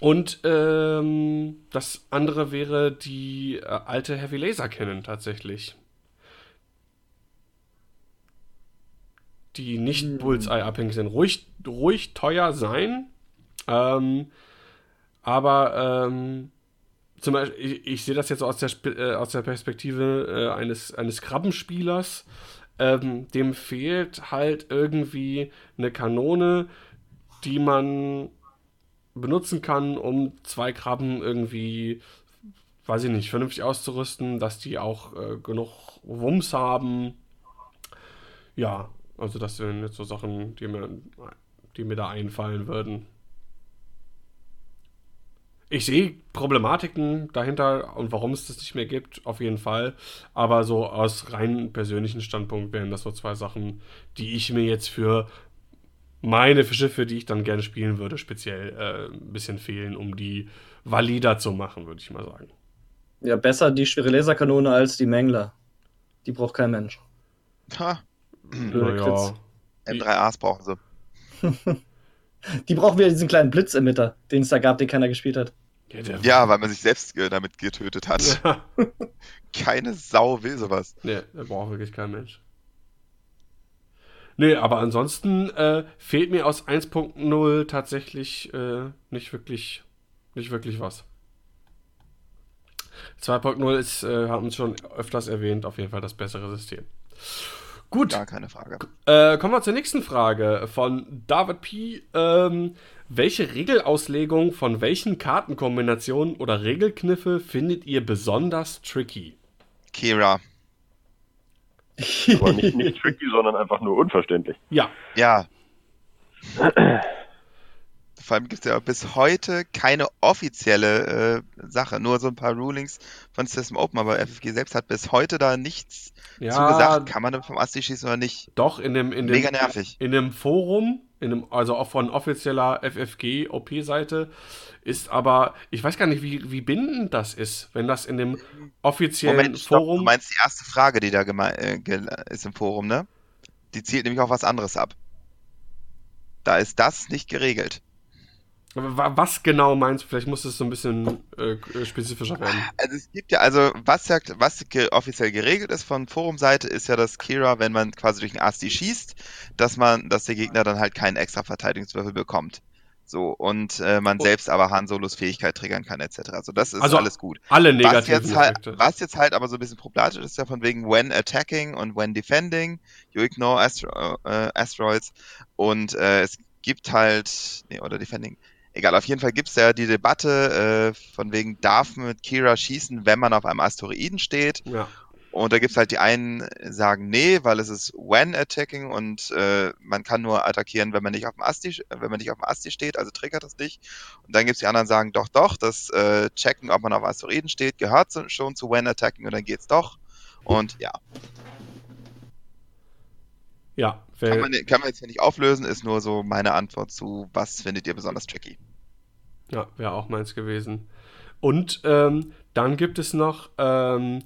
und ähm, das andere wäre die äh, alte Heavy Laser Cannon tatsächlich. Die nicht hm. Bullseye abhängig sind. Ruhig, ruhig teuer sein. Ähm, aber ähm, zum Beispiel, ich, ich, sehe das jetzt aus der, äh, aus der Perspektive äh, eines, eines Krabbenspielers. Ähm, dem fehlt halt irgendwie eine Kanone, die man benutzen kann, um zwei Krabben irgendwie, weiß ich nicht, vernünftig auszurüsten, dass die auch äh, genug Wumms haben. Ja, also das sind jetzt so Sachen, die mir, die mir da einfallen würden. Ich sehe Problematiken dahinter und warum es das nicht mehr gibt, auf jeden Fall. Aber so aus rein persönlichen Standpunkt wären das so zwei Sachen, die ich mir jetzt für meine Schiffe, die ich dann gerne spielen würde, speziell äh, ein bisschen fehlen, um die valider zu machen, würde ich mal sagen.
Ja, besser die schwere Laserkanone als die Mängler. Die braucht kein Mensch.
Ha. Ja. M3As brauchen sie.
die brauchen wieder diesen kleinen Blitzemitter, den es da gab, den keiner gespielt hat.
Ja, ja weil man sich selbst äh, damit getötet hat. Ja. Keine Sau will sowas.
Nee, da braucht wirklich kein Mensch. Nee, aber ansonsten äh, fehlt mir aus 1.0 tatsächlich äh, nicht wirklich nicht wirklich was. 2.0 ist, äh, haben uns schon öfters erwähnt, auf jeden Fall das bessere System. Gut.
Gar keine Frage.
Äh, kommen wir zur nächsten Frage von David P. Ähm, welche Regelauslegung von welchen Kartenkombinationen oder Regelkniffe findet ihr besonders tricky?
Kira.
Aber nicht, nicht tricky, sondern einfach nur unverständlich.
Ja.
Ja. Vor allem gibt es ja bis heute keine offizielle äh, Sache, nur so ein paar Rulings von System Open, aber FFG selbst hat bis heute da nichts
ja,
zugesagt, kann man vom Asti schießen oder nicht.
Doch, in dem, in dem,
Mega nervig.
In dem Forum, in dem, also auch von offizieller FFG OP-Seite, ist aber, ich weiß gar nicht, wie, wie bindend das ist, wenn das in dem offiziellen
Moment, stopp,
Forum.
Du meinst die erste Frage, die da äh, ist im Forum, ne? Die zielt nämlich auf was anderes ab. Da ist das nicht geregelt.
Was genau meinst du? Vielleicht muss es so ein bisschen äh, spezifischer werden.
Also es gibt ja, also was sagt, was offiziell geregelt ist von Forumseite, ist ja, dass Kira, wenn man quasi durch einen Asti schießt, dass man, dass der Gegner dann halt keinen extra Verteidigungswürfel bekommt. So, und äh, man oh. selbst aber Han Solos Fähigkeit triggern kann, etc. Also das ist also alles gut.
Alle negativen
was jetzt, halt, was jetzt halt aber so ein bisschen problematisch ist, ja von wegen when attacking und when defending, you ignore Astro äh, Asteroids und äh, es gibt halt, nee, oder defending, Egal, auf jeden Fall gibt es ja die Debatte, äh, von wegen, darf man mit Kira schießen, wenn man auf einem Asteroiden steht?
Ja.
Und da gibt es halt die einen sagen, nee, weil es ist when attacking und äh, man kann nur attackieren, wenn man nicht auf dem Asti, wenn man nicht auf dem Asti steht, also triggert das nicht. Und dann gibt es die anderen, sagen, doch, doch, das äh, Checken, ob man auf Asteroiden steht, gehört zu, schon zu when attacking und dann geht's doch. Und ja.
Ja,
kann man, kann man jetzt hier nicht auflösen, ist nur so meine Antwort zu, was findet ihr besonders tricky.
Ja, wäre auch meins gewesen. Und ähm, dann gibt es noch, ähm,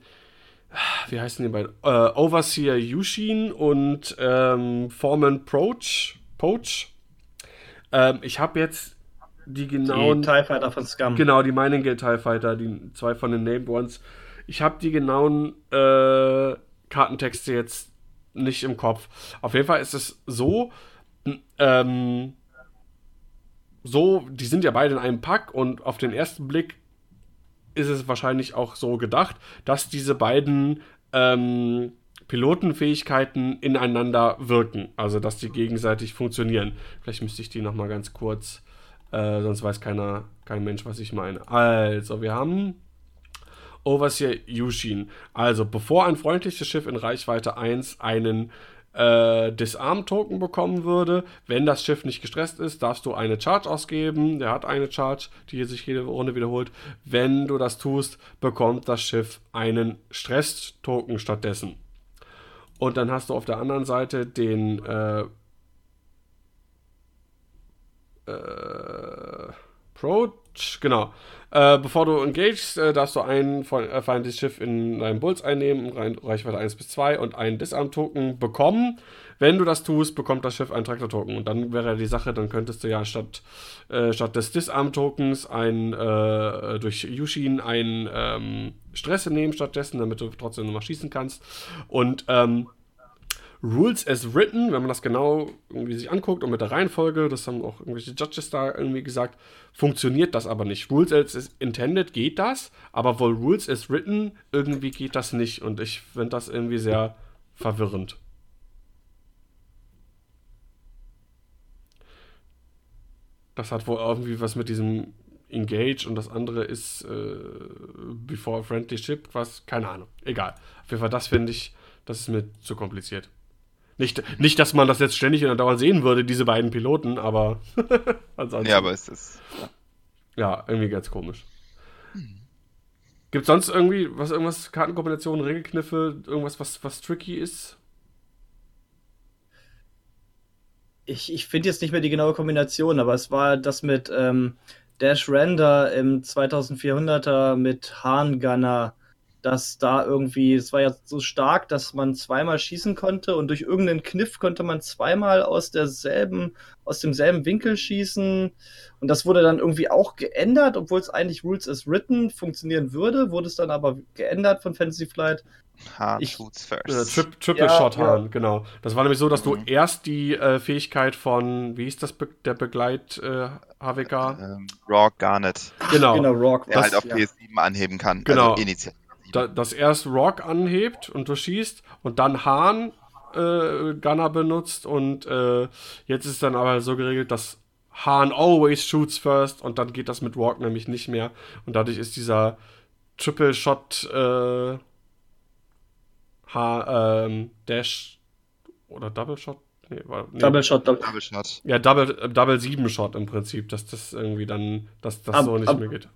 wie heißen die beiden? Äh, Overseer Yushin und ähm, Foreman Poach. Poach. Ähm, ich habe jetzt die genauen.
Die TIE Fighter von Scum.
Genau, die Mining Guild TIE Fighter, die zwei von den Named Ones. Ich habe die genauen äh, Kartentexte jetzt nicht im Kopf. Auf jeden Fall ist es so, ähm, so, die sind ja beide in einem Pack und auf den ersten Blick ist es wahrscheinlich auch so gedacht, dass diese beiden ähm, Pilotenfähigkeiten ineinander wirken, also dass die gegenseitig funktionieren. Vielleicht müsste ich die nochmal ganz kurz, äh, sonst weiß keiner, kein Mensch, was ich meine. Also, wir haben Overseer Yushin. Also, bevor ein freundliches Schiff in Reichweite 1 einen äh, Disarm-Token bekommen würde. Wenn das Schiff nicht gestresst ist, darfst du eine Charge ausgeben. Der hat eine Charge, die sich jede Runde wiederholt. Wenn du das tust, bekommt das Schiff einen Stress-Token stattdessen. Und dann hast du auf der anderen Seite den äh, äh, genau. Äh, bevor du engagest, äh, darfst du ein äh, feindliches Schiff in deinen Bulls einnehmen, Reichweite 1 bis 2 und einen Disarm-Token bekommen. Wenn du das tust, bekommt das Schiff einen Traktor-Token. Und dann wäre die Sache, dann könntest du ja statt, äh, statt des Disarm-Tokens ein, äh, durch Yushin einen ähm, Stress nehmen stattdessen, damit du trotzdem nochmal schießen kannst. Und ähm, Rules as written, wenn man das genau irgendwie sich anguckt und mit der Reihenfolge, das haben auch irgendwelche Judges da irgendwie gesagt, funktioniert das aber nicht. Rules as intended geht das, aber wohl Rules as written irgendwie geht das nicht und ich finde das irgendwie sehr verwirrend. Das hat wohl irgendwie was mit diesem Engage und das andere ist äh, Before Friendly Ship, was, keine Ahnung, egal. Auf jeden Fall, das finde ich, das ist mir zu kompliziert. Nicht, nicht, dass man das jetzt ständig und dauernd sehen würde, diese beiden Piloten, aber
ansonsten. Ja, aber es ist.
Ja, ja irgendwie ganz komisch. Hm. Gibt es sonst irgendwie was, irgendwas, Kartenkombinationen, Regelkniffe, irgendwas, was, was tricky ist?
Ich, ich finde jetzt nicht mehr die genaue Kombination, aber es war das mit ähm, Dash Render im 2400er mit Harngunner dass da irgendwie, es war ja so stark, dass man zweimal schießen konnte und durch irgendeinen Kniff konnte man zweimal aus derselben, aus demselben Winkel schießen. Und das wurde dann irgendwie auch geändert, obwohl es eigentlich Rules as Written funktionieren würde, wurde es dann aber geändert von Fantasy Flight.
Hard ich, shoots
first. Äh, tri Triple ja, Shot Hahn, ja. genau. Das war nämlich so, dass mhm. du erst die äh, Fähigkeit von, wie hieß das, Be der Begleit äh, HWK?
Ähm, Rock Garnet.
Genau. genau
Rock. Der das, halt auf ja. PS7 anheben kann.
Genau. Also initial da, das erst Rock anhebt und du schießt und dann Hahn äh, Gunner benutzt und äh, jetzt ist dann aber so geregelt, dass Han always shoots first und dann geht das mit Walk nämlich nicht mehr und dadurch ist dieser Triple Shot äh, H, ähm, Dash oder Double Shot?
Nee, war, nee. Double Shot, Double, Double
Shot. Ja, Double, äh, Double 7 Shot im Prinzip, dass das irgendwie dann, dass das ab, so nicht ab, mehr geht.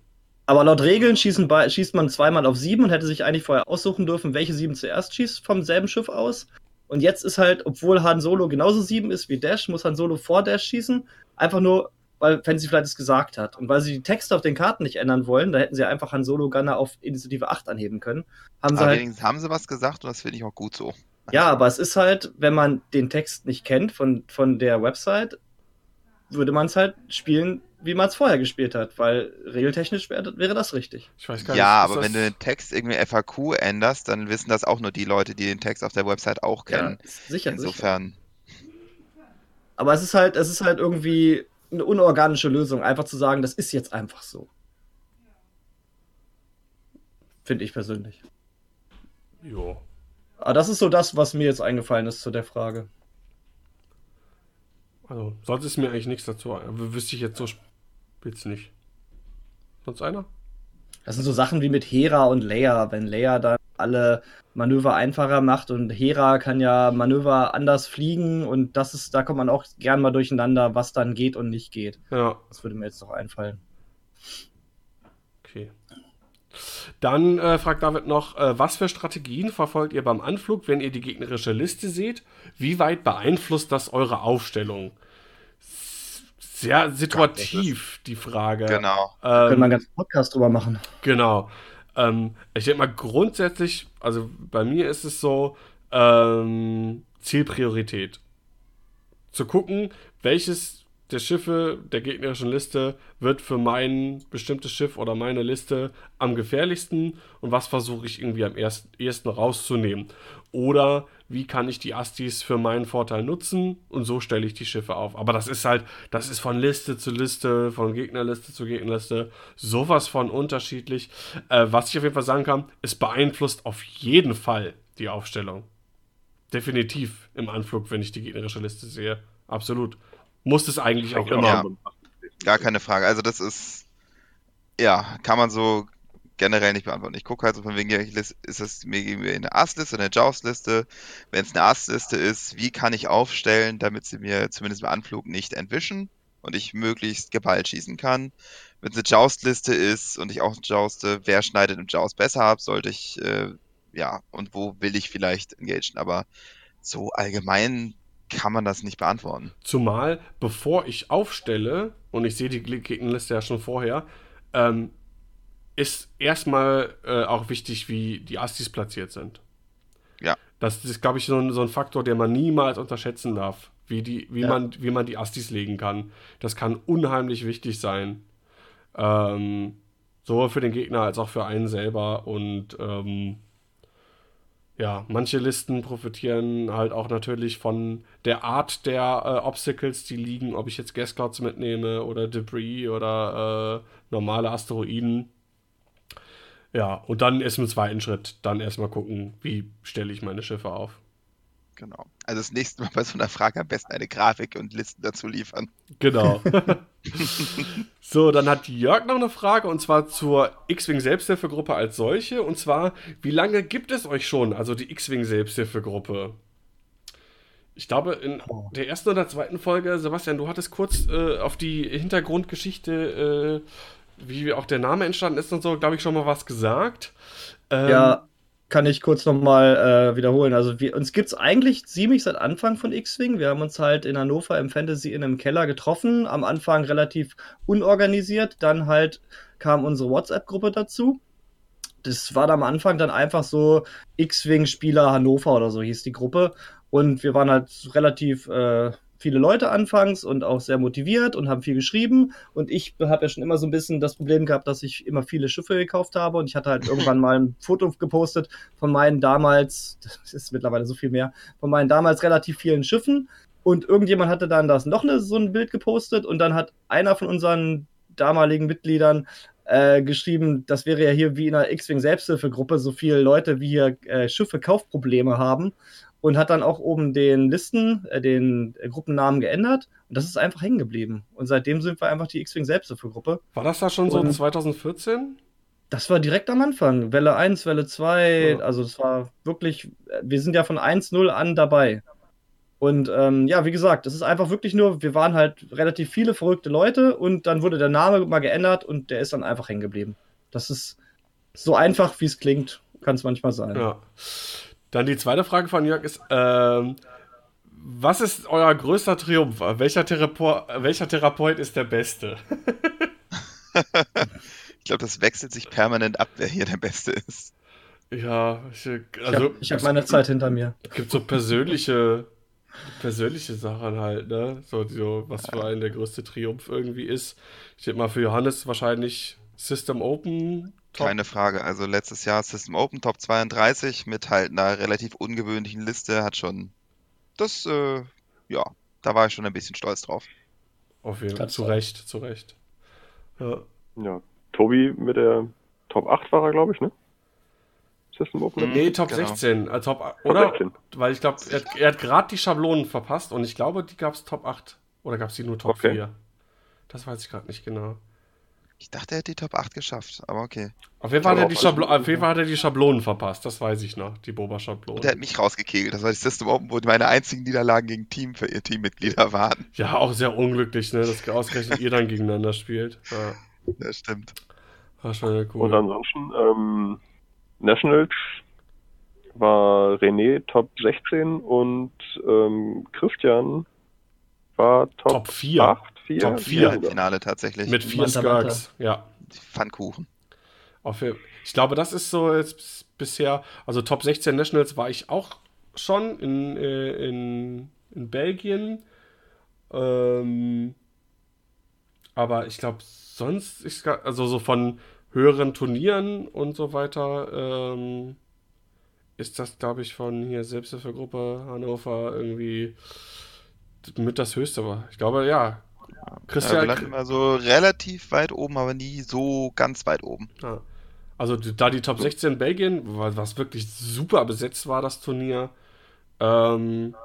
Aber laut Regeln schießen, schießt man zweimal auf sieben und hätte sich eigentlich vorher aussuchen dürfen, welche sieben zuerst schießt vom selben Schiff aus. Und jetzt ist halt, obwohl Han Solo genauso sieben ist wie Dash, muss Han Solo vor Dash schießen. Einfach nur, weil Fancy Flight es gesagt hat. Und weil sie die Texte auf den Karten nicht ändern wollen, da hätten sie einfach Han Solo Gunner auf Initiative 8 anheben können.
Haben sie aber halt, haben sie was gesagt und das finde ich auch gut so.
Ja, aber es ist halt, wenn man den Text nicht kennt von, von der Website, würde man es halt spielen, wie man es vorher gespielt hat, weil regeltechnisch wär, wäre das richtig.
Ich weiß gar nicht, ja, aber wenn du den Text irgendwie FAQ änderst, dann wissen das auch nur die Leute, die den Text auf der Website auch kennen. Ja,
sicher.
Insofern.
Sicher. Aber es ist halt, es ist halt irgendwie eine unorganische Lösung, einfach zu sagen, das ist jetzt einfach so. Finde ich persönlich.
Jo.
Aber das ist so das, was mir jetzt eingefallen ist zu der Frage.
Also, sonst ist mir eigentlich nichts dazu. Wüsste ich jetzt so jetzt nicht. Sonst einer?
Das sind so Sachen wie mit Hera und Leia. Wenn Leia dann alle Manöver einfacher macht und Hera kann ja Manöver anders fliegen und das ist, da kommt man auch gern mal durcheinander, was dann geht und nicht geht.
Ja.
Das würde mir jetzt noch einfallen.
Okay. Dann äh, fragt David noch, äh, was für Strategien verfolgt ihr beim Anflug, wenn ihr die gegnerische Liste seht? Wie weit beeinflusst das eure Aufstellung? Sehr situativ, die Frage.
Genau.
Ähm, Können wir einen ganzen Podcast drüber machen.
Genau. Ähm, ich denke mal grundsätzlich, also bei mir ist es so, ähm, Zielpriorität. Zu gucken, welches der Schiffe der gegnerischen Liste wird für mein bestimmtes Schiff oder meine Liste am gefährlichsten und was versuche ich irgendwie am ersten rauszunehmen. Oder wie kann ich die Astis für meinen Vorteil nutzen und so stelle ich die Schiffe auf. Aber das ist halt, das ist von Liste zu Liste, von Gegnerliste zu Gegnerliste, sowas von unterschiedlich. Äh, was ich auf jeden Fall sagen kann, es beeinflusst auf jeden Fall die Aufstellung. Definitiv im Anflug, wenn ich die gegnerische Liste sehe. Absolut. Muss es eigentlich auch immer. Ja,
gar keine Frage. Also das ist, ja, kann man so generell nicht beantworten. Ich gucke halt so von wegen, ist es mir eine Ass-Liste, eine Jaws-Liste? Wenn es eine Ass-Liste ist, wie kann ich aufstellen, damit sie mir zumindest im Anflug nicht entwischen und ich möglichst geballt schießen kann? Wenn es eine Joust-Liste ist und ich auch jouste, wer schneidet im Joust besser ab, sollte ich, äh, ja, und wo will ich vielleicht engagen? Aber so allgemein kann man das nicht beantworten.
Zumal, bevor ich aufstelle, und ich sehe die Gegnerliste ja schon vorher, ähm, ist erstmal äh, auch wichtig, wie die Astis platziert sind.
Ja.
Das ist, glaube ich, so ein, so ein Faktor, den man niemals unterschätzen darf, wie, die, wie, ja. man, wie man die Astis legen kann. Das kann unheimlich wichtig sein. Ähm, sowohl für den Gegner als auch für einen selber. Und ähm, ja, manche Listen profitieren halt auch natürlich von der Art der äh, Obstacles, die liegen, ob ich jetzt Gasclouds mitnehme oder Debris oder äh, normale Asteroiden. Ja, und dann erst im zweiten Schritt, dann erstmal gucken, wie stelle ich meine Schiffe auf.
Genau. Also das nächste Mal bei so einer Frage am besten eine Grafik und Listen dazu liefern.
Genau. so, dann hat Jörg noch eine Frage und zwar zur X-Wing Selbsthilfegruppe als solche. Und zwar, wie lange gibt es euch schon, also die X-Wing Selbsthilfegruppe? Ich glaube, in oh. der ersten oder zweiten Folge, Sebastian, du hattest kurz äh, auf die Hintergrundgeschichte äh, wie auch der Name entstanden ist und so, glaube ich, schon mal was gesagt.
Ähm, ja, kann ich kurz nochmal äh, wiederholen. Also wir, uns gibt es eigentlich ziemlich seit Anfang von X-Wing. Wir haben uns halt in Hannover im Fantasy in einem Keller getroffen. Am Anfang relativ unorganisiert. Dann halt kam unsere WhatsApp-Gruppe dazu. Das war am Anfang dann einfach so X-Wing-Spieler Hannover oder so hieß die Gruppe. Und wir waren halt relativ äh, viele Leute anfangs und auch sehr motiviert und haben viel geschrieben. Und ich habe ja schon immer so ein bisschen das Problem gehabt, dass ich immer viele Schiffe gekauft habe. Und ich hatte halt irgendwann mal ein Foto gepostet von meinen damals, das ist mittlerweile so viel mehr, von meinen damals relativ vielen Schiffen. Und irgendjemand hatte dann das noch eine, so ein Bild gepostet und dann hat einer von unseren damaligen Mitgliedern äh, geschrieben, das wäre ja hier wie in einer X-Wing Selbsthilfegruppe, so viele Leute wie hier äh, Schiffe Kaufprobleme haben und hat dann auch oben den Listen, äh, den Gruppennamen geändert. Und das ist einfach hängen geblieben. Und seitdem sind wir einfach die X-Wing Selbsthilfegruppe.
War das da schon und so 2014?
Das war direkt am Anfang. Welle 1, Welle 2. Ja. Also, das war wirklich, wir sind ja von 1-0 an dabei. Und ähm, ja, wie gesagt, das ist einfach wirklich nur, wir waren halt relativ viele verrückte Leute und dann wurde der Name mal geändert und der ist dann einfach hängen geblieben. Das ist so einfach, wie es klingt, kann es manchmal sein.
Ja. Dann die zweite Frage von Jörg ist, ähm, was ist euer größter Triumph? Welcher, Therapo welcher Therapeut ist der Beste?
ich glaube, das wechselt sich permanent ab, wer hier der Beste ist.
Ja,
ich, also, ich habe hab meine Zeit hinter mir.
Es gibt so persönliche, persönliche Sachen halt, ne? So, so, was für einen der größte Triumph irgendwie ist. Ich denke mal für Johannes wahrscheinlich System Open
Top. Keine Frage. Also letztes Jahr System Open Top 32 mit halt einer relativ ungewöhnlichen Liste hat schon. Das, äh, ja, da war ich schon ein bisschen stolz drauf.
Auf jeden Fall. Zu Recht, zu Recht.
Ja. ja. Tobi mit der Top 8 war er, glaube ich, ne?
System Open? Nee, Top genau. 16. Äh, Top, oder? 16. Weil ich glaube, er, er, hat gerade die Schablonen verpasst und ich glaube, die gab es Top 8. Oder gab es die nur Top okay. 4? Das weiß ich gerade nicht genau.
Ich dachte, er hätte die Top 8 geschafft, aber okay.
Auf jeden, Fall hat er die Schablo auf jeden Fall hat er die Schablonen verpasst, das weiß ich noch, die Boba-Schablonen.
Und er hat mich rausgekegelt, das war die System Open, wo meine einzigen Niederlagen gegen Team für ihr Teammitglieder waren.
Ja, auch sehr unglücklich, ne, dass ausgerechnet ihr dann gegeneinander spielt. Ja.
Das stimmt.
War schon cool. Und ansonsten, ähm, Nationals war René Top 16 und ähm, Christian war Top, Top 4. 8
4? Top 4
im Finale tatsächlich.
Mit vier Skirks, ja.
Pfannkuchen.
Ich glaube, das ist so jetzt bisher, also Top 16 Nationals war ich auch schon in, äh, in, in Belgien. Ähm, aber ich glaube, sonst, ich, also so von höheren Turnieren und so weiter, ähm, ist das, glaube ich, von hier Selbsthilfegruppe Hannover irgendwie mit das höchste war. Ich glaube, ja,
Christian. Ja, wir immer so relativ weit oben, aber nie so ganz weit oben. Ja.
Also da die Top 16 Belgien, was wirklich super besetzt war, das Turnier, ähm,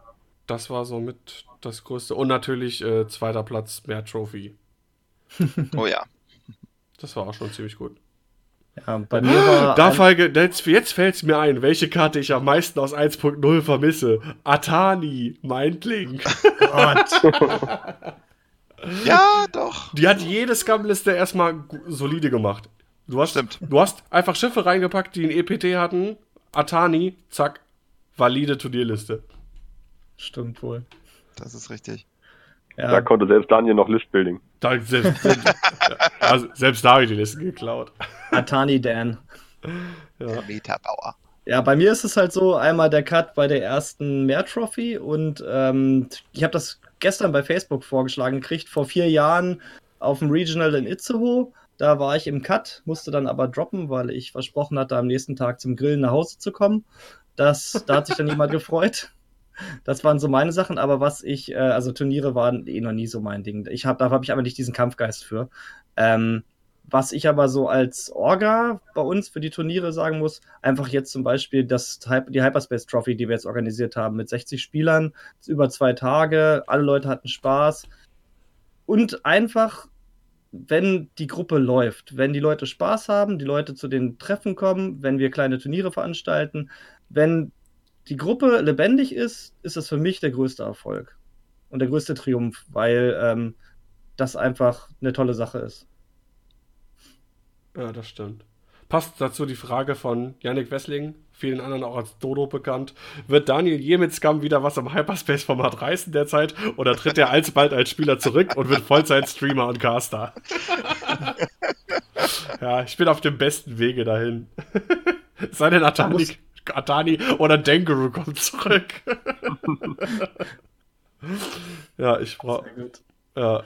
das war so mit das größte. Und natürlich äh, zweiter Platz, mehr Trophy.
oh ja.
Das war auch schon ziemlich gut.
Ja, bei mir war.
Da Feige, jetzt, jetzt fällt es mir ein, welche Karte ich am meisten aus 1.0 vermisse. Atani, Mindling. Gott.
Ja, doch.
Die hat jede Scum-Liste erstmal solide gemacht. Du hast, Stimmt. du hast einfach Schiffe reingepackt, die ein EPT hatten. Atani, zack, valide Turnierliste.
Stimmt wohl.
Das ist richtig.
Ja. Da konnte selbst Daniel noch Listbuilding.
Da, selbst, also, selbst da habe ich die Liste geklaut.
Atani Dan.
Ja. Der Metabauer.
Ja, bei mir ist es halt so, einmal der Cut bei der ersten Mehr-Trophy und ähm, ich habe das gestern bei Facebook vorgeschlagen gekriegt, vor vier Jahren auf dem Regional in Itzehoe. Da war ich im Cut, musste dann aber droppen, weil ich versprochen hatte, am nächsten Tag zum Grillen nach Hause zu kommen. Das, da hat sich dann jemand gefreut. Das waren so meine Sachen, aber was ich, äh, also Turniere waren eh noch nie so mein Ding. Ich hab, da habe ich aber nicht diesen Kampfgeist für. Ähm, was ich aber so als Orga bei uns für die Turniere sagen muss, einfach jetzt zum Beispiel das, die Hyperspace Trophy, die wir jetzt organisiert haben mit 60 Spielern, über zwei Tage, alle Leute hatten Spaß. Und einfach, wenn die Gruppe läuft, wenn die Leute Spaß haben, die Leute zu den Treffen kommen, wenn wir kleine Turniere veranstalten, wenn die Gruppe lebendig ist, ist das für mich der größte Erfolg und der größte Triumph, weil ähm, das einfach eine tolle Sache ist.
Ja, das stimmt. Passt dazu die Frage von Yannick Wessling, vielen anderen auch als Dodo bekannt. Wird Daniel je mit Scum wieder was am Hyperspace-Format reißen derzeit oder tritt er alsbald als Spieler zurück und wird Vollzeit-Streamer und Caster? ja, ich bin auf dem besten Wege dahin. Sei denn Atani, Atani oder Denguru kommt zurück. ja, ich brauche. Ja,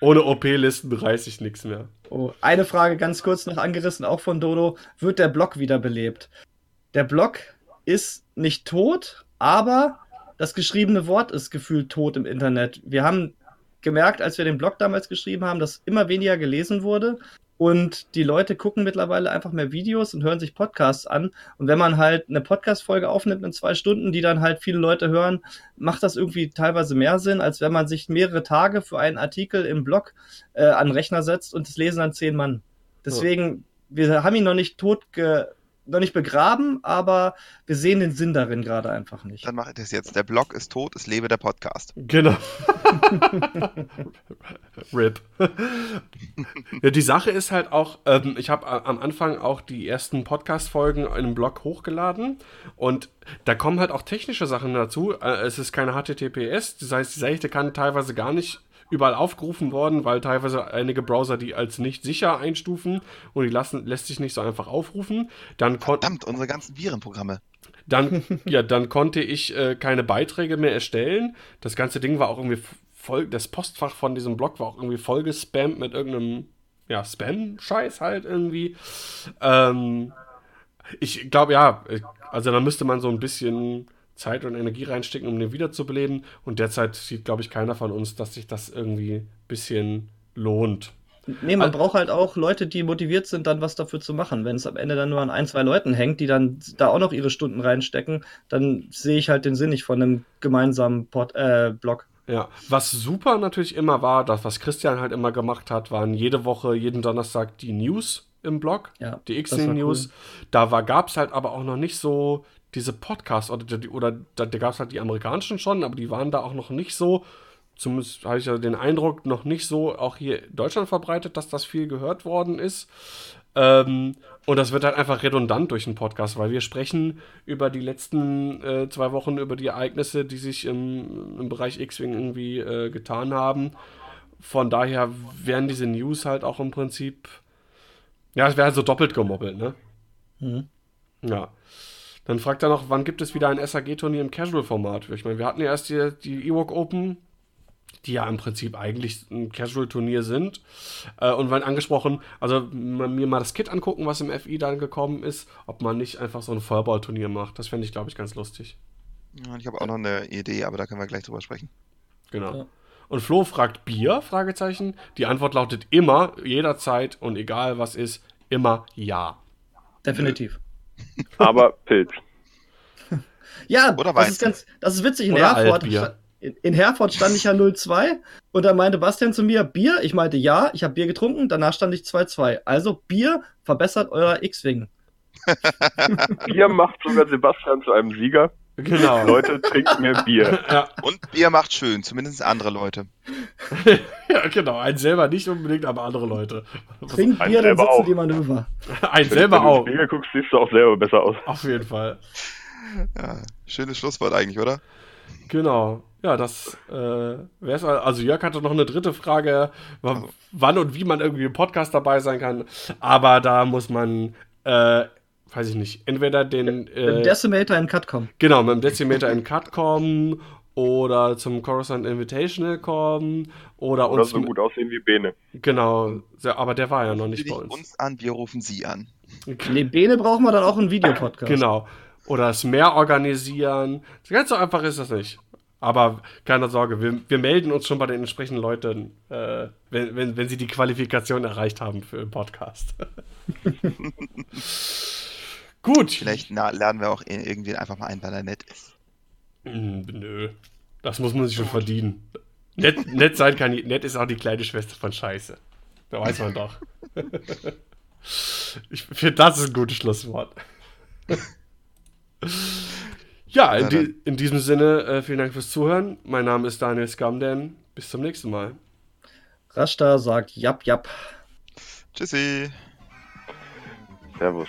ohne OP-Listen reiße ich nichts mehr.
Oh, eine Frage ganz kurz noch angerissen, auch von Dodo. Wird der Blog wiederbelebt? Der Blog ist nicht tot, aber das geschriebene Wort ist gefühlt tot im Internet. Wir haben gemerkt, als wir den Blog damals geschrieben haben, dass immer weniger gelesen wurde Und die Leute gucken mittlerweile einfach mehr Videos und hören sich Podcasts an. Und wenn man halt eine Podcast-Folge aufnimmt in zwei Stunden, die dann halt viele Leute hören, macht das irgendwie teilweise mehr Sinn, als wenn man sich mehrere Tage für einen Artikel im Blog äh, an den Rechner setzt und das lesen dann zehn Mann. Deswegen, wir haben ihn noch nicht tot ge noch nicht begraben, aber wir sehen den Sinn darin gerade einfach nicht.
Dann mache ich das jetzt. Der Blog ist tot, es lebe der Podcast.
Genau. RIP. ja, die Sache ist halt auch, ähm, ich habe am Anfang auch die ersten Podcast-Folgen in einem Blog hochgeladen und da kommen halt auch technische Sachen dazu. Äh, es ist keine HTTPS, das heißt, die Seite kann teilweise gar nicht überall aufgerufen worden, weil teilweise einige Browser die als nicht sicher einstufen und die lassen, lässt sich nicht so einfach aufrufen. Dann
Verdammt, unsere ganzen Virenprogramme.
Dann, ja, dann konnte ich äh, keine Beiträge mehr erstellen. Das ganze Ding war auch irgendwie voll, das Postfach von diesem Blog war auch irgendwie voll gespammt mit irgendeinem, ja, Spam-Scheiß halt irgendwie. Ähm, ich glaube, ja, also da müsste man so ein bisschen Zeit und Energie reinstecken, um den wiederzubeleben. Und derzeit sieht, glaube ich, keiner von uns, dass sich das irgendwie ein bisschen lohnt.
Nee, man also, braucht halt auch Leute, die motiviert sind, dann was dafür zu machen. Wenn es am Ende dann nur an ein, zwei Leuten hängt, die dann da auch noch ihre Stunden reinstecken, dann sehe ich halt den Sinn nicht von einem gemeinsamen Pod, äh, Blog.
Ja, was super natürlich immer war, das, was Christian halt immer gemacht hat, waren jede Woche, jeden Donnerstag die News im Blog, ja, die X-News. Cool. Da gab es halt aber auch noch nicht so diese Podcasts, oder, oder da, da gab es halt die amerikanischen schon, aber die waren da auch noch nicht so, zumindest habe ich ja den Eindruck, noch nicht so auch hier in Deutschland verbreitet, dass das viel gehört worden ist. Ähm, und das wird halt einfach redundant durch den Podcast, weil wir sprechen über die letzten äh, zwei Wochen, über die Ereignisse, die sich im, im Bereich X-Wing irgendwie äh, getan haben. Von daher wären diese News halt auch im Prinzip, ja, es wäre halt so doppelt gemobbelt, ne? Mhm. Ja. Dann fragt er noch, wann gibt es wieder ein SAG-Turnier im Casual-Format? Ich meine, wir hatten ja erst die, die Ewok Open, die ja im Prinzip eigentlich ein Casual-Turnier sind. Äh, und wenn angesprochen, also mir mal das Kit angucken, was im FI dann gekommen ist, ob man nicht einfach so ein Feuerball-Turnier macht. Das fände ich, glaube ich, ganz lustig.
Ja, ich habe auch noch eine Idee, aber da können wir gleich drüber sprechen.
Genau. Ja. Und Flo fragt Bier? Fragezeichen. Die Antwort lautet immer, jederzeit und egal was ist, immer ja.
Definitiv.
Aber Pilz.
ja, Oder das ist, ganz, das ist witzig. In Herford, in Herford stand ich ja 0-2 und dann meinte Bastian zu mir, Bier? Ich meinte ja, ich habe Bier getrunken, danach stand ich 2-2. Also Bier verbessert euer X-Wing.
Bier macht sogar Sebastian zu einem Sieger. Genau. Leute, trinkt mehr Bier.
Ja. Und Bier macht schön, zumindest andere Leute.
ja, genau. Ein selber nicht unbedingt, aber andere Leute.
Trink Bier, dann sitzen die Manöver.
Ein selber wenn auch.
Wenn du Spiegel guckst, siehst du auch selber besser aus.
Auf jeden Fall.
Ja, schönes Schlusswort eigentlich, oder?
Genau. Ja, das äh, wäre Also Jörg hatte noch eine dritte Frage, wann und wie man irgendwie im Podcast dabei sein kann. Aber da muss man äh, weiß ich nicht, entweder den.
Äh, mit dem Decimator in Cut kommen.
Genau, mit dem Decimator in Cut kommen oder zum Coruscant Invitational kommen oder,
oder uns. Oder so gut aussehen wie Bene.
Genau, aber der war ja noch nicht bei uns.
uns an, wir rufen sie an.
Nee, Bene brauchen wir dann auch einen Videopodcast.
Genau. Oder das Meer organisieren. Ganz so einfach ist das nicht. Aber keine Sorge, wir, wir melden uns schon bei den entsprechenden Leuten, äh, wenn, wenn, wenn sie die Qualifikation erreicht haben für den Podcast. Gut.
Vielleicht laden wir auch irgendwie einfach mal ein, weil er nett ist.
Hm, nö. Das muss man sich schon verdienen. Nett, nett sein kann, nett ist auch die kleine Schwester von Scheiße. Da weiß man doch. ich finde, das ist ein gutes Schlusswort. ja, in, die, in, diesem Sinne, äh, vielen Dank fürs Zuhören. Mein Name ist Daniel Scamden. Bis zum nächsten Mal.
Rashta sagt Jap Jap.
Tschüssi.
Servus.